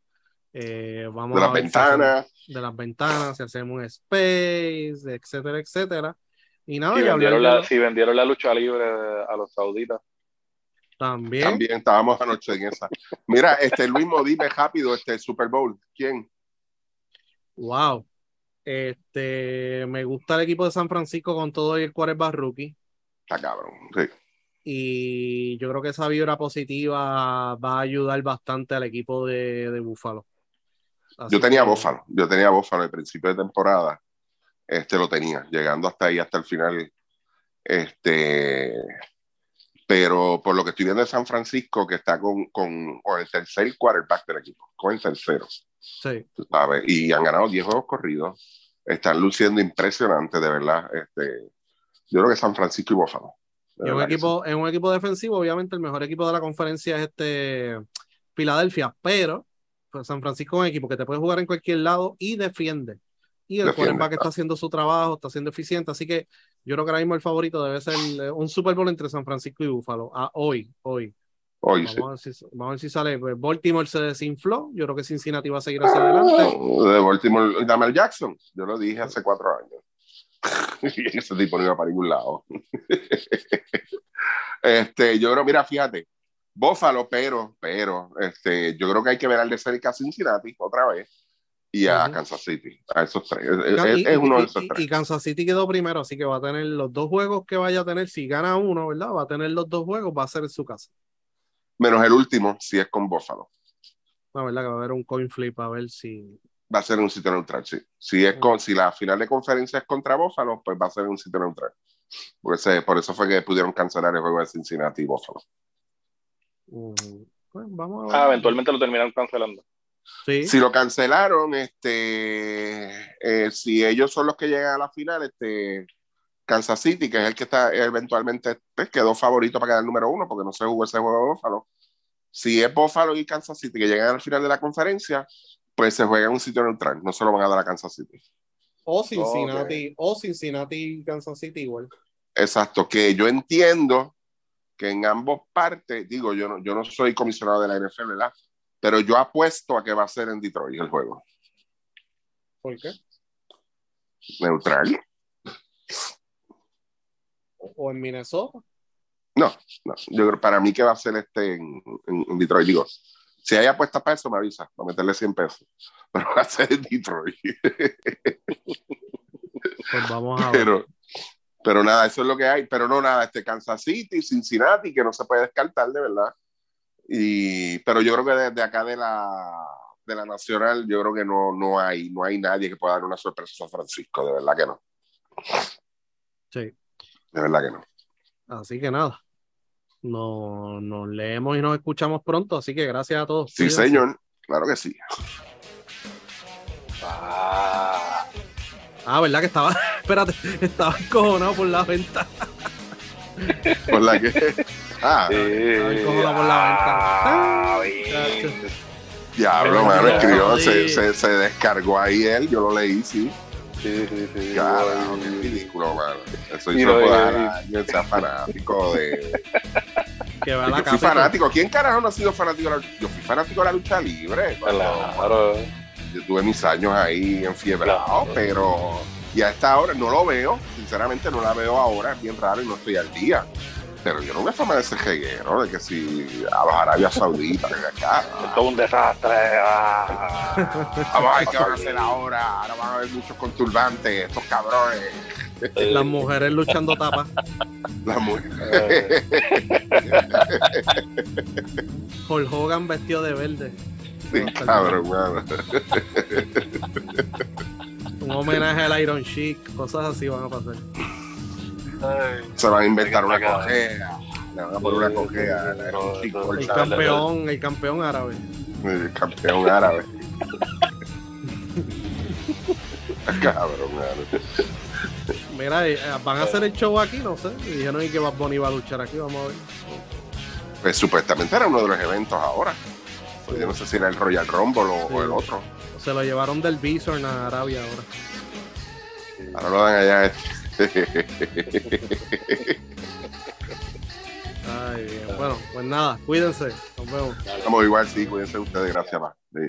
Eh, vamos
De las
si
ventanas,
de las ventanas, si hacemos un space, etcétera, etcétera. Y nada,
Si
y
vendieron, la, si vendieron la lucha libre a los sauditas.
también.
también estábamos anoche en esa. Mira, este Luis dime rápido, este Super Bowl, ¿quién?
Wow. Este, me gusta el equipo de San Francisco con todo y el quarterback rookie.
Está cabrón, sí.
Y yo creo que esa vibra positiva va a ayudar bastante al equipo de, de Buffalo. Así
Yo tenía Bófalo, yo tenía Bófalo al principio de temporada, este lo tenía, llegando hasta ahí, hasta el final, este, pero por lo que estoy viendo de San Francisco, que está con, con, con el tercer quarterback del equipo, con el tercero,
Sí.
¿sabes? Y han ganado 10 juegos corridos, están luciendo impresionantes, de verdad, este, yo creo que San Francisco y Bófalo. de
Y un equipo, es un equipo defensivo, obviamente el mejor equipo de la conferencia es este Filadelfia, pero San Francisco es un equipo que te puede jugar en cualquier lado y defiende. Y el quarterback está haciendo su trabajo, está siendo eficiente, así que yo creo que ahora mismo el favorito debe ser eh, un Super Bowl entre San Francisco y Buffalo. Ah, hoy, hoy.
Hoy
Vamos,
sí.
a ver si, vamos a ver si sale. Pues, Baltimore se desinfló. Yo creo que Cincinnati va a seguir hacia adelante.
De Baltimore, Damel Jackson, yo lo dije hace cuatro años. y ese tipo no iba para ningún lado. este, yo creo, mira, fíjate, Bófalo, pero, pero, este, yo creo que hay que ver al de cerca a Cincinnati otra vez y a. Kansas City, a esos tres. Es,
Y,
es- es uno de esos
y-
tres.
y Kansas City quedó primero, así que va a tener los dos juegos que vaya a tener. Si gana uno, ¿verdad? Va a tener los dos juegos, va a ser en su casa.
Menos el último, si es con Bófalo.
La verdad que va a haber un coin flip a ver si.
Va a ser en un sitio neutral, sí. Si, es con, si la final de conferencia es contra Bófalo, pues va a ser en un sitio neutral. Por, ese- por eso fue que pudieron cancelar el juego de Cincinnati y Bófalo.
Mm, pues, vamos a ver.
Ah, eventualmente lo terminaron cancelando.
Sí.
Si lo cancelaron, este, eh, si ellos son los que llegan a la final, este, Kansas City, que es el que está eventualmente pues, quedó favorito para quedar número uno, porque no se jugó ese juego de Buffalo. Si es Buffalo y Kansas City que llegan al final de la conferencia, pues se juega en un sitio neutral, no se lo van a dar a Kansas City.
O Cincinnati, o Cincinnati y Kansas City igual.
Exacto, que yo entiendo que en ambos partes, digo, yo no, yo no soy comisionado de la NFL, ¿verdad? Pero yo apuesto a que va a ser en Detroit el juego.
¿Por qué?
Neutral.
O en Minnesota.
No, no. Yo creo para mí que va a ser este en, en, en Detroit. Digo, si hay apuesta para eso, me avisa, para meterle 100 pesos. Pero va a ser en Detroit.
Pues vamos a ver.
Pero, pero nada, eso es lo que hay. Pero no nada, este Kansas City, Cincinnati, que no se puede descartar de verdad. Y, pero yo creo que desde acá de la, de la Nacional, yo creo que no, no, hay, no hay nadie que pueda dar una sorpresa a San Francisco, de verdad que no.
Sí.
De verdad que no.
Así que nada. Nos, nos leemos y nos escuchamos pronto. Así que gracias a todos.
Sí,
Cuídense.
señor, claro que sí.
Ah,
Ah, ¿verdad que estaba? Espérate, estaba encojonado por la venta.
Por la que. Ah,
sí.
cómodo por la
Ah,
venta.
viste.
diablo, mano,
no,
escribió, se, se, se descargó ahí él, yo lo leí, sí.
Sí, sí, sí.
Carajo, qué ridículo, mano. Eso hizo
no,
alguien sea fanático de.
Que va a la
Yo fui fanático. ¿Quién carajo no ha sido fanático de la Yo fui fanático de la lucha libre.
Claro.
Yo tuve mis años ahí enfiebrado,
Claro.
pero. Y a esta hora no lo veo. Sinceramente, no la veo ahora. Es bien raro y no estoy al día. Pero yo no me fama de ese jeguero, de que si a los Arabia Saudita, que acá.
Es todo un desastre. Ah.
Vamos a ver qué van a hacer ahora. Ahora van a haber muchos con turbantes, estos cabrones.
Las mujeres luchando tapas.
Las mujeres.
Hulk Hogan vestido de verde.
Sí, cabrón, mano.
Un homenaje al Iron Chic. Cosas así van a pasar.
ay.
Se van a inventar una cojea. Le van a poner una cojea. la era un chico, El
campeón, el campeón árabe.
el campeón árabe. Cabrón, mano.
Mira, eh, van a hacer el show aquí, no sé. Y dijeron y que Bad Bunny va a luchar aquí, vamos a ver.
Pues supuestamente era uno de los eventos ahora. Pues yo no sé si era el Royal Rumble o, o el otro.
Se lo llevaron del Bison a Arabia ahora.
Ahora lo dan allá.
Ay, bien. Bueno, pues nada, cuídense. Nos vemos.
Estamos igual, sí, cuídense ustedes, gracias más. Sí.